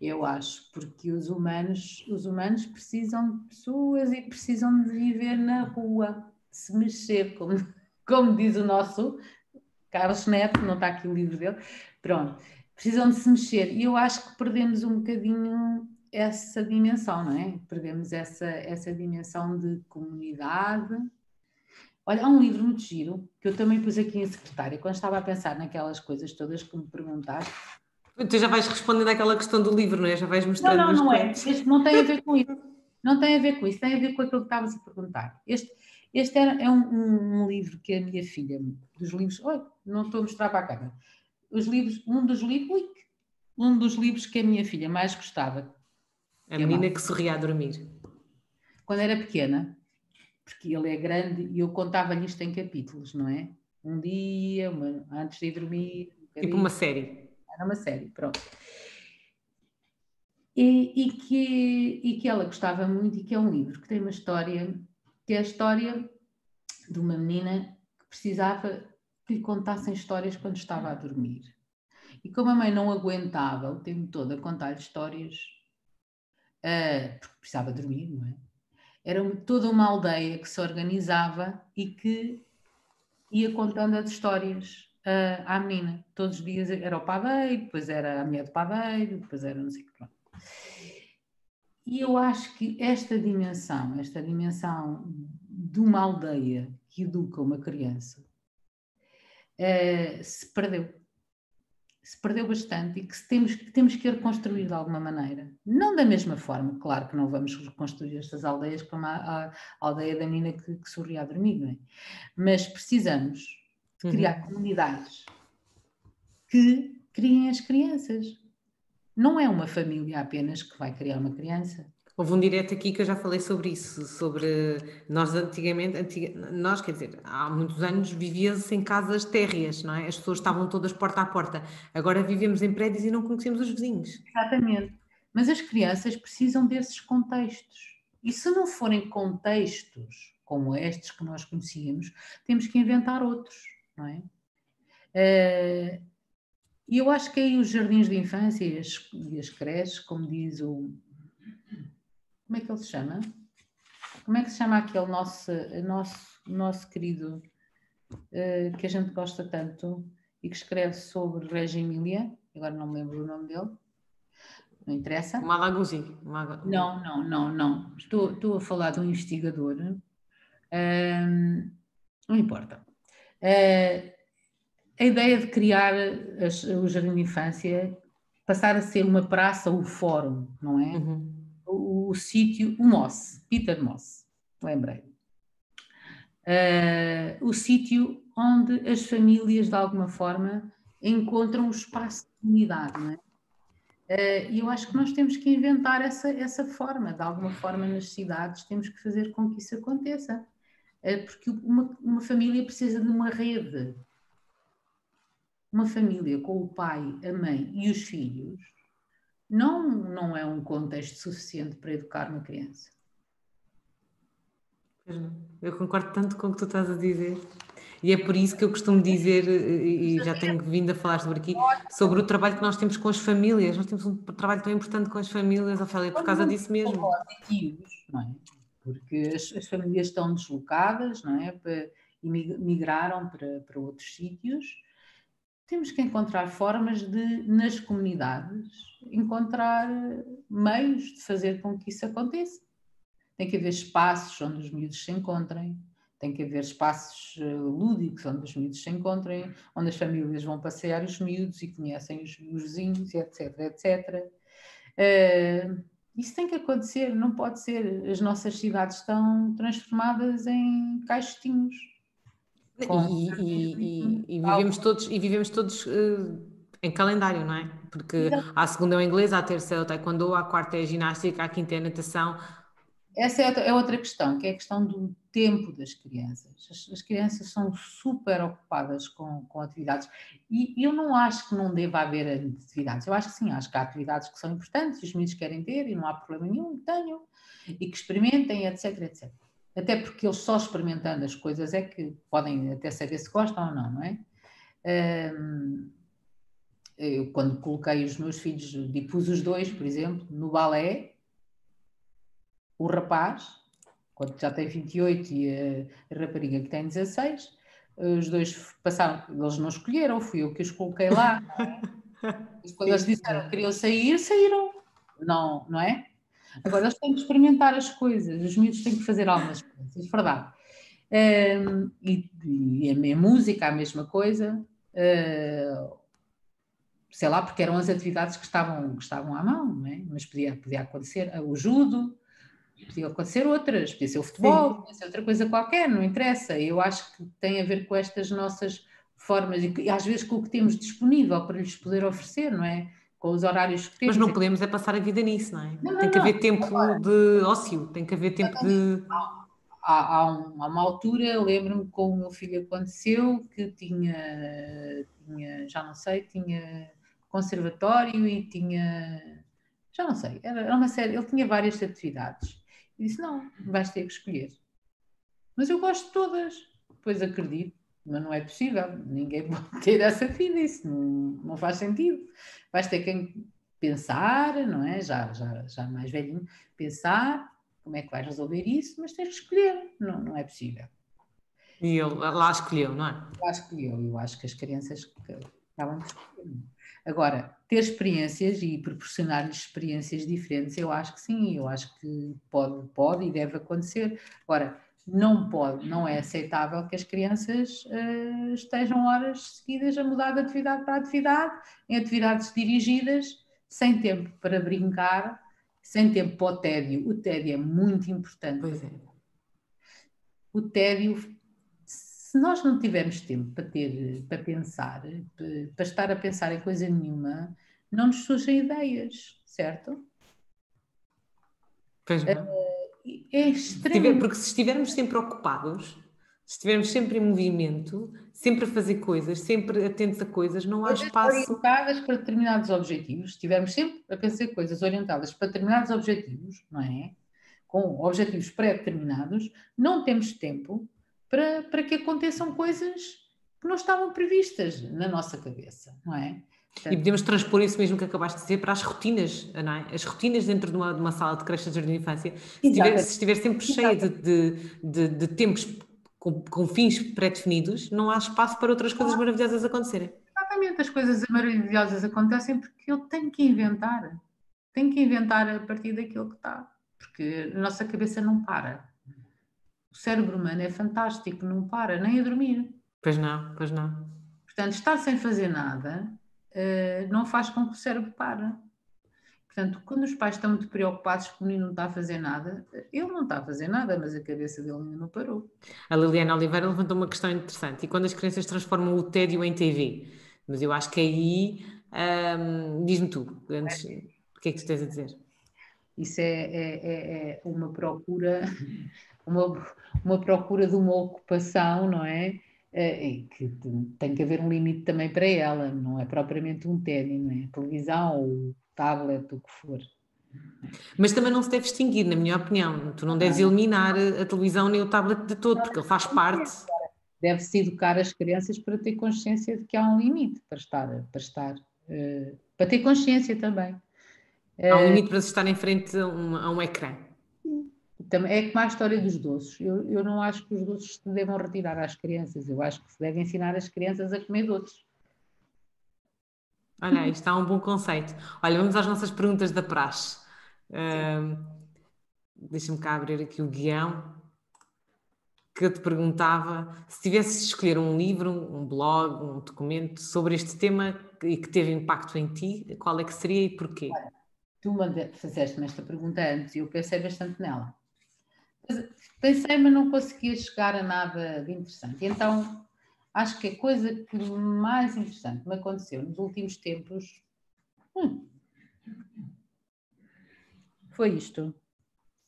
Eu acho, porque os humanos, os humanos precisam de pessoas e precisam de viver na rua, se mexer, como, como diz o nosso Carlos Neto, não está aqui o livro dele, pronto, precisam de se mexer. E eu acho que perdemos um bocadinho essa dimensão, não é? Perdemos essa, essa dimensão de comunidade. Olha, há um livro muito giro que eu também pus aqui em secretária, quando estava a pensar naquelas coisas todas que me perguntaste. Tu já vais respondendo àquela questão do livro, não é? Já vais mostrando. Não, não, não é. Este não tem a ver com isso. Não tem a ver com isso, tem a ver com aquilo que estavas a perguntar. Este, este é, um, um, um, livro que a minha filha, dos livros, oi, não estou a mostrar para a câmera, os livros, um dos livros, um dos livros que a minha filha mais gostava. A menina é que sorria a dormir. Quando era pequena, porque ele é grande e eu contava-lhe isto em capítulos, não é? Um dia, uma, antes de ir dormir. Um tipo uma série. Era uma série, pronto. E, e, que, e que ela gostava muito e que é um livro que tem uma história que é a história de uma menina que precisava que lhe contassem histórias quando estava a dormir. E como a mãe não aguentava o tempo todo a contar-lhe histórias, uh, porque precisava dormir, não é? Era toda uma aldeia que se organizava e que ia contando as histórias uh, à menina. Todos os dias era o padeiro, depois era a mulher do padeiro, depois era não sei o que. Pronto. E eu acho que esta dimensão, esta dimensão de uma aldeia que educa uma criança, uh, se perdeu. Se perdeu bastante e que temos, temos que reconstruir de alguma maneira. Não da mesma forma, claro que não vamos reconstruir estas aldeias como a, a, a aldeia da menina que, que sorria a dormir, não é? Mas precisamos de criar uhum. comunidades que criem as crianças não é uma família apenas que vai criar uma criança. Houve um direto aqui que eu já falei sobre isso, sobre nós antigamente, antiga, nós, quer dizer, há muitos anos vivia-se em casas térreas, não é? As pessoas estavam todas porta a porta. Agora vivemos em prédios e não conhecemos os vizinhos. Exatamente. Mas as crianças precisam desses contextos. E se não forem contextos como estes que nós conhecíamos, temos que inventar outros, não é? Uh, e eu acho que aí os jardins de infância e as, e as creches, como diz o. Como é que ele se chama? Como é que se chama aquele nosso, nosso, nosso querido uh, que a gente gosta tanto e que escreve sobre Reggio Emília? Agora não me lembro o nome dele. Não interessa? Malaguzzi. Não, não, não, não. Estou, estou a falar de um investigador. Um, não importa. Uh, a ideia de criar as, o Jardim de Infância passar a ser uma praça, o fórum, não é? Uhum. O, o, sítio, o Moss, Peter Moss, lembrei. uh, o sítio onde as famílias, de alguma forma, encontram o espaço de comunidade, não é? Uh, e eu acho que nós temos que inventar essa, essa forma, de alguma forma nas cidades temos que fazer com que isso aconteça, uh, porque uma, uma família precisa de uma rede. Uma família com o pai, a mãe e os filhos não, não é um contexto suficiente para educar uma criança. Eu concordo tanto com o que tu estás a dizer. E é por isso que eu costumo dizer, e já tenho vindo a falar sobre aqui, sobre o trabalho que nós temos com as famílias. Nós temos um trabalho tão importante com as famílias, Ofélia, por causa disso mesmo. Não é? Porque as, as, famílias estão deslocadas, não é? E migraram para, para outros sítios. Temos que encontrar formas de, nas comunidades, encontrar meios de fazer com que isso aconteça. Tem que haver espaços onde os miúdos se encontrem, tem que haver espaços eh, lúdicos onde os miúdos se encontrem, onde as famílias vão passear os miúdos e conhecem os, os vizinhos, etc, etc. Uh, isso tem que acontecer, não pode ser. As nossas cidades estão transformadas em caixotinhos. E, e, e, e, vivemos todos, e vivemos todos uh, em calendário, não é? Porque à segunda é o inglês, à terça é o taekwondo, à quarta é a ginástica, à quinta é a natação, essa é, é outra questão, que é a questão do tempo das crianças. As, as crianças são super ocupadas com, com atividades e eu não acho que não deva haver atividades. Eu acho que sim, acho que há atividades que são importantes e os meninos querem ter e não há problema nenhum, tenham e que experimentem, etc, etc. Até porque eles só experimentando as coisas é que podem até saber se gostam ou não, não é? eu, quando coloquei os meus filhos, e pus os dois, por exemplo, no balé, o rapaz, quando já tem 28 e a, rapariga que tem 16, os dois passaram, eles não escolheram, fui eu que os coloquei lá. [LAUGHS] quando eles disseram que queriam sair, saíram. Não, não é? Agora eles têm que experimentar as coisas, os miúdos têm que fazer algumas coisas, é verdade. Um, e, e, a, música, a mesma coisa, uh, sei lá, porque eram as atividades que estavam, que estavam à mão, não é? mas podia, podia acontecer o judo, Podia acontecer outras, podia ser o futebol, Sim. podia ser outra coisa qualquer, não interessa. Eu acho que tem a ver com estas nossas formas e, às vezes com o que temos disponível para lhes poder oferecer, não é? Com os horários que temos. Mas não podemos é passar a vida nisso, não é? Não, tem não, que haver não. tempo de ócio, tem que haver tempo de. Há, há, um, há uma altura, lembro-me com o meu filho aconteceu que tinha, tinha, já não sei, tinha conservatório e tinha, já não sei, era, era uma série, ele tinha várias atividades e disse: Não, vais ter que escolher. Mas eu gosto de todas. Pois acredito, mas não é possível. Ninguém pode [LAUGHS] ter essa vida. Isso não, não faz sentido. Vais ter que pensar, não é? Já, já, já mais velhinho, pensar como é que vais resolver isso, mas tens que escolher. Não, não é possível. E ele lá escolheu, não é? Lá escolheu. Eu acho que as crianças de escolher. Agora, ter experiências e proporcionar-lhes experiências diferentes, eu acho que sim, eu acho que pode, pode e deve acontecer. Agora, não pode, não é aceitável que as crianças uh, estejam horas seguidas a mudar de atividade para atividade, em atividades dirigidas, sem tempo para brincar, sem tempo para o tédio. O tédio é muito importante. Pois é. O tédio se nós não tivermos tempo para ter, para pensar, para estar a pensar em coisa nenhuma, não nos surgem ideias, certo? Pois não. Uh, é extremo. Porque se estivermos sempre ocupados, se estivermos sempre em movimento, sempre a fazer coisas, sempre atentos a coisas, não há espaço. Orientadas para determinados objetivos, se estivermos sempre a pensar coisas orientadas para determinados objetivos, não é? Com objetivos pré-determinados, não temos tempo para, para que aconteçam coisas que não estavam previstas na nossa cabeça, não é? Portanto, e podemos transpor isso mesmo que acabaste de dizer para as rotinas, não é? As rotinas dentro de uma, de uma sala de creche de jardim de infância. Se estiver, se estiver sempre cheia de, de, de, tempos com, com fins pré-definidos, não há espaço para outras coisas maravilhosas acontecerem. Exatamente, as coisas maravilhosas acontecem porque eu tenho que inventar. Tenho que inventar a partir daquilo que está. Porque a nossa cabeça não para. O cérebro humano é fantástico, não para nem a dormir. Pois não, pois não. Portanto, estar sem fazer nada não faz com que o cérebro pare. Portanto, quando os pais estão muito preocupados que o menino não está a fazer nada, ele não está a fazer nada, mas a cabeça dele ainda não parou. A Liliana Oliveira levantou uma questão interessante. E quando as crianças transformam o tédio em TV? Mas eu acho que aí, hum, diz-me tu, antes, o que é que tu tens a dizer? Isso é, é, é, é uma procura, [LAUGHS] uma, uma procura de uma ocupação, não é? É, que tem que haver um limite também para ela, não é propriamente um tédio, não é? Televisão ou tablet, o que for. Mas também não se deve extinguir, na minha opinião. Tu não deves eliminar a televisão nem o tablet de todo, porque ele faz parte. Deve-se educar as crianças para ter consciência de que há um limite para estar, para estar, uh, para ter consciência também. Há um limite para se estar em frente a um, a um ecrã. Também é como a história dos doces. Eu, eu não acho que os doces se devam retirar às crianças, eu acho que se deve ensinar as crianças a comer doces. Olha, isto está um bom conceito. Olha, vamos às nossas perguntas da praxe. Uh, Deixa-me cá abrir aqui o guião que eu te perguntava se tivesses de escolher um livro, um blog, um documento sobre este tema e que teve impacto em ti, qual é que seria e porquê? Tu fizeste-me esta pergunta antes e eu pensei bastante nela. Pensei, mas não conseguia chegar a nada de interessante. Então acho que a coisa que mais interessante me aconteceu nos últimos tempos hum, foi isto.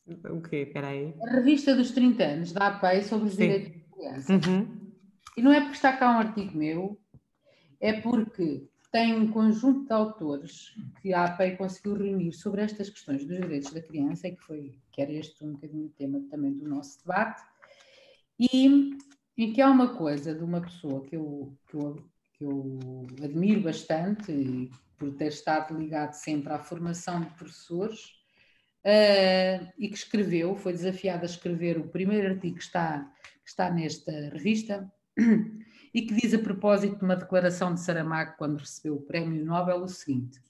O quê? Espera aí. A revista dos 30 anos da APEI sobre os Sim. direitos da criança. Uhum. E não é porque está cá um artigo meu, é porque tem um conjunto de autores que a APEI conseguiu reunir sobre estas questões dos direitos da criança, e que foi, que era este um bocadinho o tema também do nosso debate, e e que há uma coisa de uma pessoa que eu, que eu, que eu admiro bastante, por ter estado ligado sempre à formação de professores, uh, e que escreveu, foi desafiado a escrever o primeiro artigo que está, que está nesta revista, e que diz a propósito de uma declaração de Saramago quando recebeu o Prémio Nobel o seguinte: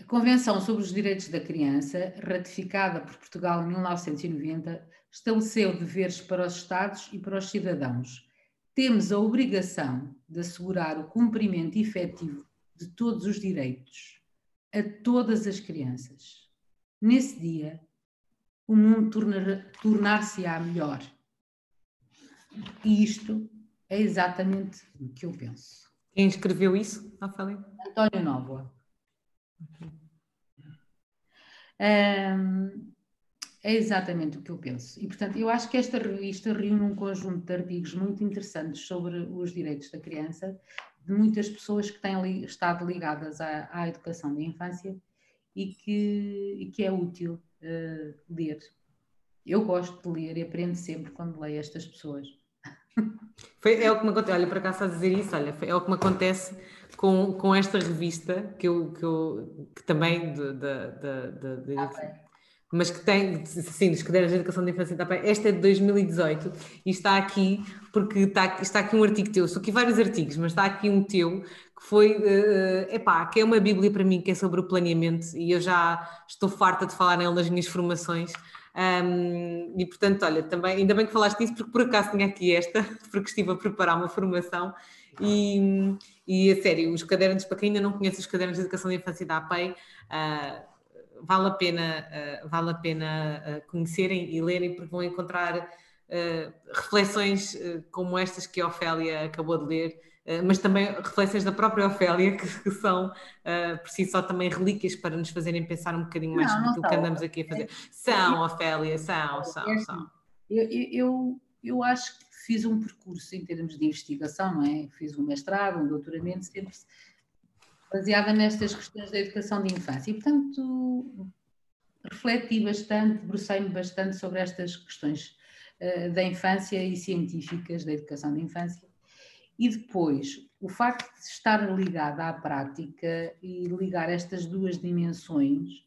A Convenção sobre os Direitos da Criança, ratificada por Portugal em 1990, estabeleceu deveres para os Estados e para os cidadãos. Temos a obrigação de assegurar o cumprimento efetivo de todos os direitos a todas as crianças. Nesse dia, o mundo tornar-se-á melhor. E isto é exatamente o que eu penso. Quem escreveu isso, Rafael? António Nóvoa. Um, é exatamente o que eu penso. E, portanto, eu acho que esta revista reúne um conjunto de artigos muito interessantes sobre os direitos da criança, de muitas pessoas que têm li, estado ligadas à, à, educação da infância e que, e que é útil uh, ler. Eu gosto de ler e aprendo sempre quando leio estas pessoas. Foi, é o que me acontece, olha, para cá a dizer isso, olha, é o que me acontece com, com esta revista, que eu, que, eu, que também de, de, de, de ah, mas que tem, sim, dos cadernos de educação de infância da esta é de 2018 e está aqui, porque está, está aqui um artigo teu, são aqui vários artigos, mas está aqui um teu que foi, uh, epá, que é uma bíblia para mim, que é sobre o planeamento e eu já estou farta de falar nele nas minhas formações, um, e portanto, olha, também, ainda bem que falaste disso, porque por acaso tinha aqui esta, [LAUGHS] porque estive a preparar uma formação. E, e a sério, os cadernos, para quem ainda não conhece os cadernos de educação de infância da APEI, uh, vale a pena, uh, vale a pena uh, conhecerem e lerem, porque vão encontrar reflexões como estas que a Ofélia acabou de ler mas também reflexões da própria Ofélia, que, que são uh, por si só também relíquias para nos fazerem pensar um bocadinho mais não, que andamos aqui a fazer. São, Ofélia, são, são, é são. Eu, eu, eu acho que fiz um percurso em termos de investigação, não é? Fiz um mestrado, um doutoramento, sempre baseada nestas questões da educação de infância. E, portanto, refleti bastante, debrucei-me bastante sobre estas questões uh, da infância e científicas da educação de infância e depois, o facto de estar ligada à prática e ligar estas duas dimensões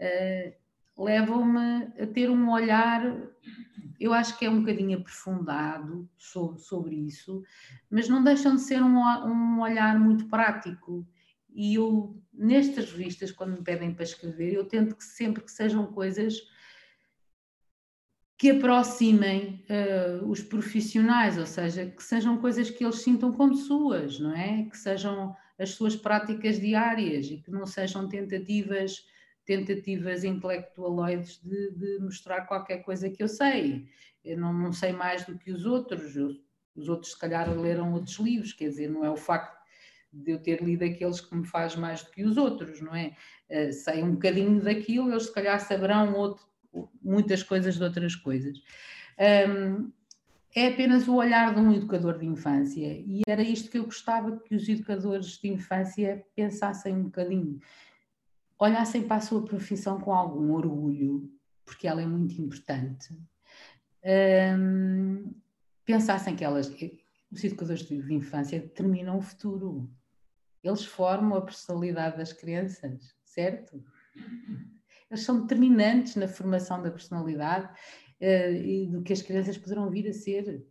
uh, levam-me a ter um olhar, eu acho que é um bocadinho aprofundado sobre, sobre isso, mas não deixam de ser um, um olhar muito prático. E eu, nestas revistas, quando me pedem para escrever, eu tento que sempre que sejam coisas que aproximem uh, os profissionais, ou seja, que sejam coisas que eles sintam como suas, não é? Que sejam as suas práticas diárias e que não sejam tentativas tentativas intelectualoides de, de mostrar qualquer coisa que eu sei. Eu não, não sei mais do que os outros, os outros se calhar leram outros livros, quer dizer, não é o facto de eu ter lido aqueles que me faz mais do que os outros, não é? Uh, sei um bocadinho daquilo, eles se calhar saberão outro, muitas coisas de outras coisas. Um, é apenas o olhar de um educador de infância e era isto que eu gostava que os educadores de infância pensassem um bocadinho, olhassem para a sua profissão com algum orgulho, porque ela é muito importante, um, pensassem que elas, os educadores de infância determinam o futuro, eles formam a personalidade das crianças, certo? Eles são determinantes na formação da personalidade uh, e do que as crianças poderão vir a ser.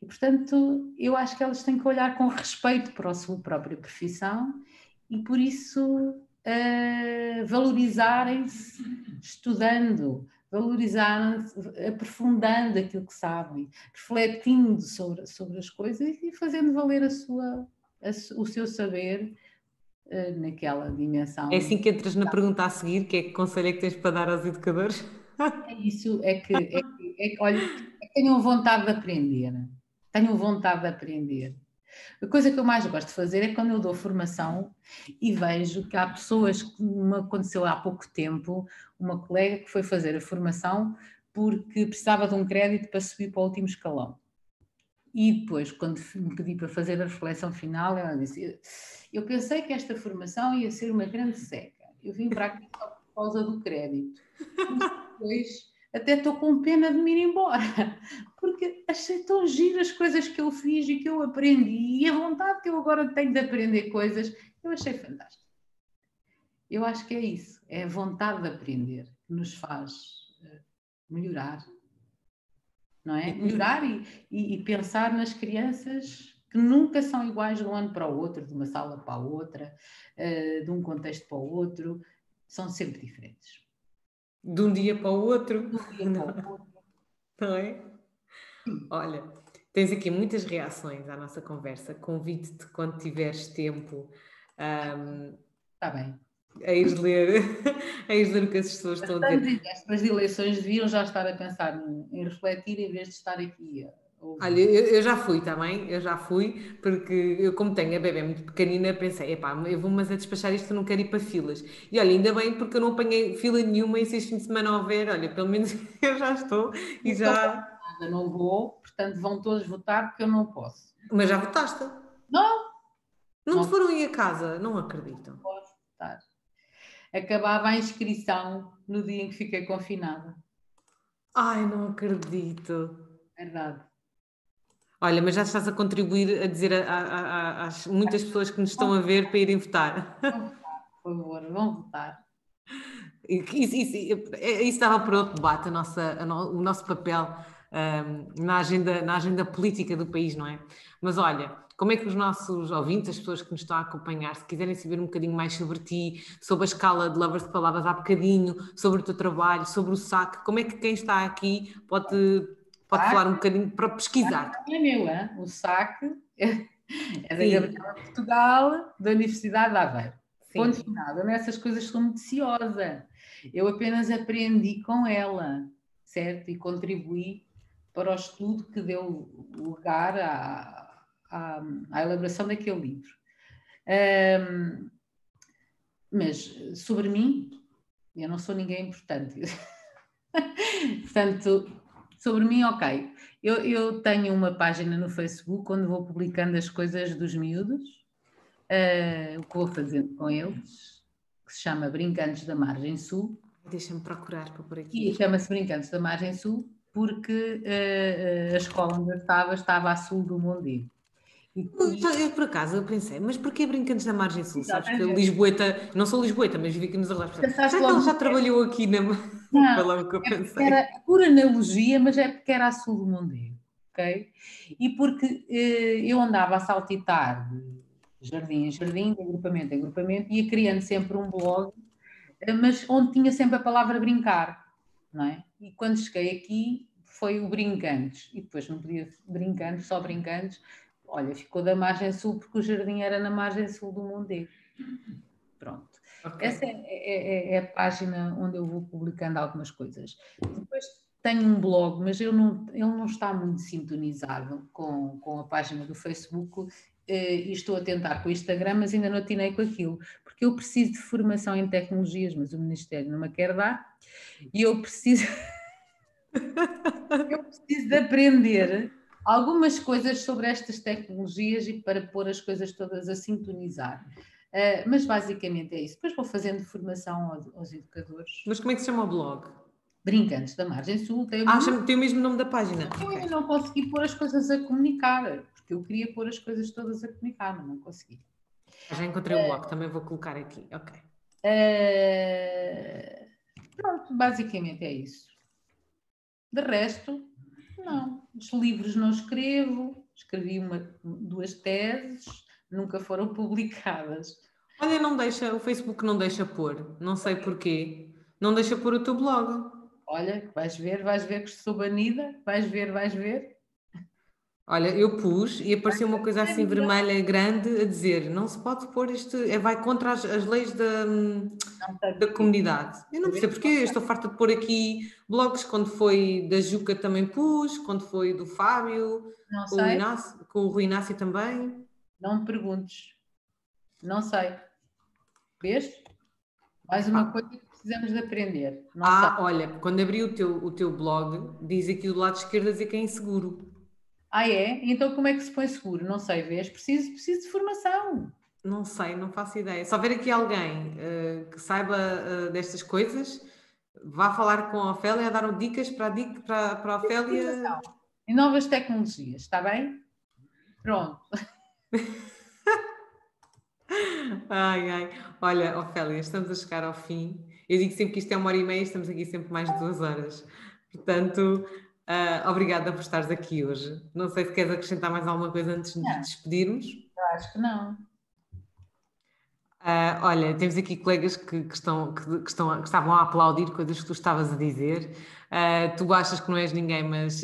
E, portanto, eu acho que elas têm que olhar com respeito para a sua própria profissão e, por isso, uh, valorizarem-se estudando, valorizarem-se, aprofundando aquilo que sabem, refletindo sobre, sobre as coisas e fazendo valer a sua, a, o seu saber uh, naquela dimensão. É assim que entras na pergunta a seguir, que é que conselho é que tens para dar aos educadores? [LAUGHS] É isso, é que, é que, é que olha, é que tenham vontade de aprender, tenham vontade de aprender. A coisa que eu mais gosto de fazer é quando eu dou formação e vejo que há pessoas, como aconteceu há pouco tempo, uma colega que foi fazer a formação porque precisava de um crédito para subir para o último escalão. E depois, quando me pedi para fazer a reflexão final, ela disse: Eu pensei que esta formação ia ser uma grande seca. Eu vim para aqui só por causa do crédito. depois até estou com pena de me ir embora, porque achei tão giro as coisas que eu fiz e que eu aprendi, e a vontade que eu agora tenho de aprender coisas, eu achei fantástico. Eu acho que é isso, é a vontade de aprender que nos faz eh, melhorar, não é? Melhorar e, e, e pensar nas crianças que nunca são iguais de um ano para o outro, de uma sala para a outra, uh, de um contexto para o outro, são sempre diferentes. De um dia para o outro. De um dia para o outro. [LAUGHS] Não é? Olha, tens aqui muitas reações à nossa conversa. Convido-te quando tiveres tempo. Um, Está bem. A ir ler, [LAUGHS] a ir ler o que as pessoas estão a dizer. As eleições deviam já estar a pensar em refletir em vez de estar aqui Olha, eu, eu, já fui também, eu já fui, porque eu, como tenho a bebê muito pequenina, pensei, epá, eu vou mas a despachar isto, eu não quero ir para filas. E olha, ainda bem porque eu não apanhei fila nenhuma e se este fim de semana houver, olha, pelo menos [LAUGHS] eu já estou e já. Nada, não vou, portanto vão todos votar porque eu não posso. Mas já votaste? Não! Não, não te foram ir a casa? Não acredito. Não posso votar. Acabava a inscrição no dia em que fiquei confinada. Ai, não acredito. Verdade. Olha, mas já estás a contribuir a dizer a, a, a, às muitas pessoas que nos estão a ver para irem votar. Vão votar, por favor, vão votar. Isso, isso, isso dava para outro debate, nossa, o nosso papel um, na, agenda, na agenda política do país, não é? Mas olha, como é que os nossos ouvintes, as pessoas que nos estão a acompanhar, se quiserem saber um bocadinho mais sobre ti, sobre a escala de Lovers de Palavras há bocadinho, sobre o teu trabalho, sobre o SAC, como é que quem está aqui pode Pode falar um bocadinho para pesquisar. É meu, hein? o SAC [LAUGHS] é, da Gabriela Portugal, da Universidade de Aveiro. Ponto final. Eu nessas coisas sou muito ciosa. Eu apenas aprendi com ela, certo? E contribuí para o estudo que deu lugar à, à, à elaboração daquele livro. Um, mas sobre mim, eu não sou ninguém importante. [LAUGHS] Portanto, Sobre mim, ok. Eu, eu, tenho uma página no Facebook onde vou publicando as coisas dos miúdos, uh, o que vou fazendo com eles, que se chama Brincantes da Margem Sul. Deixa-me procurar para por aqui. E chama-se Brincantes da Margem Sul porque uh, a escola onde eu estava estava a sul do Mondego. Eu, por acaso eu pensei, mas porquê Brincantes da Margem Sul? Sabes que Lisboeta, não sou Lisboeta, mas vivi aqui nos arredores. Será que ela já trabalhou aqui na. [LAUGHS] Não, Foi logo que eu é pensei. Era por analogia, mas é porque era a sul do Mondego, ok? E porque eh, eu andava a saltitar de jardim em jardim, de agrupamento em agrupamento, ia criando sempre um blog, eh, mas onde tinha sempre a palavra brincar, não é? E quando cheguei aqui foi o Brincantes, e depois não podia brincantes, só brincantes, olha, ficou da margem sul porque o jardim era na margem sul do Mondego. Pronto. Okay. Essa é, é, é, é, a página onde eu vou publicando algumas coisas. Depois tenho um blog, mas eu não, ele não está muito sintonizado com, com a página do Facebook eh, e estou a tentar com o Instagram, mas ainda não atinei com aquilo, porque eu preciso de formação em tecnologias, mas o Ministério não me quer dar, e eu preciso, [LAUGHS] eu preciso de aprender algumas coisas sobre estas tecnologias e para pôr as coisas todas a sintonizar. Uh, mas basicamente é isso. Depois vou fazendo formação aos, aos, educadores. Mas como é que se chama o blog? Brincantes da Margem Sul. Tem ah, mesmo... tem o mesmo nome da página. Eu okay. não consegui pôr as coisas a comunicar, porque eu queria pôr as coisas todas a comunicar, mas não consegui. Já encontrei uh, o blog, também vou colocar aqui. Ok. Uh, pronto, basicamente é isso. De resto, não. Os livros não escrevo, escrevi uma, duas teses, nunca foram [LAUGHS] publicadas. Olha, não deixa, o Facebook não deixa pôr, não sei porquê. Não deixa pôr o teu blog. Olha, vais ver, vais ver que sou banida, vais ver, vais ver. Olha, eu pus e apareceu uma coisa assim vermelha grande a dizer não se pode pôr isto, é, vai contra as, as leis da, da comunidade. Eu não percebo porque eu estou farta de pôr aqui blogs, quando foi da Juca também pus, quando foi do Fábio, com o, Inácio, com o Rui Inácio também. Não me perguntes. Não sei. Vês? Mais uma ah. coisa que precisamos de aprender. Não ah, sei. olha, quando abri o teu, o teu blog, diz aqui do lado esquerdo dizer que é inseguro. Ah, é? Então como é que se põe seguro? Não sei, vês? Preciso, preciso de formação. Não sei, não faço ideia. Se houver aqui alguém uh, que saiba uh, destas coisas, vá falar com a Ofélia, dar dicas para a, dica, para, para a Ofélia. E novas tecnologias, está bem? Pronto. [LAUGHS] ai, ai. Olha, Ofélia, estamos a chegar ao fim. Eu digo sempre que isto é uma hora e meia, estamos aqui sempre mais de duas horas. Portanto, uh, obrigada por estares aqui hoje. Não sei se queres acrescentar mais alguma coisa antes de nos despedirmos. Eu acho que não. Uh, olha, temos aqui colegas que, que estão, que, que, estão, que estavam a aplaudir coisas que tu estavas a dizer. Uh, tu achas que não és ninguém, mas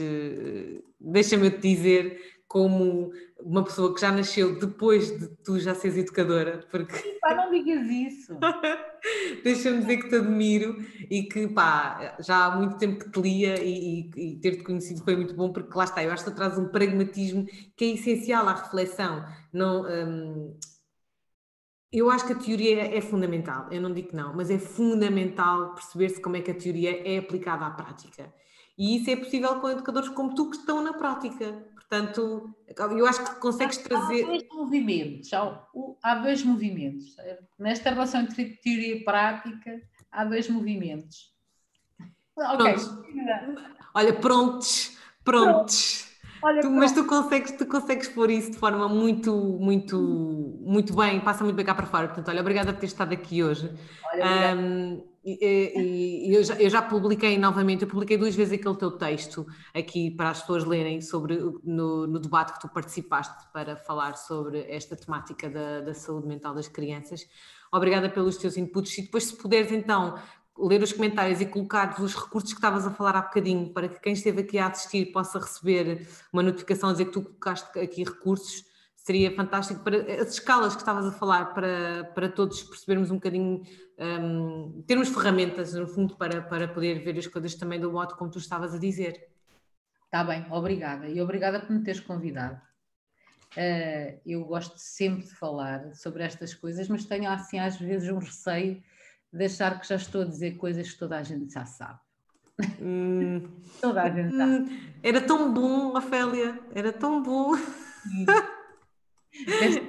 deixa-me te dizer como uma pessoa que já nasceu depois de tu já seres educadora, porque... Pá, não digas isso! [LAUGHS] Deixa-me dizer que te admiro e que, pá, já há muito tempo que te lia e, e, e ter-te conhecido foi muito bom, porque lá está, eu acho que tu traz um pragmatismo que é essencial à reflexão. Não... Um, eu acho que a teoria é fundamental, eu não digo que não, mas é fundamental perceber-se como é que a teoria é aplicada à prática. E isso é possível com educadores como tu que estão na prática. Portanto, eu acho que consegues trazer. Há dois movimentos, há dois movimentos. Nesta relação entre teoria e prática, há dois movimentos. Ok. Olha, prontos, prontos. Olha, tu, mas tu consegues, tu consegues pôr isso de forma muito, muito, muito bem, passa muito bem cá para fora. Portanto, olha, obrigada por ter estado aqui hoje. Olha, um, e, e eu, já, eu, já, publiquei novamente, eu publiquei duas vezes aquele teu texto aqui para as pessoas lerem sobre no, no debate que tu participaste para falar sobre esta temática da, da saúde mental das crianças. Obrigada pelos teus inputs e depois se puderes então ler os comentários e colocar os recursos que estavas a falar há bocadinho, para que quem esteve aqui a assistir possa receber uma notificação a dizer que tu colocaste aqui recursos, seria fantástico para as escalas que estavas a falar, para, para todos percebermos um bocadinho, um, termos ferramentas, no fundo, para, para poder ver as coisas também do modo como tu estavas a dizer. Está bem, obrigada. E obrigada por me teres convidado. Uh, eu gosto sempre de falar sobre estas coisas, mas tenho assim às vezes um receio de achar que já estou a dizer coisas que toda a gente já sabe. Hum, [LAUGHS] toda a gente hum, sabe. Era tão bom, Ofélia, era tão bom.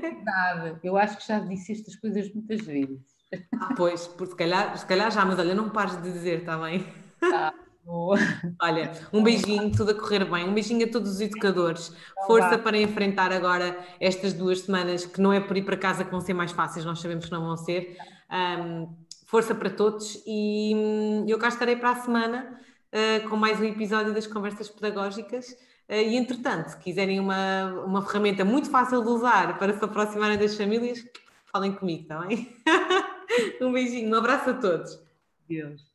verdade. Eu acho que já disse estas coisas muitas vezes. Ah, pois, porque se calhar, se calhar já, mas olha, não pares de dizer, está bem? Tá. [LAUGHS] Olha, um beijinho, tudo a correr bem. Um beijinho a todos os educadores. Então Força para enfrentar agora estas duas semanas, que não é por ir para casa que vão ser mais fáceis, nós sabemos que não vão ser. Um, força para todos e hum, eu cá estarei para a semana uh, com mais um episódio das Conversas Pedagógicas. Uh, e entretanto, se quiserem uma, uma ferramenta muito fácil de usar para se aproximarem das famílias, falem comigo, está bem? [LAUGHS] um beijinho, um abraço a todos. Deus.